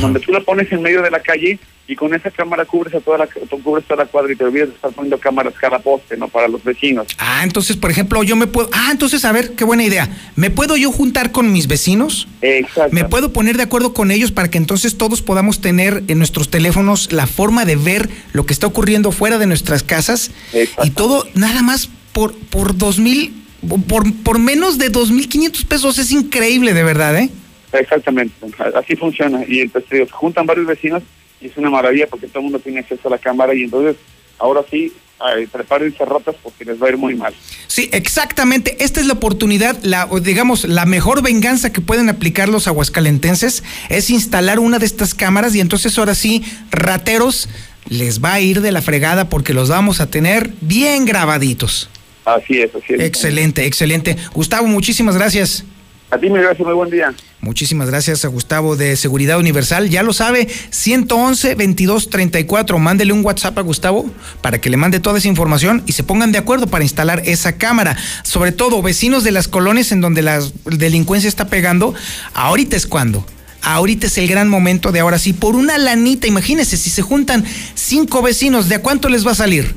donde tú la pones en medio de la calle y con esa cámara cubres a toda la cubres toda la cuadra y te olvidas de estar poniendo cámaras cada poste, ¿no? Para los vecinos. Ah, entonces, por ejemplo, yo me puedo, ah, entonces, a ver, qué buena idea. ¿Me puedo yo juntar con mis vecinos? Exacto. ¿Me puedo poner de acuerdo con ellos para que entonces todos podamos tener en nuestros teléfonos la forma de ver lo que está ocurriendo fuera de nuestras casas? Y todo nada más por por dos mil, por, por menos de dos mil quinientos pesos, es increíble de verdad, ¿eh? Exactamente, así funciona. Y entonces juntan varios vecinos y es una maravilla porque todo el mundo tiene acceso a la cámara y entonces ahora sí prepárense rotas porque les va a ir muy mal. Sí, exactamente. Esta es la oportunidad, la, digamos, la mejor venganza que pueden aplicar los aguascalentenses es instalar una de estas cámaras y entonces ahora sí, rateros, les va a ir de la fregada porque los vamos a tener bien grabaditos. Así es, así es. Excelente, excelente. Gustavo, muchísimas gracias. A ti, mi gracias, muy buen día. Muchísimas gracias a Gustavo de Seguridad Universal. Ya lo sabe, 111-2234. Mándele un WhatsApp a Gustavo para que le mande toda esa información y se pongan de acuerdo para instalar esa cámara. Sobre todo, vecinos de las colonias en donde la delincuencia está pegando, ahorita es cuando. Ahorita es el gran momento de ahora sí, por una lanita, imagínense, si se juntan cinco vecinos, ¿de a cuánto les va a salir?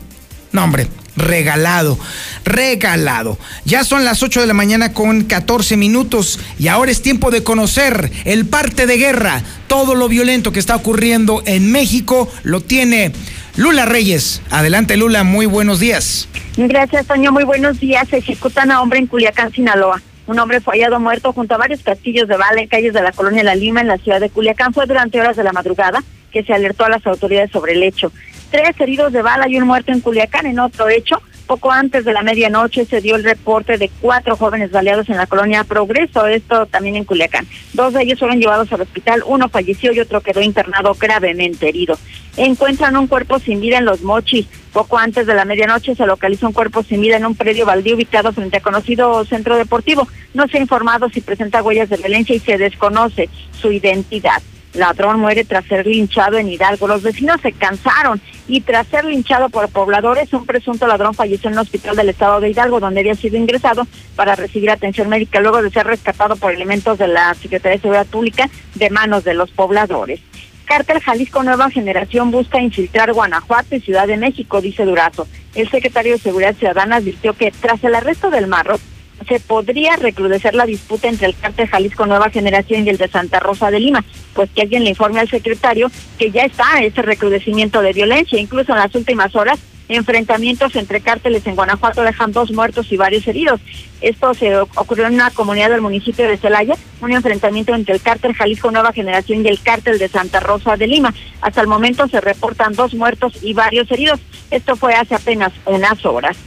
No, hombre, regalado, regalado. Ya son las 8 de la mañana con 14 minutos y ahora es tiempo de conocer el parte de guerra. Todo lo violento que está ocurriendo en México lo tiene Lula Reyes. Adelante Lula, muy buenos días. Gracias, Toño. Muy buenos días. Ejecutan a hombre en Culiacán, Sinaloa. Un hombre fue hallado muerto junto a varios castillos de bala en calles de la colonia La Lima, en la ciudad de Culiacán. Fue durante horas de la madrugada que se alertó a las autoridades sobre el hecho. Tres heridos de bala y un muerto en Culiacán. En otro hecho, poco antes de la medianoche se dio el reporte de cuatro jóvenes baleados en la colonia Progreso, esto también en Culiacán. Dos de ellos fueron llevados al hospital, uno falleció y otro quedó internado gravemente herido. Encuentran un cuerpo sin vida en Los Mochis. Poco antes de la medianoche se localizó un cuerpo sin vida en un predio baldío ubicado frente a conocido centro deportivo. No se ha informado si presenta huellas de violencia y se desconoce su identidad. Ladrón muere tras ser linchado en Hidalgo. Los vecinos se cansaron y tras ser linchado por pobladores, un presunto ladrón falleció en el hospital del estado de Hidalgo, donde había sido ingresado para recibir atención médica luego de ser rescatado por elementos de la Secretaría de Seguridad Pública de manos de los pobladores. Cártel Jalisco Nueva Generación busca infiltrar Guanajuato y Ciudad de México, dice Durazo. El secretario de Seguridad Ciudadana advirtió que tras el arresto del Marro, se podría recrudecer la disputa entre el cártel Jalisco Nueva Generación y el de Santa Rosa de Lima, pues que alguien le informe al secretario que ya está ese recrudecimiento de violencia, incluso en las últimas horas enfrentamientos entre cárteles en Guanajuato dejan dos muertos y varios heridos. Esto se ocurrió en una comunidad del municipio de Celaya, un enfrentamiento entre el cártel Jalisco Nueva Generación y el cártel de Santa Rosa de Lima. Hasta el momento se reportan dos muertos y varios heridos. Esto fue hace apenas unas horas.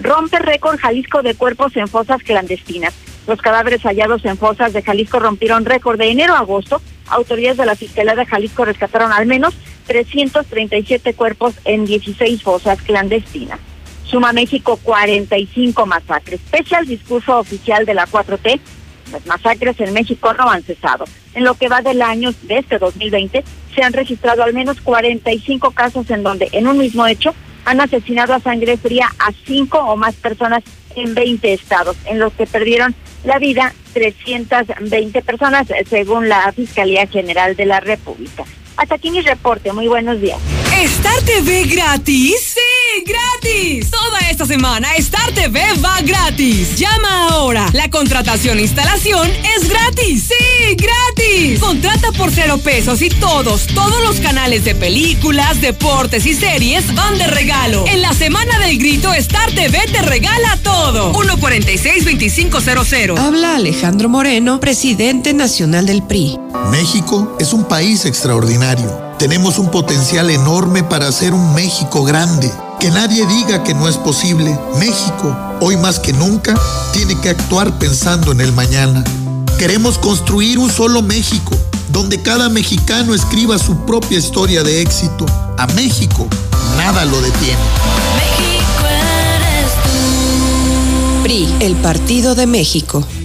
Rompe récord Jalisco de cuerpos en fosas clandestinas. Los cadáveres hallados en fosas de Jalisco rompieron récord de enero a agosto. Autoridades de la Fiscalía de Jalisco rescataron al menos 337 cuerpos en 16 fosas clandestinas. Suma México 45 masacres. Pese al discurso oficial de la 4T, las masacres en México no han cesado. En lo que va del año de este 2020, se han registrado al menos 45 casos en donde en un mismo hecho han asesinado a sangre fría a cinco o más personas en 20 estados, en los que perdieron la vida 320 personas, según la Fiscalía General de la República. Hasta aquí mi reporte. Muy buenos días. ¿Star TV gratis? ¡Sí, gratis! Toda esta semana Star TV va gratis. Llama ahora. La contratación e instalación es gratis. ¡Sí, gratis! Contrata por cero pesos y todos, todos los canales de películas, deportes y series van de regalo. En la semana del grito, Star TV te regala todo. 146-2500. Habla Alejandro Moreno, presidente nacional del PRI. México es un país extraordinario tenemos un potencial enorme para hacer un México grande. Que nadie diga que no es posible. México, hoy más que nunca, tiene que actuar pensando en el mañana. Queremos construir un solo México, donde cada mexicano escriba su propia historia de éxito. A México, nada lo detiene. México eres tú. PRI, el Partido de México.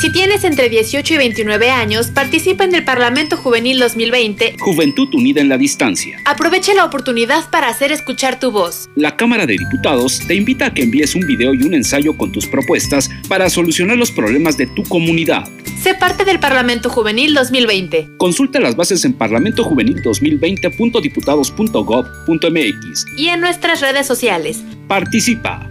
Si tienes entre 18 y 29 años, participa en el Parlamento Juvenil 2020. Juventud Unida en la Distancia. Aprovecha la oportunidad para hacer escuchar tu voz. La Cámara de Diputados te invita a que envíes un video y un ensayo con tus propuestas para solucionar los problemas de tu comunidad. Sé parte del Parlamento Juvenil 2020. Consulta las bases en parlamentojuvenil2020.diputados.gov.mx y en nuestras redes sociales. Participa.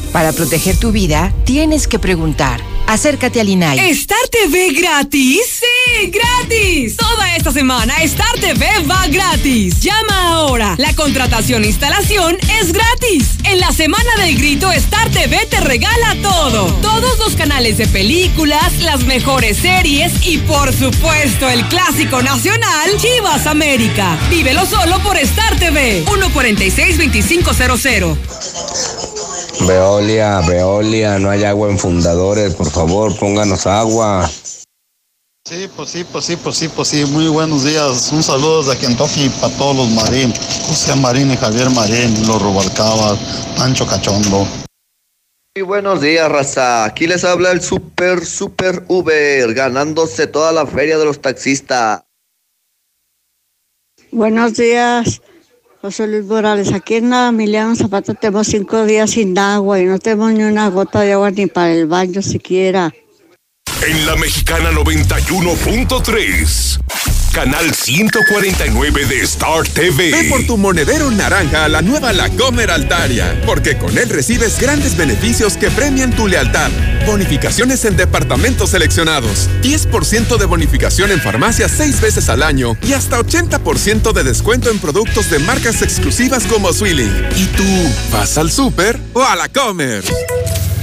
Para proteger tu vida, tienes que preguntar. Acércate al INAI. ¿Star TV gratis? ¡Sí, gratis! Toda esta semana Star TV va gratis. Llama ahora. La contratación e instalación es gratis. En la semana del grito, Star TV te regala todo. Todos los canales de películas, las mejores series y por supuesto el clásico nacional Chivas América. Vívelo solo por Star TV. 146-2500. Veolia, Veolia, no hay agua en fundadores, por favor, pónganos agua. Sí, pues sí, pues sí, pues sí, pues sí. Muy buenos días. Un saludo desde Kentucky para todos los Marín. José Marín y Javier Marín, los Rubalcaba, Pancho Cachondo. Muy buenos días, raza. Aquí les habla el Super Super Uber, ganándose toda la feria de los taxistas. Buenos días, José Luis Morales. Aquí en Emiliano Zapata tenemos cinco días sin agua y no tenemos ni una gota de agua ni para el baño siquiera. En la mexicana 91.3. Canal 149 de Star TV. Ve por tu monedero naranja a la nueva La Comer Altaria, porque con él recibes grandes beneficios que premian tu lealtad. Bonificaciones en departamentos seleccionados, 10% de bonificación en farmacias seis veces al año y hasta 80% de descuento en productos de marcas exclusivas como Swilling. ¿Y tú vas al súper o a La Comer?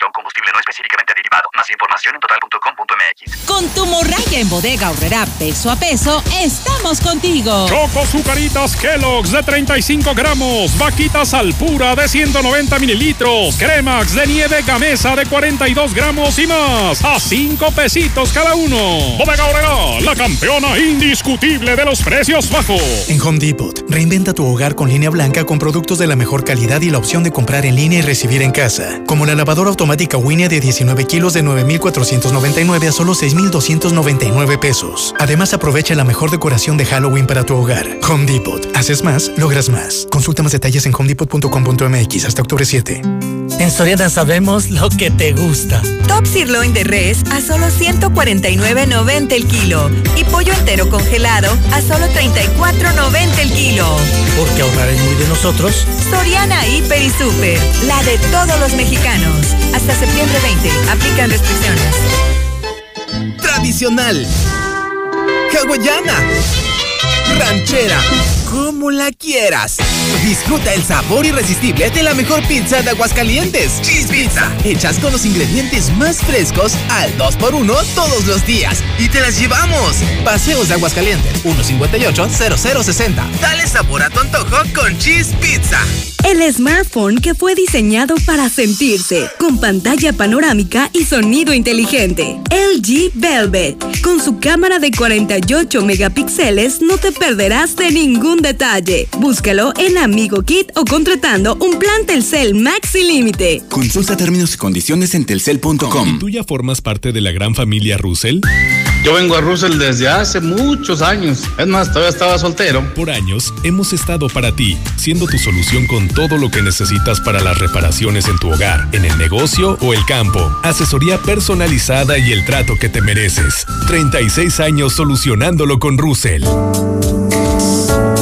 respecto a un combustible no específicamente derivado. Más información en total.com.mx. Con tu morralla en bodega horrera peso a peso, estamos contigo. Choco Zucaritas Kellogg's de 35 gramos, Vaquitas Alpura de 190 mililitros, Cremax de nieve Gamesa de 42 gramos y más, a 5 pesitos cada uno. Bodega horrera, la campeona indiscutible de los precios bajos. En Home Depot, reinventa tu hogar con línea blanca con productos de la mejor calidad y la opción de comprar en línea y recibir en casa, como la lavadora automática Winnie de 19 kilos de 9,499 a solo 6,299 pesos. Además, aprovecha la mejor decoración de Halloween para tu hogar. Home Depot. Haces más, logras más. Consulta más detalles en homedepot.com.mx hasta octubre 7. En Soriana sabemos lo que te gusta. Top sirloin de res a solo 149.90 el kilo y pollo entero congelado a solo 34.90 el kilo. Porque ahorrar es muy de nosotros. Soriana Hiper y Super, la de todos los mexicanos. Hasta septiembre 20, aplican restricciones. Tradicional. Hawaiana. Ranchera. Como la quieras. Disfruta el sabor irresistible de la mejor pizza de Aguascalientes. Cheese Pizza. Hechas con los ingredientes más frescos al 2x1 todos los días. Y te las llevamos. Paseos de Aguascalientes. 158-0060. Dale sabor a tu antojo con Cheese Pizza. El smartphone que fue diseñado para sentirse, con pantalla panorámica y sonido inteligente. LG Velvet. Con su cámara de 48 megapíxeles no te perderás de ningún detalle. Búscalo en Amigo Kit o contratando un plan Telcel Maxi Límite. Consulta términos y condiciones en telcel.com. ¿Tú ya formas parte de la gran familia Russell? Yo vengo a Russell desde hace muchos años. Es más, todavía estaba soltero. Por años hemos estado para ti, siendo tu solución con todo lo que necesitas para las reparaciones en tu hogar, en el negocio o el campo. Asesoría personalizada y el trato que te mereces. 36 años solucionándolo con Russell.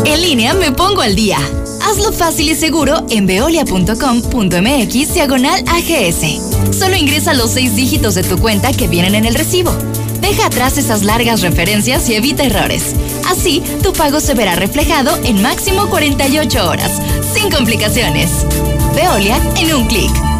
En línea me pongo al día. Hazlo fácil y seguro en veolia.com.mx diagonal AGS. Solo ingresa los seis dígitos de tu cuenta que vienen en el recibo. Deja atrás esas largas referencias y evita errores. Así, tu pago se verá reflejado en máximo 48 horas, sin complicaciones. Veolia en un clic.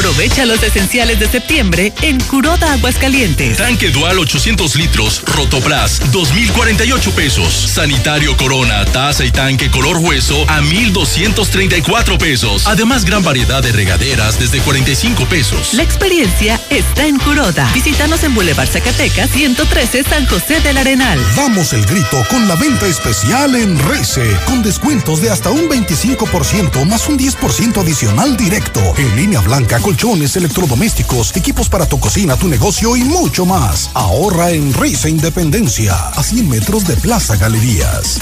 Aprovecha los esenciales de septiembre en Curoda Aguascalientes. Tanque Dual 800 litros, Rotoplas, 2,048 pesos. Sanitario Corona, taza y tanque color hueso a 1,234 pesos. Además, gran variedad de regaderas desde 45 pesos. La experiencia está en Curoda. Visítanos en Boulevard Zacatecas 113 San José del Arenal. Damos el grito con la venta especial en Reise, con descuentos de hasta un 25% más un 10% adicional directo. En línea blanca, colchones, electrodomésticos, equipos para tu cocina, tu negocio y mucho más. Ahorra en Reise Independencia, a 100 metros de Plaza Galerías.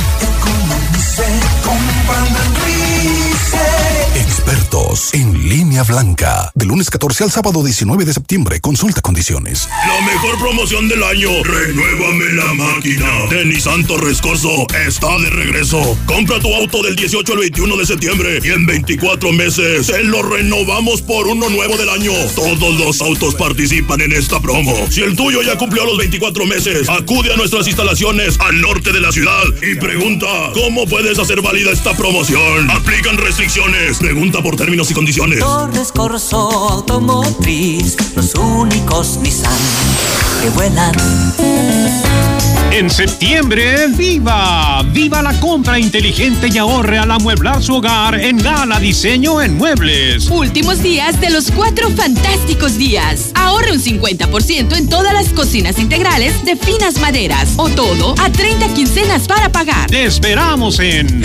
Expertos en línea blanca. De lunes 14 al sábado 19 de septiembre. Consulta condiciones. La mejor promoción del año. Renuévame la máquina. De Nissan Torres Corso está de regreso. Compra tu auto del 18 al 21 de septiembre y en 24 meses te lo renovamos por uno nuevo del año. Todos los autos participan en esta promo. Si el tuyo ya cumplió los 24 meses, acude a nuestras instalaciones al norte de la ciudad y pregunta cómo puedes hacer válida esta promoción. Aplican restricciones. Pregunta por términos y condiciones. Torres Corso Automotriz, los únicos Nissan que vuelan. En septiembre, ¡viva! ¡Viva la compra inteligente y ahorre al amueblar su hogar en Gala Diseño en Muebles! Últimos días de los cuatro fantásticos días. Ahorre un 50% en todas las cocinas integrales de finas maderas o todo a 30 quincenas para pagar. Te esperamos en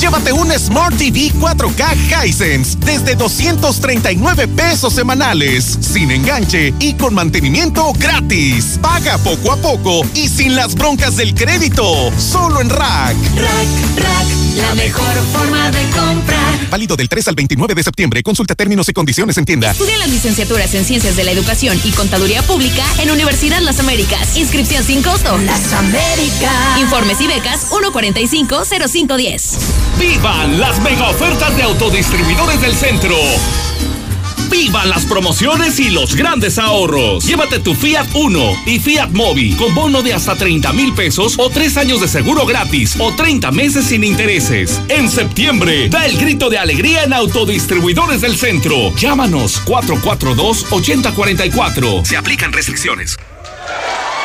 Llévate un Smart TV 4K Hisense desde 239 pesos semanales, sin enganche y con mantenimiento gratis. Paga poco a poco y sin las broncas del crédito. Solo en Rack. Rack, Rack, la mejor forma de comprar. Válido del 3 al 29 de septiembre. Consulta términos y condiciones en tienda. Estudia las licenciaturas en Ciencias de la Educación y Contaduría Pública en Universidad Las Américas. Inscripción sin costo. Las Américas. Informes y becas 145-0510. ¡Vivan las mega ofertas de autodistribuidores del centro! ¡Vivan las promociones y los grandes ahorros! Llévate tu Fiat Uno y Fiat Mobi con bono de hasta 30 mil pesos o 3 años de seguro gratis o 30 meses sin intereses. En septiembre, da el grito de alegría en Autodistribuidores del Centro. Llámanos 442-8044. Se aplican restricciones.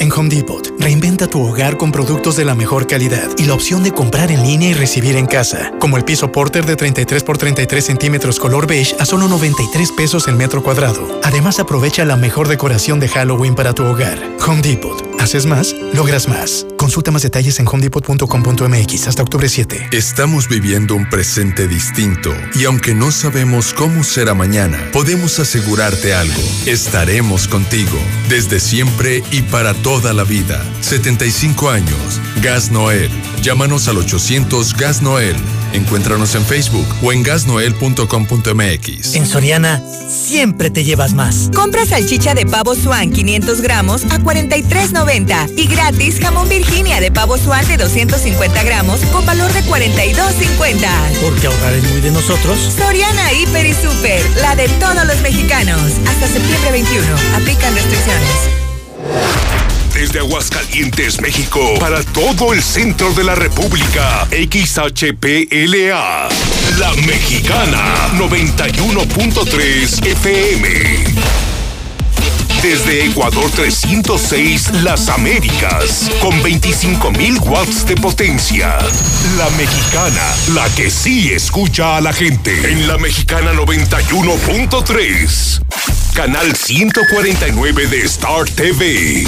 En Home Depot, reinventa tu hogar con productos de la mejor calidad y la opción de comprar en línea y recibir en casa, como el piso Porter de 33 por 33 centímetros color beige a solo 93 pesos el metro cuadrado. Además, aprovecha la mejor decoración de Halloween para tu hogar. Home Depot. Haces más, logras más. Consulta más detalles en homedepot.com.mx hasta octubre 7. Estamos viviendo un presente distinto y aunque no sabemos cómo será mañana, podemos asegurarte algo. Estaremos contigo desde siempre y para toda la vida. 75 años. Gas Noel. Llámanos al 800 Gas Noel. Encuéntranos en Facebook o en gasnoel.com.mx. En Soriana, siempre te llevas más. Compra salchicha de pavo Swan 500 gramos a 43.90 y gratis jamón Virginia de pavo Swan de 250 gramos con valor de 42.50. Porque ahorrar es muy de nosotros. Soriana Hiper y Super, la de todos los mexicanos. Hasta septiembre 21. Aplican restricciones. Desde Aguascalientes, México, para todo el centro de la República, XHPLA, La Mexicana, 91.3 FM. Desde Ecuador 306, Las Américas, con 25.000 watts de potencia. La Mexicana, la que sí escucha a la gente. En La Mexicana 91.3. Canal 149 de Star TV.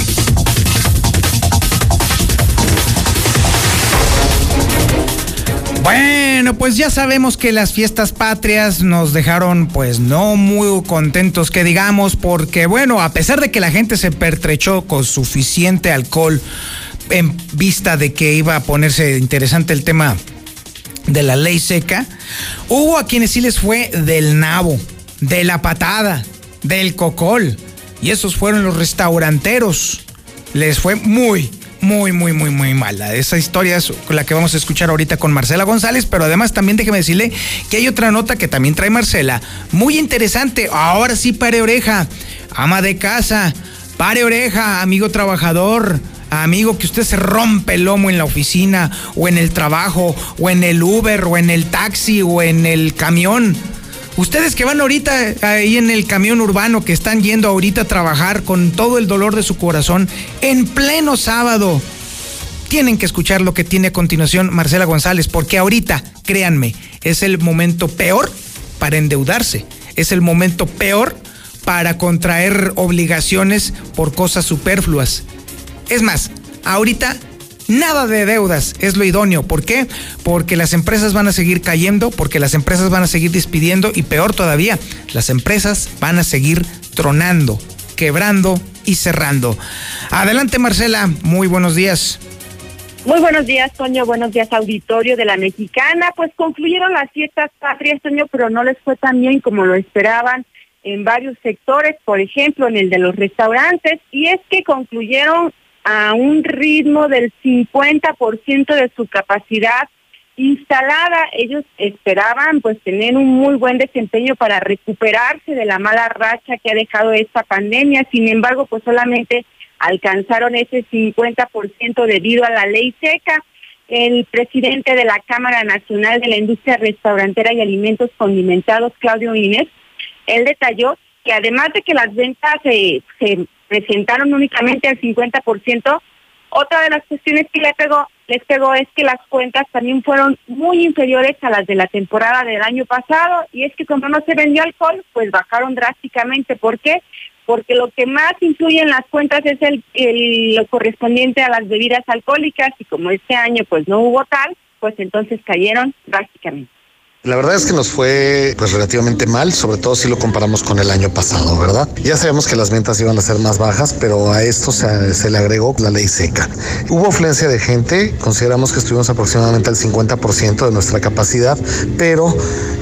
Bueno, pues ya sabemos que las fiestas patrias nos dejaron pues no muy contentos que digamos porque bueno, a pesar de que la gente se pertrechó con suficiente alcohol en vista de que iba a ponerse interesante el tema de la ley seca, hubo a quienes sí les fue del nabo, de la patada, del cocol y esos fueron los restauranteros. Les fue muy, muy, muy, muy, muy mala. Esa historia es la que vamos a escuchar ahorita con Marcela González, pero además también déjeme decirle que hay otra nota que también trae Marcela, muy interesante. Ahora sí, pare oreja, ama de casa, pare oreja, amigo trabajador, amigo, que usted se rompe el lomo en la oficina o en el trabajo o en el Uber o en el taxi o en el camión. Ustedes que van ahorita ahí en el camión urbano, que están yendo ahorita a trabajar con todo el dolor de su corazón, en pleno sábado, tienen que escuchar lo que tiene a continuación Marcela González, porque ahorita, créanme, es el momento peor para endeudarse, es el momento peor para contraer obligaciones por cosas superfluas. Es más, ahorita nada de deudas es lo idóneo. ¿Por qué? Porque las empresas van a seguir cayendo, porque las empresas van a seguir despidiendo y peor todavía, las empresas van a seguir tronando, quebrando y cerrando. Adelante Marcela, muy buenos días. Muy buenos días, Toño. Buenos días, auditorio de la Mexicana. Pues concluyeron las fiestas patrias, Toño, pero no les fue tan bien como lo esperaban en varios sectores, por ejemplo, en el de los restaurantes, y es que concluyeron a un ritmo del 50% de su capacidad instalada. Ellos esperaban pues tener un muy buen desempeño para recuperarse de la mala racha que ha dejado esta pandemia. Sin embargo, pues solamente alcanzaron ese 50% debido a la ley seca. El presidente de la Cámara Nacional de la Industria Restaurantera y Alimentos Condimentados, Claudio Inés, él detalló que además de que las ventas se, presentaron únicamente al 50%, otra de las cuestiones que le pegó, les pegó es que las cuentas también fueron muy inferiores a las de la temporada del año pasado y es que como no se vendió alcohol, pues bajaron drásticamente. ¿Por qué? Porque lo que más influye en las cuentas es el, lo correspondiente a las bebidas alcohólicas y como este año pues no hubo tal, pues entonces cayeron drásticamente. La verdad es que nos fue pues relativamente mal, sobre todo si lo comparamos con el año pasado, ¿verdad? Ya sabemos que las ventas iban a ser más bajas, pero a esto se, le agregó la ley seca. Hubo afluencia de gente, consideramos que estuvimos aproximadamente al 50% de nuestra capacidad, pero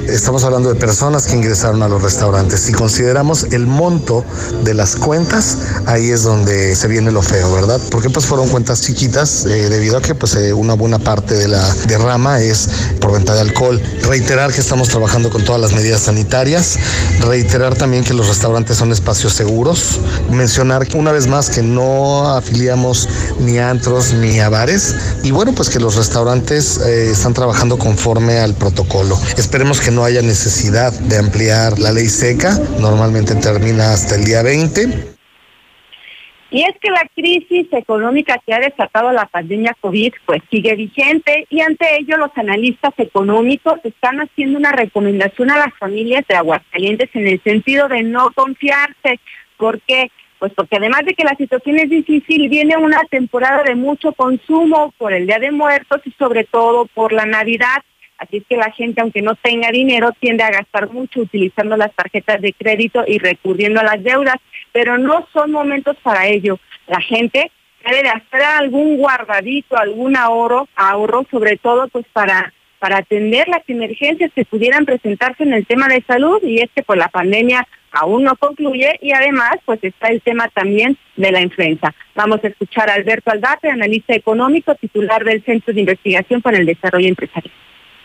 estamos hablando de personas que ingresaron a los restaurantes. Si consideramos el monto de las cuentas, ahí es donde se viene lo feo, ¿verdad? Porque pues fueron cuentas chiquitas eh, debido a que pues eh, una buena parte de la derrama es por venta de alcohol. Reiter reiterar que estamos trabajando con todas las medidas sanitarias, reiterar también que los restaurantes son espacios seguros, mencionar una vez más que no afiliamos ni a antros ni a bares y bueno, pues que los restaurantes eh, están trabajando conforme al protocolo. Esperemos que no haya necesidad de ampliar la ley seca, normalmente termina hasta el día 20 y es que la crisis económica que ha desatado la pandemia COVID pues sigue vigente y ante ello los analistas económicos están haciendo una recomendación a las familias de Aguascalientes en el sentido de no confiarse. ¿Por qué? Pues porque además de que la situación es difícil, viene una temporada de mucho consumo por el Día de Muertos y sobre todo por la Navidad. Así es que la gente, aunque no tenga dinero, tiende a gastar mucho utilizando las tarjetas de crédito y recurriendo a las deudas pero no son momentos para ello. La gente debe de hacer algún guardadito, algún ahorro, ahorro sobre todo pues para para atender las emergencias que pudieran presentarse en el tema de salud y es que pues la pandemia aún no concluye y además pues está el tema también de la influenza. Vamos a escuchar a Alberto Aldate, analista económico, titular del Centro de Investigación para el Desarrollo Empresarial.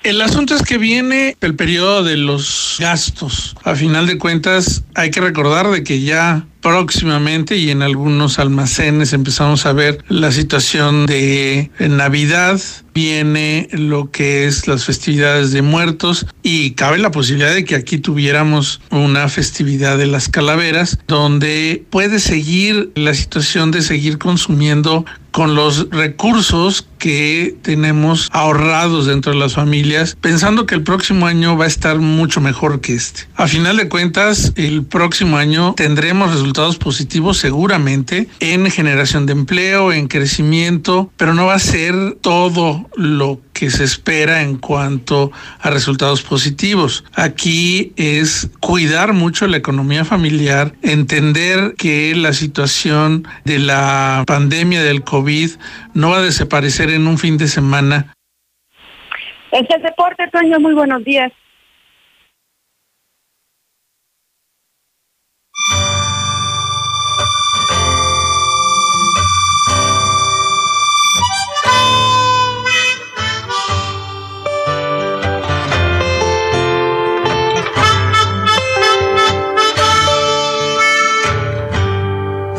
El asunto es que viene el periodo de los gastos. A final de cuentas, hay que recordar de que ya próximamente y en algunos almacenes empezamos a ver la situación de Navidad, viene lo que es las festividades de muertos y cabe la posibilidad de que aquí tuviéramos una festividad de las calaveras donde puede seguir la situación de seguir consumiendo con los recursos que tenemos ahorrados dentro de las familias, pensando que el próximo año va a estar mucho mejor que este. A final de cuentas, el próximo año tendremos resultados positivos seguramente en generación de empleo, en crecimiento, pero no va a ser todo lo que se espera en cuanto a resultados positivos. Aquí es cuidar mucho la economía familiar, entender que la situación de la pandemia del COVID no va a desaparecer en un fin de semana. Es el deporte, Toño, muy buenos días.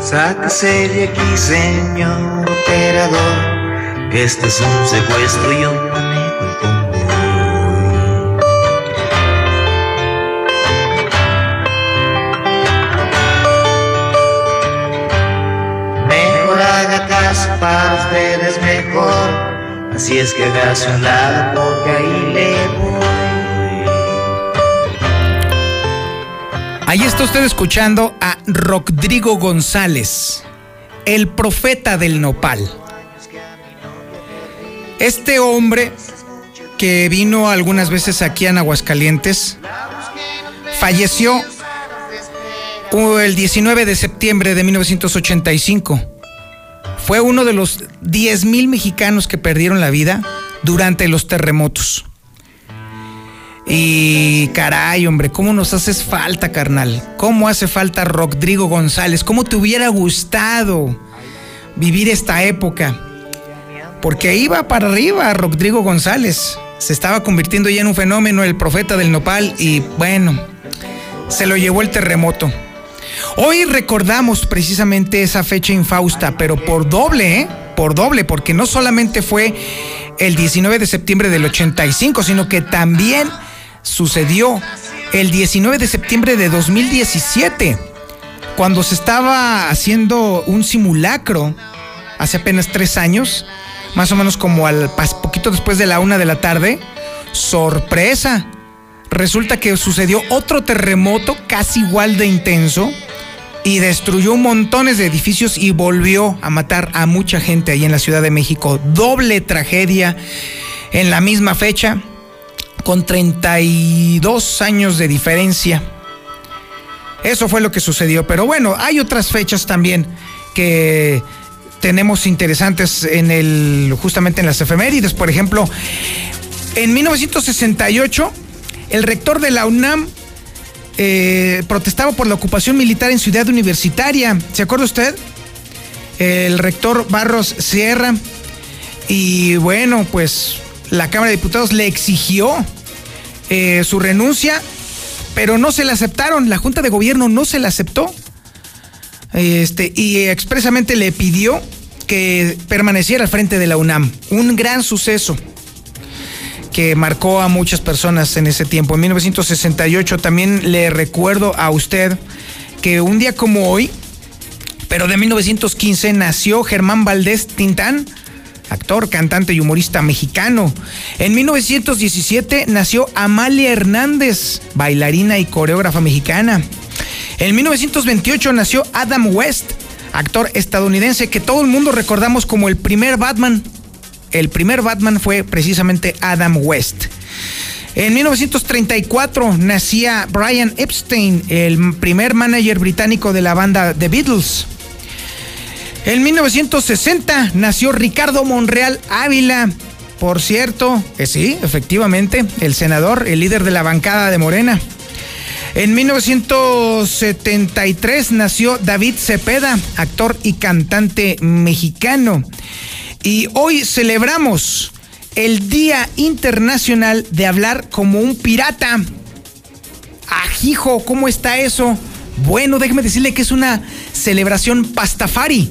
Sáquese de aquí, señor operador, que este es un secuestro y yo manejo el convoy. Mejor haga caso para ustedes mejor, así es que hágase un lado porque ahí le voy. Ahí está usted escuchando a Rodrigo González, el profeta del nopal. Este hombre que vino algunas veces aquí en Aguascalientes falleció el 19 de septiembre de 1985. Fue uno de los 10.000 mexicanos que perdieron la vida durante los terremotos. Y caray, hombre, ¿cómo nos haces falta, carnal? ¿Cómo hace falta Rodrigo González? ¿Cómo te hubiera gustado vivir esta época? Porque iba para arriba Rodrigo González. Se estaba convirtiendo ya en un fenómeno, el profeta del nopal, y bueno, se lo llevó el terremoto. Hoy recordamos precisamente esa fecha infausta, pero por doble, ¿eh? Por doble, porque no solamente fue el 19 de septiembre del 85, sino que también sucedió el 19 de septiembre de 2017, cuando se estaba haciendo un simulacro hace apenas tres años, más o menos como al poquito después de la una de la tarde. Sorpresa. Resulta que sucedió otro terremoto casi igual de intenso y destruyó montones de edificios y volvió a matar a mucha gente ahí en la Ciudad de México. Doble tragedia en la misma fecha con 32 años de diferencia. Eso fue lo que sucedió. Pero bueno, hay otras fechas también que tenemos interesantes en el, justamente en las efemérides. Por ejemplo, en 1968, el rector de la UNAM eh, protestaba por la ocupación militar en Ciudad Universitaria. ¿Se acuerda usted? El rector Barros Sierra. Y bueno, pues la Cámara de Diputados le exigió eh, su renuncia, pero no se la aceptaron. La Junta de Gobierno no se la aceptó. Este, y expresamente le pidió que permaneciera al frente de la UNAM. Un gran suceso que marcó a muchas personas en ese tiempo. En 1968 también le recuerdo a usted que un día como hoy, pero de 1915, nació Germán Valdés Tintán, actor, cantante y humorista mexicano. En 1917 nació Amalia Hernández, bailarina y coreógrafa mexicana. En 1928 nació Adam West, actor estadounidense que todo el mundo recordamos como el primer Batman. El primer Batman fue precisamente Adam West. En 1934 nacía Brian Epstein, el primer manager británico de la banda The Beatles. En 1960 nació Ricardo Monreal Ávila. Por cierto, que sí, efectivamente, el senador, el líder de la bancada de Morena. En 1973 nació David Cepeda, actor y cantante mexicano. Y hoy celebramos el Día Internacional de Hablar como un Pirata. Ajijo, ¿cómo está eso? Bueno, déjeme decirle que es una celebración pastafari.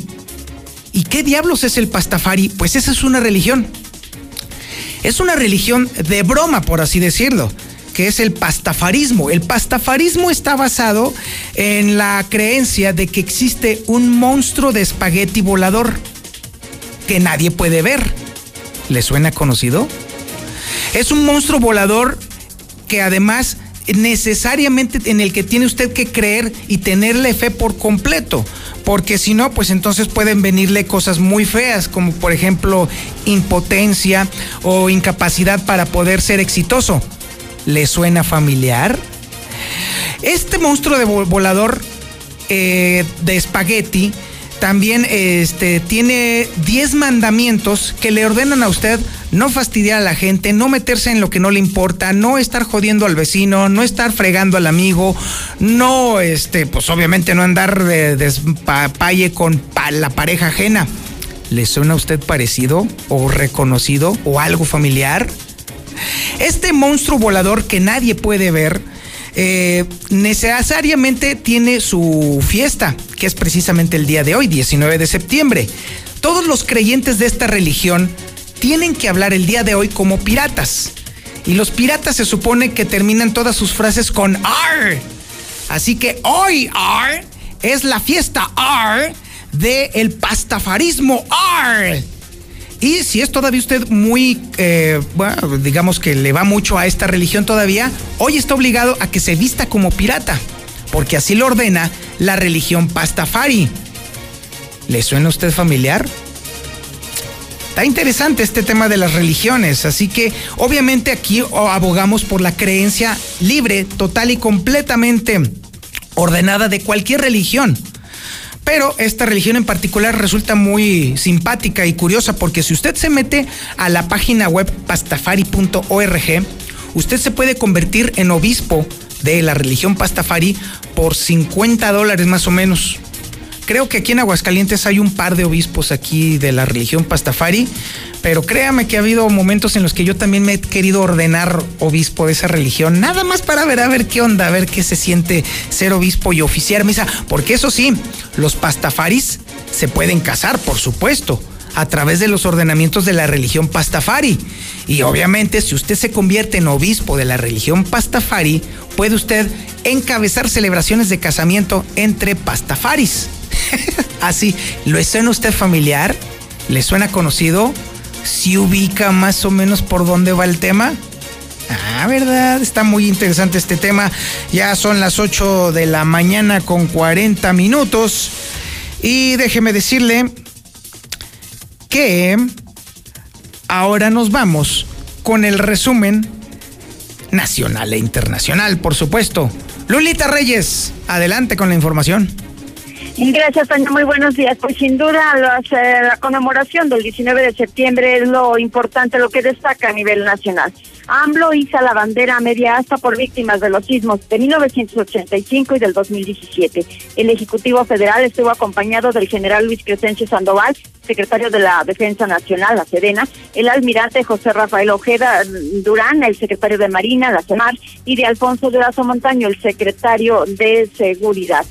¿Y qué diablos es el pastafari? Pues esa es una religión. Es una religión de broma, por así decirlo que es el pastafarismo. El pastafarismo está basado en la creencia de que existe un monstruo de espagueti volador que nadie puede ver. ¿Le suena conocido? Es un monstruo volador que además necesariamente en el que tiene usted que creer y tenerle fe por completo, porque si no, pues entonces pueden venirle cosas muy feas, como por ejemplo impotencia o incapacidad para poder ser exitoso. ¿Le suena familiar? Este monstruo de volador eh, de espagueti también este, tiene 10 mandamientos que le ordenan a usted no fastidiar a la gente, no meterse en lo que no le importa, no estar jodiendo al vecino, no estar fregando al amigo, no, este, pues obviamente no andar de despapalle con la pareja ajena. ¿Le suena a usted parecido o reconocido o algo familiar? Este monstruo volador que nadie puede ver, eh, necesariamente tiene su fiesta, que es precisamente el día de hoy, 19 de septiembre. Todos los creyentes de esta religión tienen que hablar el día de hoy como piratas. Y los piratas se supone que terminan todas sus frases con AR. Así que hoy AR es la fiesta AR del el pastafarismo AR. Y si es todavía usted muy, eh, bueno, digamos que le va mucho a esta religión todavía, hoy está obligado a que se vista como pirata, porque así lo ordena la religión Pastafari. ¿Le suena a usted familiar? Está interesante este tema de las religiones, así que obviamente aquí abogamos por la creencia libre, total y completamente ordenada de cualquier religión. Pero esta religión en particular resulta muy simpática y curiosa porque si usted se mete a la página web pastafari.org, usted se puede convertir en obispo de la religión pastafari por 50 dólares más o menos. Creo que aquí en Aguascalientes hay un par de obispos aquí de la religión pastafari pero créame que ha habido momentos en los que yo también me he querido ordenar obispo de esa religión, nada más para ver a ver qué onda, a ver qué se siente ser obispo y oficiar misa, porque eso sí, los pastafaris se pueden casar, por supuesto, a través de los ordenamientos de la religión pastafari. Y obviamente, si usted se convierte en obispo de la religión pastafari, puede usted encabezar celebraciones de casamiento entre pastafaris. *laughs* Así, ¿lo suena usted familiar? ¿Le suena conocido? si ubica más o menos por dónde va el tema. Ah, verdad, está muy interesante este tema. Ya son las 8 de la mañana con 40 minutos. Y déjeme decirle que ahora nos vamos con el resumen nacional e internacional, por supuesto. Lulita Reyes, adelante con la información. Gracias, Tania. Muy buenos días. Pues sin duda eh, la conmemoración del 19 de septiembre es lo importante, lo que destaca a nivel nacional. AMLO hizo la bandera media asta por víctimas de los sismos de 1985 y del 2017. El Ejecutivo Federal estuvo acompañado del general Luis Crescencio Sandoval, secretario de la Defensa Nacional, la Sedena, el almirante José Rafael Ojeda Durán, el secretario de Marina, la CEMAR, y de Alfonso Durazo Montaño, el secretario de Seguridad.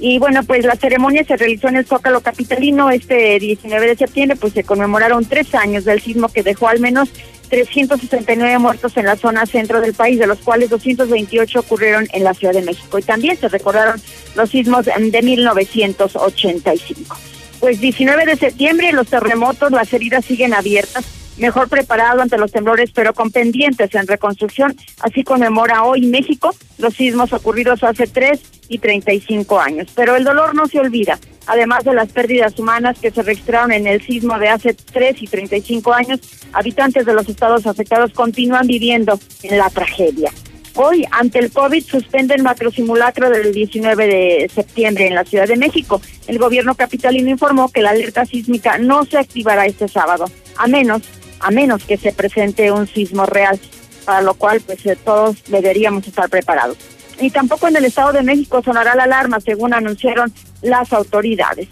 Y bueno, pues la ceremonia se realizó en el Zócalo Capitalino este 19 de septiembre, pues se conmemoraron tres años del sismo que dejó al menos 369 muertos en la zona centro del país, de los cuales 228 ocurrieron en la Ciudad de México. Y también se recordaron los sismos de 1985. Pues 19 de septiembre, los terremotos, las heridas siguen abiertas mejor preparado ante los temblores, pero con pendientes en reconstrucción. Así conmemora hoy México los sismos ocurridos hace tres y 35 años. Pero el dolor no se olvida, además de las pérdidas humanas que se registraron en el sismo de hace tres y 35 años, habitantes de los estados afectados continúan viviendo en la tragedia. Hoy, ante el COVID, suspende el macrosimulacro del 19 de septiembre en la Ciudad de México. El gobierno capitalino informó que la alerta sísmica no se activará este sábado, a menos a menos que se presente un sismo real, para lo cual pues eh, todos deberíamos estar preparados. Y tampoco en el Estado de México sonará la alarma, según anunciaron las autoridades.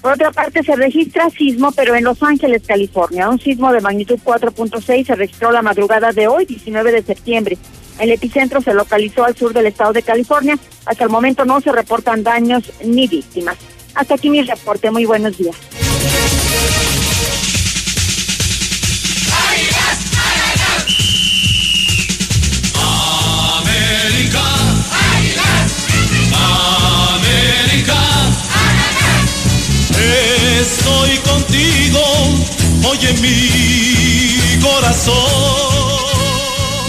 Por otra parte, se registra sismo, pero en Los Ángeles, California. Un sismo de magnitud 4.6 se registró la madrugada de hoy, 19 de septiembre. El epicentro se localizó al sur del estado de California. Hasta el momento no se reportan daños ni víctimas. Hasta aquí mi reporte. Muy buenos días. Estoy contigo, oye mi corazón.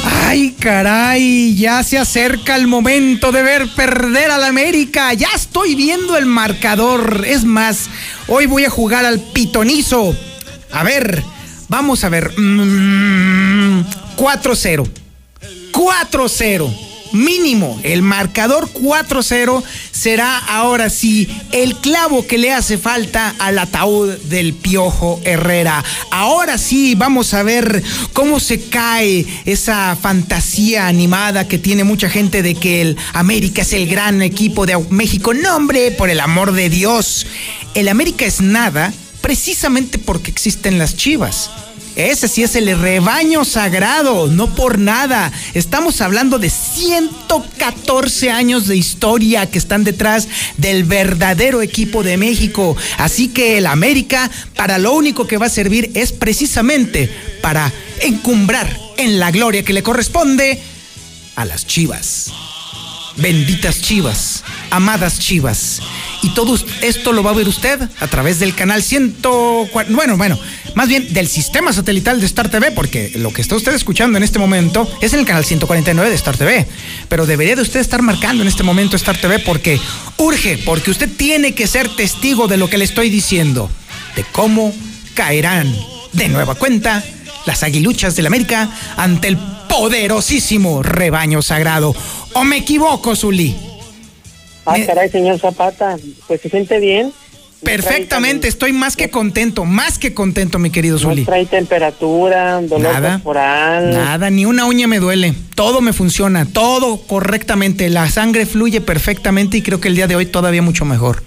Ay, caray, ya se acerca el momento de ver perder a la América. Ya estoy viendo el marcador. Es más, hoy voy a jugar al pitonizo. A ver, vamos a ver. 4-0. Mm, 4-0 mínimo. El marcador 4-0 será ahora sí el clavo que le hace falta al ataúd del Piojo Herrera. Ahora sí vamos a ver cómo se cae esa fantasía animada que tiene mucha gente de que el América es el gran equipo de México. No, hombre, por el amor de Dios. El América es nada precisamente porque existen las chivas. Ese sí es el rebaño sagrado, no por nada. Estamos hablando de 114 años de historia que están detrás del verdadero equipo de México. Así que el América para lo único que va a servir es precisamente para encumbrar en la gloria que le corresponde a las chivas. Benditas chivas, amadas chivas. Y todo esto lo va a ver usted a través del canal 100. Bueno, bueno, más bien del sistema satelital de Star TV, porque lo que está usted escuchando en este momento es en el canal 149 de Star TV. Pero debería de usted estar marcando en este momento Star TV porque urge, porque usted tiene que ser testigo de lo que le estoy diciendo, de cómo caerán de nueva cuenta las aguiluchas del América ante el poderosísimo rebaño sagrado. ¿O me equivoco, Zuli? Ah, caray, señor Zapata, pues se siente bien. Perfectamente, estoy más que contento, más que contento, mi querido Zuli. No trae temperatura, dolor Nada, corporal. Nada, ni una uña me duele. Todo me funciona, todo correctamente. La sangre fluye perfectamente y creo que el día de hoy todavía mucho mejor.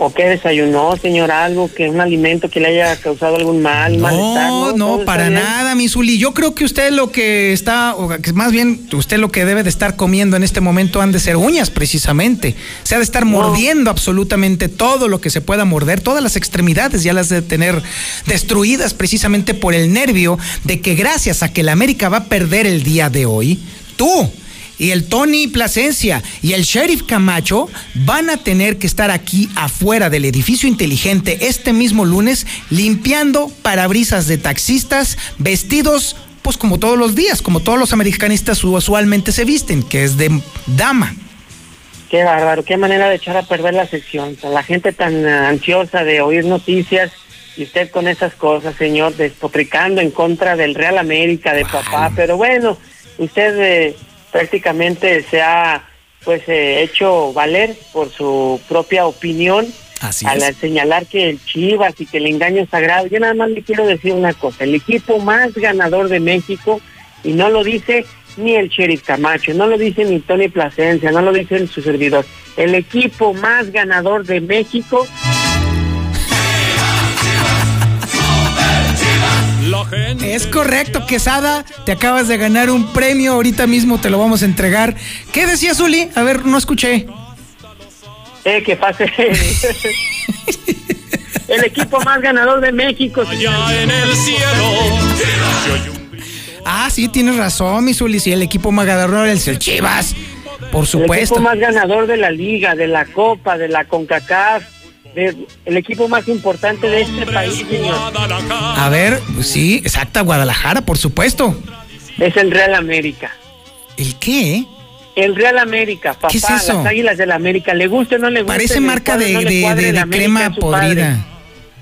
¿O qué desayunó, señor? Algo que un alimento que le haya causado algún mal, malestar. No, no, ¿Todo para nada, mi Zuli. Yo creo que usted lo que está, o que más bien usted lo que debe de estar comiendo en este momento han de ser uñas, precisamente. Se ha de estar mordiendo absolutamente todo lo que se pueda morder, todas las extremidades ya las de tener destruidas precisamente por el nervio de que gracias a que la América va a perder el día de hoy, tú y el Tony Plasencia y el Sheriff Camacho van a tener que estar aquí afuera del edificio inteligente este mismo lunes limpiando parabrisas de taxistas vestidos pues como todos los días, como todos los americanistas usualmente se visten, que es de dama. Qué bárbaro, qué manera de echar a perder la sección. O sea, La gente tan eh, ansiosa de oír noticias y usted con esas cosas, señor, despotricando en contra del Real América, de papá. Pero bueno, usted eh, prácticamente se ha pues eh, hecho valer por su propia opinión Así al es. señalar que el Chivas y que el engaño sagrado. Yo nada más le quiero decir una cosa, el equipo más ganador de México, y no lo dice ni el Sheriff Camacho, no lo dice ni Tony Plasencia, no lo dice su servidor, el equipo más ganador de México Es correcto, Quesada, te acabas de ganar un premio, ahorita mismo te lo vamos a entregar. ¿Qué decía Zuli? A ver, no escuché. Eh, que pase. *laughs* el equipo más ganador de México. Allá en el cielo. Ah, sí, tienes razón, mi Zuli, sí, el equipo más ganador es el Chivas. Por El supuesto. equipo más ganador de la liga, de la Copa, de la CONCACAF, de- el equipo más importante de este país, señor. A ver, sí, exacta, Guadalajara, por supuesto. Es el Real América. ¿El qué? El Real América, papá, ¿Qué es eso? las Águilas del América, le guste o no le guste. Parece marca de, no de- crema padre. podrida.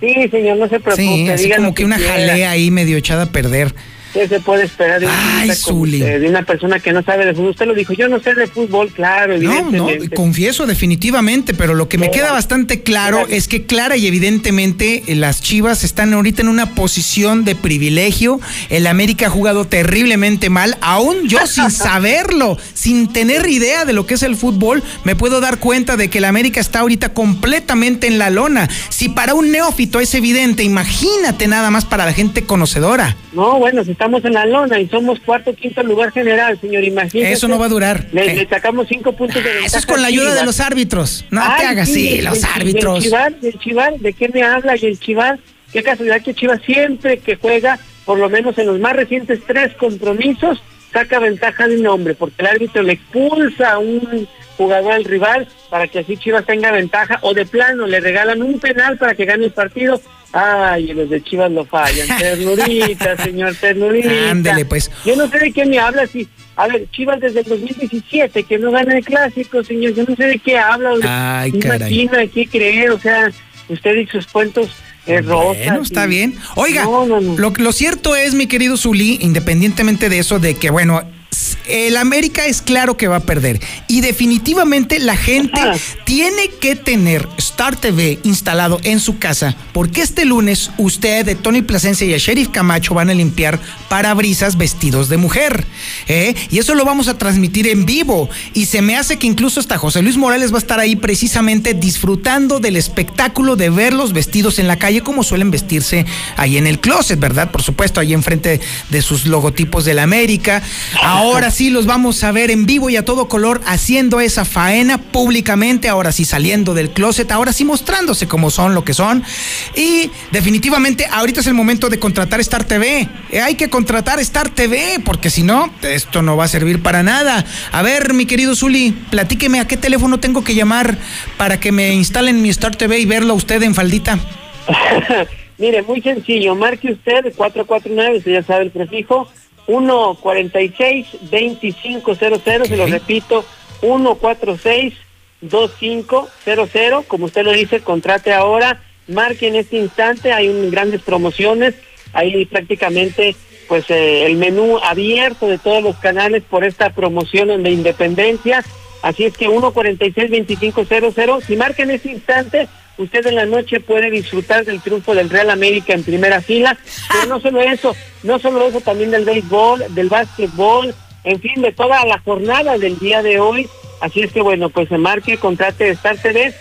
Sí, señor, no se preocupe. Sí, así como que una quiera. jalea ahí medio echada a perder. ¿Qué se puede esperar de, Ay, usted, de una persona que no sabe de fútbol? Usted lo dijo, yo no sé de fútbol, claro, No, no, confieso definitivamente, pero lo que me queda bastante claro es que clara y evidentemente eh, las Chivas están ahorita en una posición de privilegio. El América ha jugado terriblemente mal, aún yo sin *laughs* saberlo, sin tener idea de lo que es el fútbol, me puedo dar cuenta de que el América está ahorita completamente en la lona. Si para un neófito es evidente, imagínate nada más para la gente conocedora. No, bueno, si estamos en la lona y somos cuarto quinto lugar general, señor, imagínese. Eso no va a durar. Le, Eh. le sacamos cinco puntos de ventaja. Eso es con la ayuda de los árbitros. No Ay, te hagas así, los el- árbitros. El Chivar, el Chivar, ¿de qué me habla? Y el Chivar, qué casualidad que Chivas siempre que juega, por lo menos en los más recientes tres compromisos, saca ventaja de un hombre, porque el árbitro le expulsa un jugador al rival para que así Chivas tenga ventaja, o de plano le regalan un penal para que gane el partido. Ay, los de Chivas lo fallan. *laughs* Ternurita, señor, ternurita. Ándele, pues. Yo no sé de qué me habla, si, a ver, Chivas desde el 2017 que no gana el clásico, señor, yo no sé de qué habla, Ay, imagina, qué creer, o sea, usted y sus cuentos eh, rosas. Bueno, está y- bien. Oiga, No, no, no. Lo, lo cierto es, mi querido Zuli, independientemente de eso, de que, bueno, el América es claro que va a perder. Y definitivamente la gente tiene que tener Star TV instalado en su casa, porque este lunes usted, Tony Plasencia y a Sheriff Camacho van a limpiar parabrisas vestidos de mujer. ¿eh? Y eso lo vamos a transmitir en vivo. Y se me hace que incluso hasta José Luis Morales va a estar ahí precisamente disfrutando del espectáculo de ver los vestidos en la calle como suelen vestirse ahí en el closet, ¿verdad? Por supuesto, ahí enfrente de sus logotipos de la América. Ahora sí los vamos a ver en vivo y a todo color haciendo esa faena públicamente, ahora sí saliendo del closet, ahora sí mostrándose como son lo que son. Y definitivamente ahorita es el momento de contratar Star TV. Eh, hay que contratar Star TV, porque si no, esto no va a servir para nada. A ver, mi querido Zuli, platíqueme a qué teléfono tengo que llamar para que me instalen mi Star TV y verlo a usted en faldita. *laughs* Mire, muy sencillo, marque usted 449, usted ya sabe el prefijo, 146-2500, se lo repito, 146-2500, como usted lo dice, contrate ahora, marque en este instante, hay un, grandes promociones, hay prácticamente pues eh, el menú abierto de todos los canales por esta promoción de independencia, así es que 146-2500, si marca en este instante, usted en la noche puede disfrutar del triunfo del Real América en primera fila, pero no solo eso, no solo eso, también del béisbol, del básquetbol, en fin, de toda la jornada del día de hoy. Así es que bueno, pues se marque, contrate Star TV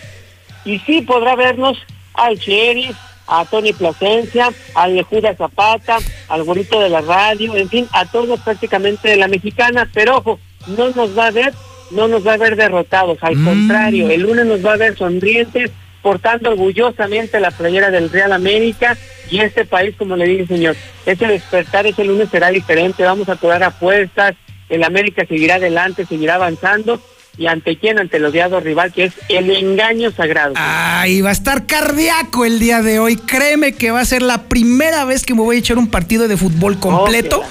y sí podrá vernos al Sheriff, a Tony Plasencia, al Judas Zapata, al Gorito de la Radio, en fin, a todos prácticamente de la mexicana, pero ojo, no nos va a ver, no nos va a ver derrotados, al Mm. contrario, el lunes nos va a ver sonrientes, portando orgullosamente la playera del Real América y este país, como le dije, señor, ese despertar ese lunes será diferente, vamos a cobrar apuestas, el América seguirá adelante, seguirá avanzando y ante quién, ante el odiado rival que es el engaño sagrado. Ay, va a estar cardíaco el día de hoy. Créeme que va a ser la primera vez que me voy a echar un partido de fútbol completo.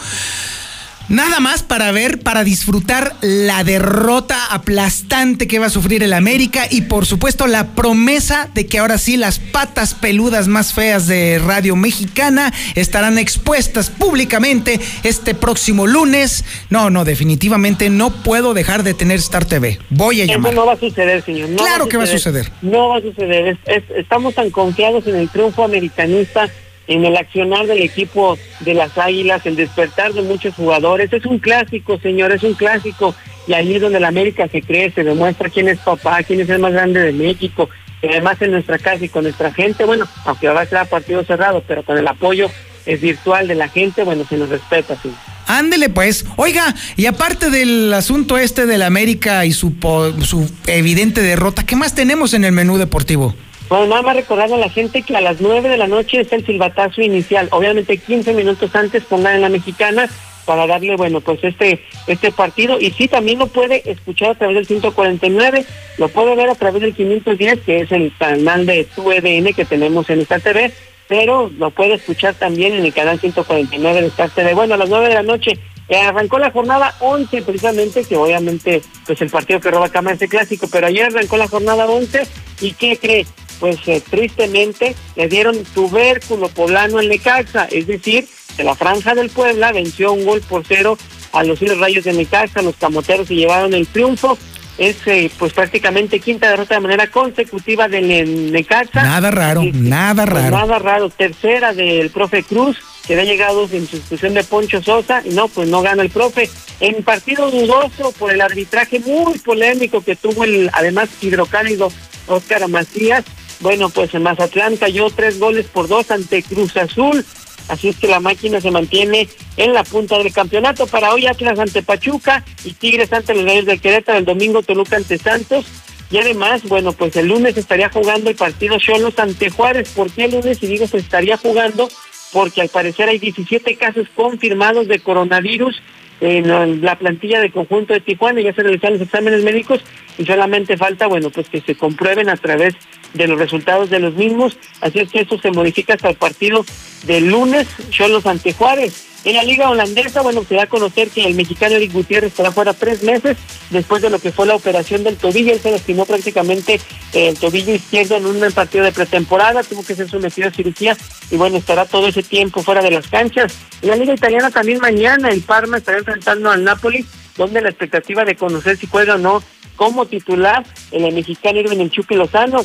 Nada más para ver, para disfrutar la derrota aplastante que va a sufrir el América y por supuesto la promesa de que ahora sí las patas peludas más feas de Radio Mexicana estarán expuestas públicamente este próximo lunes. No, no, definitivamente no puedo dejar de tener Star TV. Voy a Eso llamar. no va a suceder, señor. no Claro que va a suceder. No va a suceder. Es- es- estamos tan confiados en el triunfo americanista, en el accionar del equipo de las Águilas, el despertar de muchos jugadores. Es un clásico, señor, es un clásico. Y ahí donde la América se cree, se demuestra quién es papá, quién es el más grande de México. Y además en nuestra casa y con nuestra gente, bueno, aunque va a ser partido cerrado, pero con el apoyo es virtual de la gente, bueno, se nos respeta, sí. Ándele pues. Oiga, y aparte del asunto este del América y su, su evidente derrota, ¿qué más tenemos en el menú deportivo? Bueno, nada más recordar a la gente que a las 9 de la noche es el silbatazo inicial. Obviamente 15 minutos antes pongan en la mexicana para darle, bueno, pues este este partido. Y sí, también lo puede escuchar a través del 149, lo puede ver a través del 510, que es el canal de tu EDN que tenemos en esta TV, pero lo puede escuchar también en el canal 149 de Star TV. Bueno, a las 9 de la noche eh, arrancó la jornada 11 precisamente, que obviamente pues el partido que roba cama es el clásico, pero ayer arrancó la jornada 11 y ¿qué cree? Pues eh, tristemente le dieron tubérculo poblano en Necaxa, es decir, de la franja del Puebla venció un gol por cero a los Hilos Rayos de Necaxa, los camoteros se llevaron el triunfo, es eh, pues prácticamente quinta derrota de manera consecutiva del eh, Necaxa. Nada raro, nada Pues raro. nada raro. Tercera del profe Cruz, que había llegado en sustitución de Poncho Sosa, y no, pues no gana el profe. En partido dudoso por el arbitraje muy polémico que tuvo el, además, hidrocálido Óscar Macías. Bueno, pues en Mazatlán cayó tres goles por dos ante Cruz Azul. Así es que la máquina se mantiene en la punta del campeonato. Para hoy Atlas ante Pachuca y Tigres ante los Gallos del Querétaro. El domingo Toluca ante Santos. Y además, bueno, pues el lunes estaría jugando el partido Cholos ante Juárez. ¿Por qué el lunes? Y digo, se estaría jugando porque al parecer hay 17 casos confirmados de coronavirus en la plantilla del conjunto de Tijuana, ya se realizaron los exámenes médicos y solamente falta, bueno, pues que se comprueben a través de los resultados de los mismos, así es que eso se modifica hasta el partido del lunes, Cholos ante Juárez. En la liga holandesa, bueno, se da a conocer que el mexicano Eric Gutiérrez estará fuera tres meses después de lo que fue la operación del tobillo. Él se lastimó prácticamente el tobillo izquierdo en un partido de pretemporada, tuvo que ser sometido a cirugía y bueno, estará todo ese tiempo fuera de las canchas. En la liga italiana también mañana el Parma estará enfrentando al Napoli donde la expectativa de conocer si juega o no como titular el mexicano Irving El Chucky Lozano.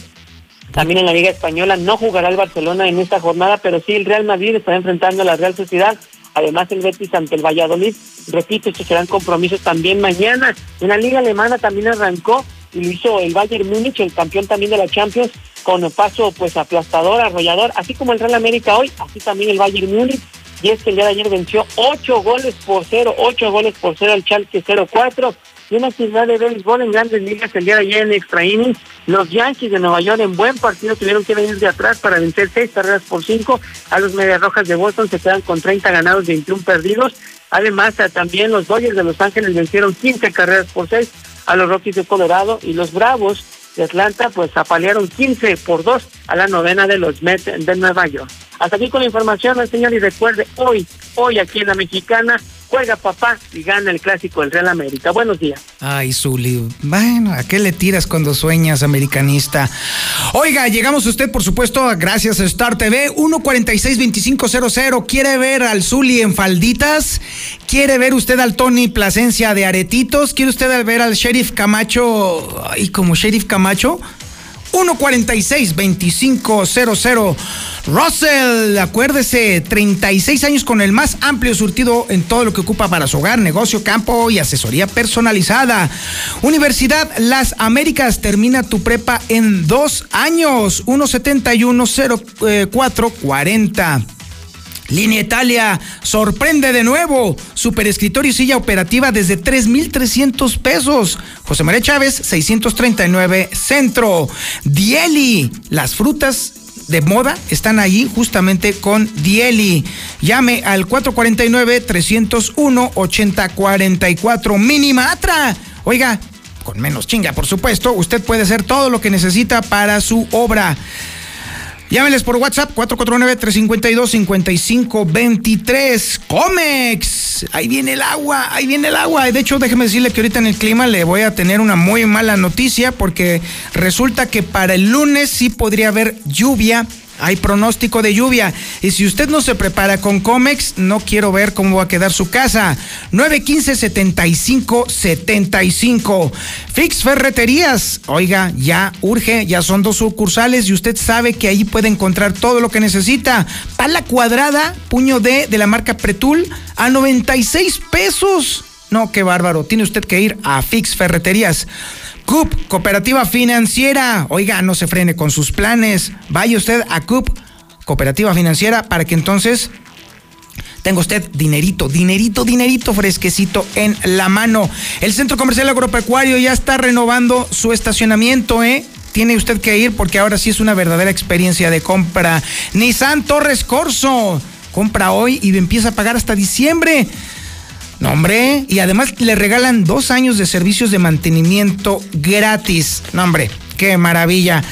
También en la Liga Española no jugará el Barcelona en esta jornada, pero sí el Real Madrid está enfrentando a la Real Sociedad. Además, el Betis ante el Valladolid. Repito, estos serán compromisos también mañana. En la Liga Alemana también arrancó y lo hizo el Bayern Múnich, el campeón también de la Champions, con paso pues aplastador, arrollador, así como el Real América hoy, así también el Bayern Múnich. Y es que el día de ayer venció ocho goles por cero, ocho goles por cero al Schalke 0-4 y una actividad de béisbol en grandes ligas el día de ayer en extra innings. Los Yankees de Nueva York en buen partido tuvieron que venir de atrás para vencer seis carreras por cinco. A los Medias Rojas de Boston se quedan con 30 ganados, 21 perdidos. Además, también los Dodgers de Los Ángeles vencieron 15 carreras por seis a los Rockies de Colorado y los Bravos de Atlanta pues apalearon 15 por 2 a la novena de los Mets de Nueva York. Hasta aquí con la información, señor, y recuerde, hoy, hoy aquí en la Mexicana, juega papá y gana el clásico del Real América. Buenos días. Ay, Zuli. Bueno, ¿a qué le tiras cuando sueñas, americanista? Oiga, llegamos a usted, por supuesto, gracias a Star TV, 146-2500. ¿Quiere ver al Zuli en falditas? ¿Quiere ver usted al Tony Plasencia de aretitos? ¿Quiere usted ver al Sheriff Camacho? y como Sheriff Camacho? 146-2500. Russell, acuérdese, 36 años con el más amplio surtido en todo lo que ocupa para su hogar, negocio, campo y asesoría personalizada. Universidad Las Américas termina tu prepa en dos años, 1710440. Línea Italia sorprende de nuevo. Super escritorio y silla operativa desde 3,300 pesos. José María Chávez, 639 Centro. Dieli, las frutas de moda están ahí justamente con Dieli. Llame al 449-301-8044 Minimatra. Oiga, con menos chinga, por supuesto, usted puede hacer todo lo que necesita para su obra. Llámenles por WhatsApp 449-352-5523. Comex. Ahí viene el agua, ahí viene el agua. De hecho, déjeme decirle que ahorita en el clima le voy a tener una muy mala noticia porque resulta que para el lunes sí podría haber lluvia hay pronóstico de lluvia. Y si usted no se prepara con Comex, no quiero ver cómo va a quedar su casa. 915-7575. Fix Ferreterías. Oiga, ya urge, ya son dos sucursales y usted sabe que ahí puede encontrar todo lo que necesita. Pala cuadrada, puño D de la marca Pretul a 96 pesos. No, qué bárbaro. Tiene usted que ir a Fix Ferreterías. CUP, Cooperativa Financiera. Oiga, no se frene con sus planes. Vaya usted a CUP, Cooperativa Financiera, para que entonces tenga usted dinerito, dinerito, dinerito fresquecito en la mano. El Centro Comercial Agropecuario ya está renovando su estacionamiento, ¿eh? Tiene usted que ir porque ahora sí es una verdadera experiencia de compra. Nissan Torres Corso. Compra hoy y empieza a pagar hasta diciembre. No, hombre, y además le regalan dos años de servicios de mantenimiento gratis. No, hombre, qué maravilla.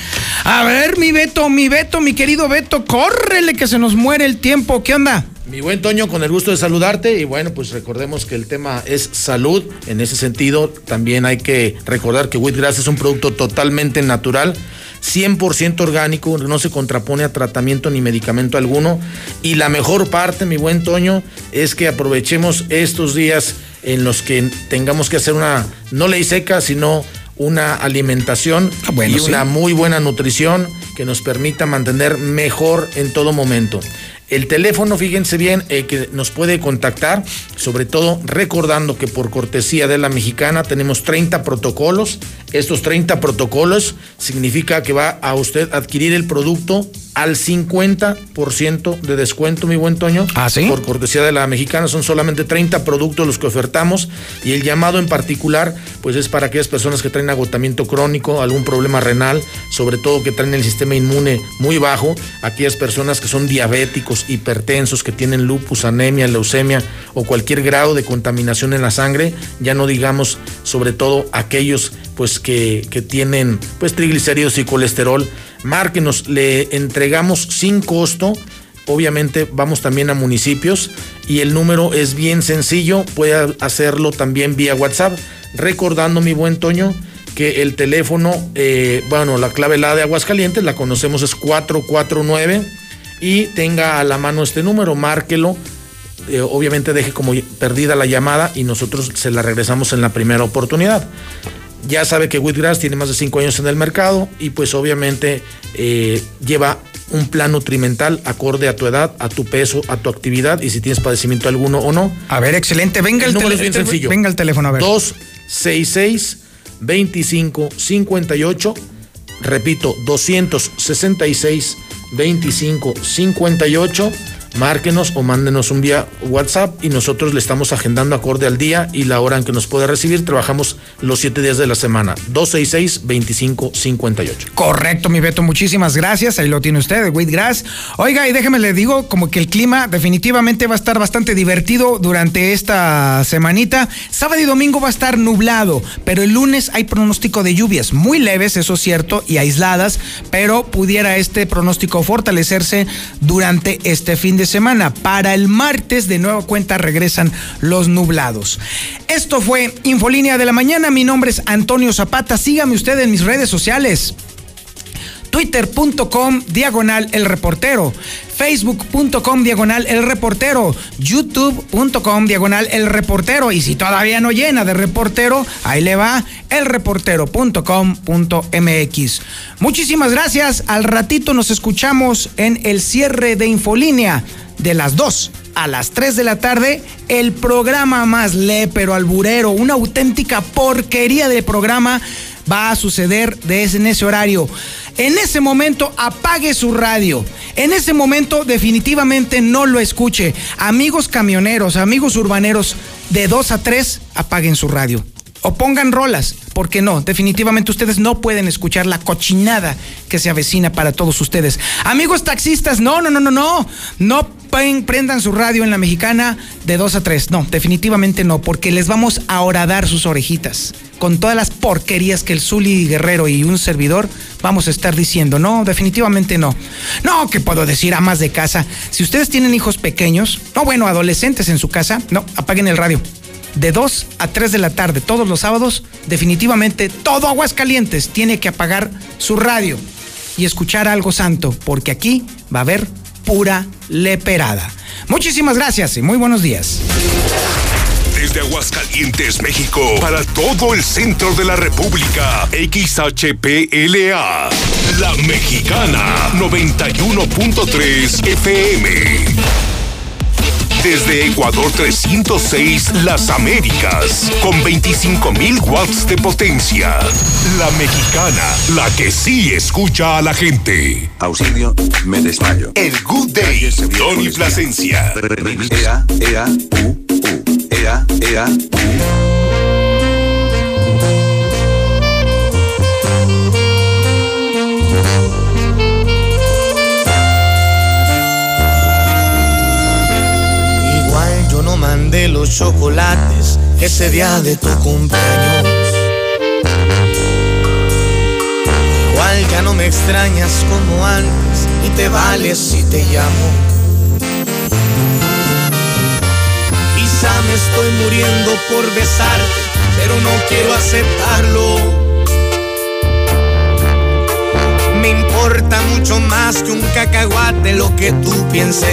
A ver, mi Beto, mi Beto, mi querido Beto, córrele que se nos muere el tiempo. ¿Qué onda? Mi buen Toño, con el gusto de saludarte y bueno, pues recordemos que el tema es salud. En ese sentido, también hay que recordar que Wheatgrass es un producto totalmente natural 100% orgánico, no se contrapone a tratamiento ni medicamento alguno. Y la mejor parte, mi buen Toño, es que aprovechemos estos días en los que tengamos que hacer una, no ley seca, sino una alimentación ah, y una muy buena nutrición que nos permita mantener mejor en todo momento. El teléfono, fíjense bien, eh, que nos puede contactar, sobre todo recordando que por cortesía de la mexicana tenemos 30 protocolos. Estos 30 protocolos significa que va a usted adquirir el producto al 50% de descuento, mi buen Toño. ¿Ah, sí? Por cortesía de la mexicana, son solamente 30 productos los que ofertamos y el llamado en particular, pues es para aquellas personas que traen agotamiento crónico, algún problema renal, sobre todo que traen el sistema inmune muy bajo, aquellas personas que son diabéticos, hipertensos, que tienen lupus, anemia, leucemia o cualquier grado de contaminación en la sangre, ya no digamos sobre todo aquellos pues que, que tienen pues triglicéridos y colesterol márquenos, le entregamos sin costo. Obviamente vamos también a municipios y el número es bien sencillo, puede hacerlo también vía WhatsApp. Recordando mi buen Toño que el teléfono, eh, bueno, la clave la de Aguascalientes, la conocemos es 449 y tenga a la mano este número, márquelo eh, obviamente deje como perdida la llamada y nosotros se la regresamos en la primera oportunidad. Ya sabe que Wheatgrass tiene más de 5 años en el mercado y pues obviamente eh, lleva un plan nutrimental acorde a tu edad, a tu peso, a tu actividad y si tienes padecimiento alguno o no. A ver, excelente. Venga el, el número es teléfono. bien sencillo. Venga el teléfono, a ver. 266 25 58. Repito, 266 25 58. Márquenos o mándenos un vía WhatsApp y nosotros le estamos agendando acorde al día y la hora en que nos puede recibir. Trabajamos los siete días de la semana. 266-2558. Correcto, mi Beto, muchísimas gracias. Ahí lo tiene usted, Wheatgrass. Oiga, y déjeme le digo, como que el clima definitivamente va a estar bastante divertido durante esta semanita. Sábado y domingo va a estar nublado, pero el lunes hay pronóstico de lluvias muy leves, eso es cierto, y aisladas, pero pudiera este pronóstico fortalecerse durante este fin de semana. Para el martes, de nueva cuenta, regresan los nublados. Esto fue Infolínea de la Mañana. Mi nombre es Antonio Zapata. Sígame usted en mis redes sociales. Twitter.com diagonal el reportero, Facebook.com diagonal el reportero, YouTube.com diagonal el reportero. Y si todavía no llena de reportero, ahí le va elreportero.com.mx. Muchísimas gracias. Al ratito nos escuchamos en el cierre de Infolínea de las 2 a las 3 de la tarde, el programa más lépero, alburero, una auténtica porquería de programa va a suceder de ese, en ese horario. En ese momento apague su radio. En ese momento definitivamente no lo escuche. Amigos camioneros, amigos urbaneros, de 2 a 3 apaguen su radio. O pongan rolas, porque no, definitivamente ustedes no pueden escuchar la cochinada que se avecina para todos ustedes. Amigos taxistas, no, no, no, no, no, no prendan su radio en la mexicana de 2 a 3, no, definitivamente no, porque les vamos a horadar sus orejitas con todas las porquerías que el Zuli Guerrero y un servidor vamos a estar diciendo. No, definitivamente no. No, que puedo decir amas de casa. Si ustedes tienen hijos pequeños, no, bueno, adolescentes en su casa, no, apaguen el radio de 2 a 3 de la tarde todos los sábados, definitivamente todo Aguascalientes tiene que apagar su radio y escuchar algo santo, porque aquí va a haber pura leperada. Muchísimas gracias y muy buenos días. Desde Aguascalientes, México, para todo el centro de la República, XHPLA, La Mexicana, 91.3 FM. Desde Ecuador 306, Las Américas, con 25.000 watts de potencia. La mexicana, la que sí escucha a la gente. Auxilio, me desmayo. El Good Day, Tony Plasencia. Ea, ea, u, u. Ea, ea, u. mandé los chocolates ese día de tu cumpleaños. Igual ya no me extrañas como antes y te vales si te llamo. Quizá me estoy muriendo por besarte, pero no quiero aceptarlo. Me importa mucho más que un cacahuate lo que tú pienses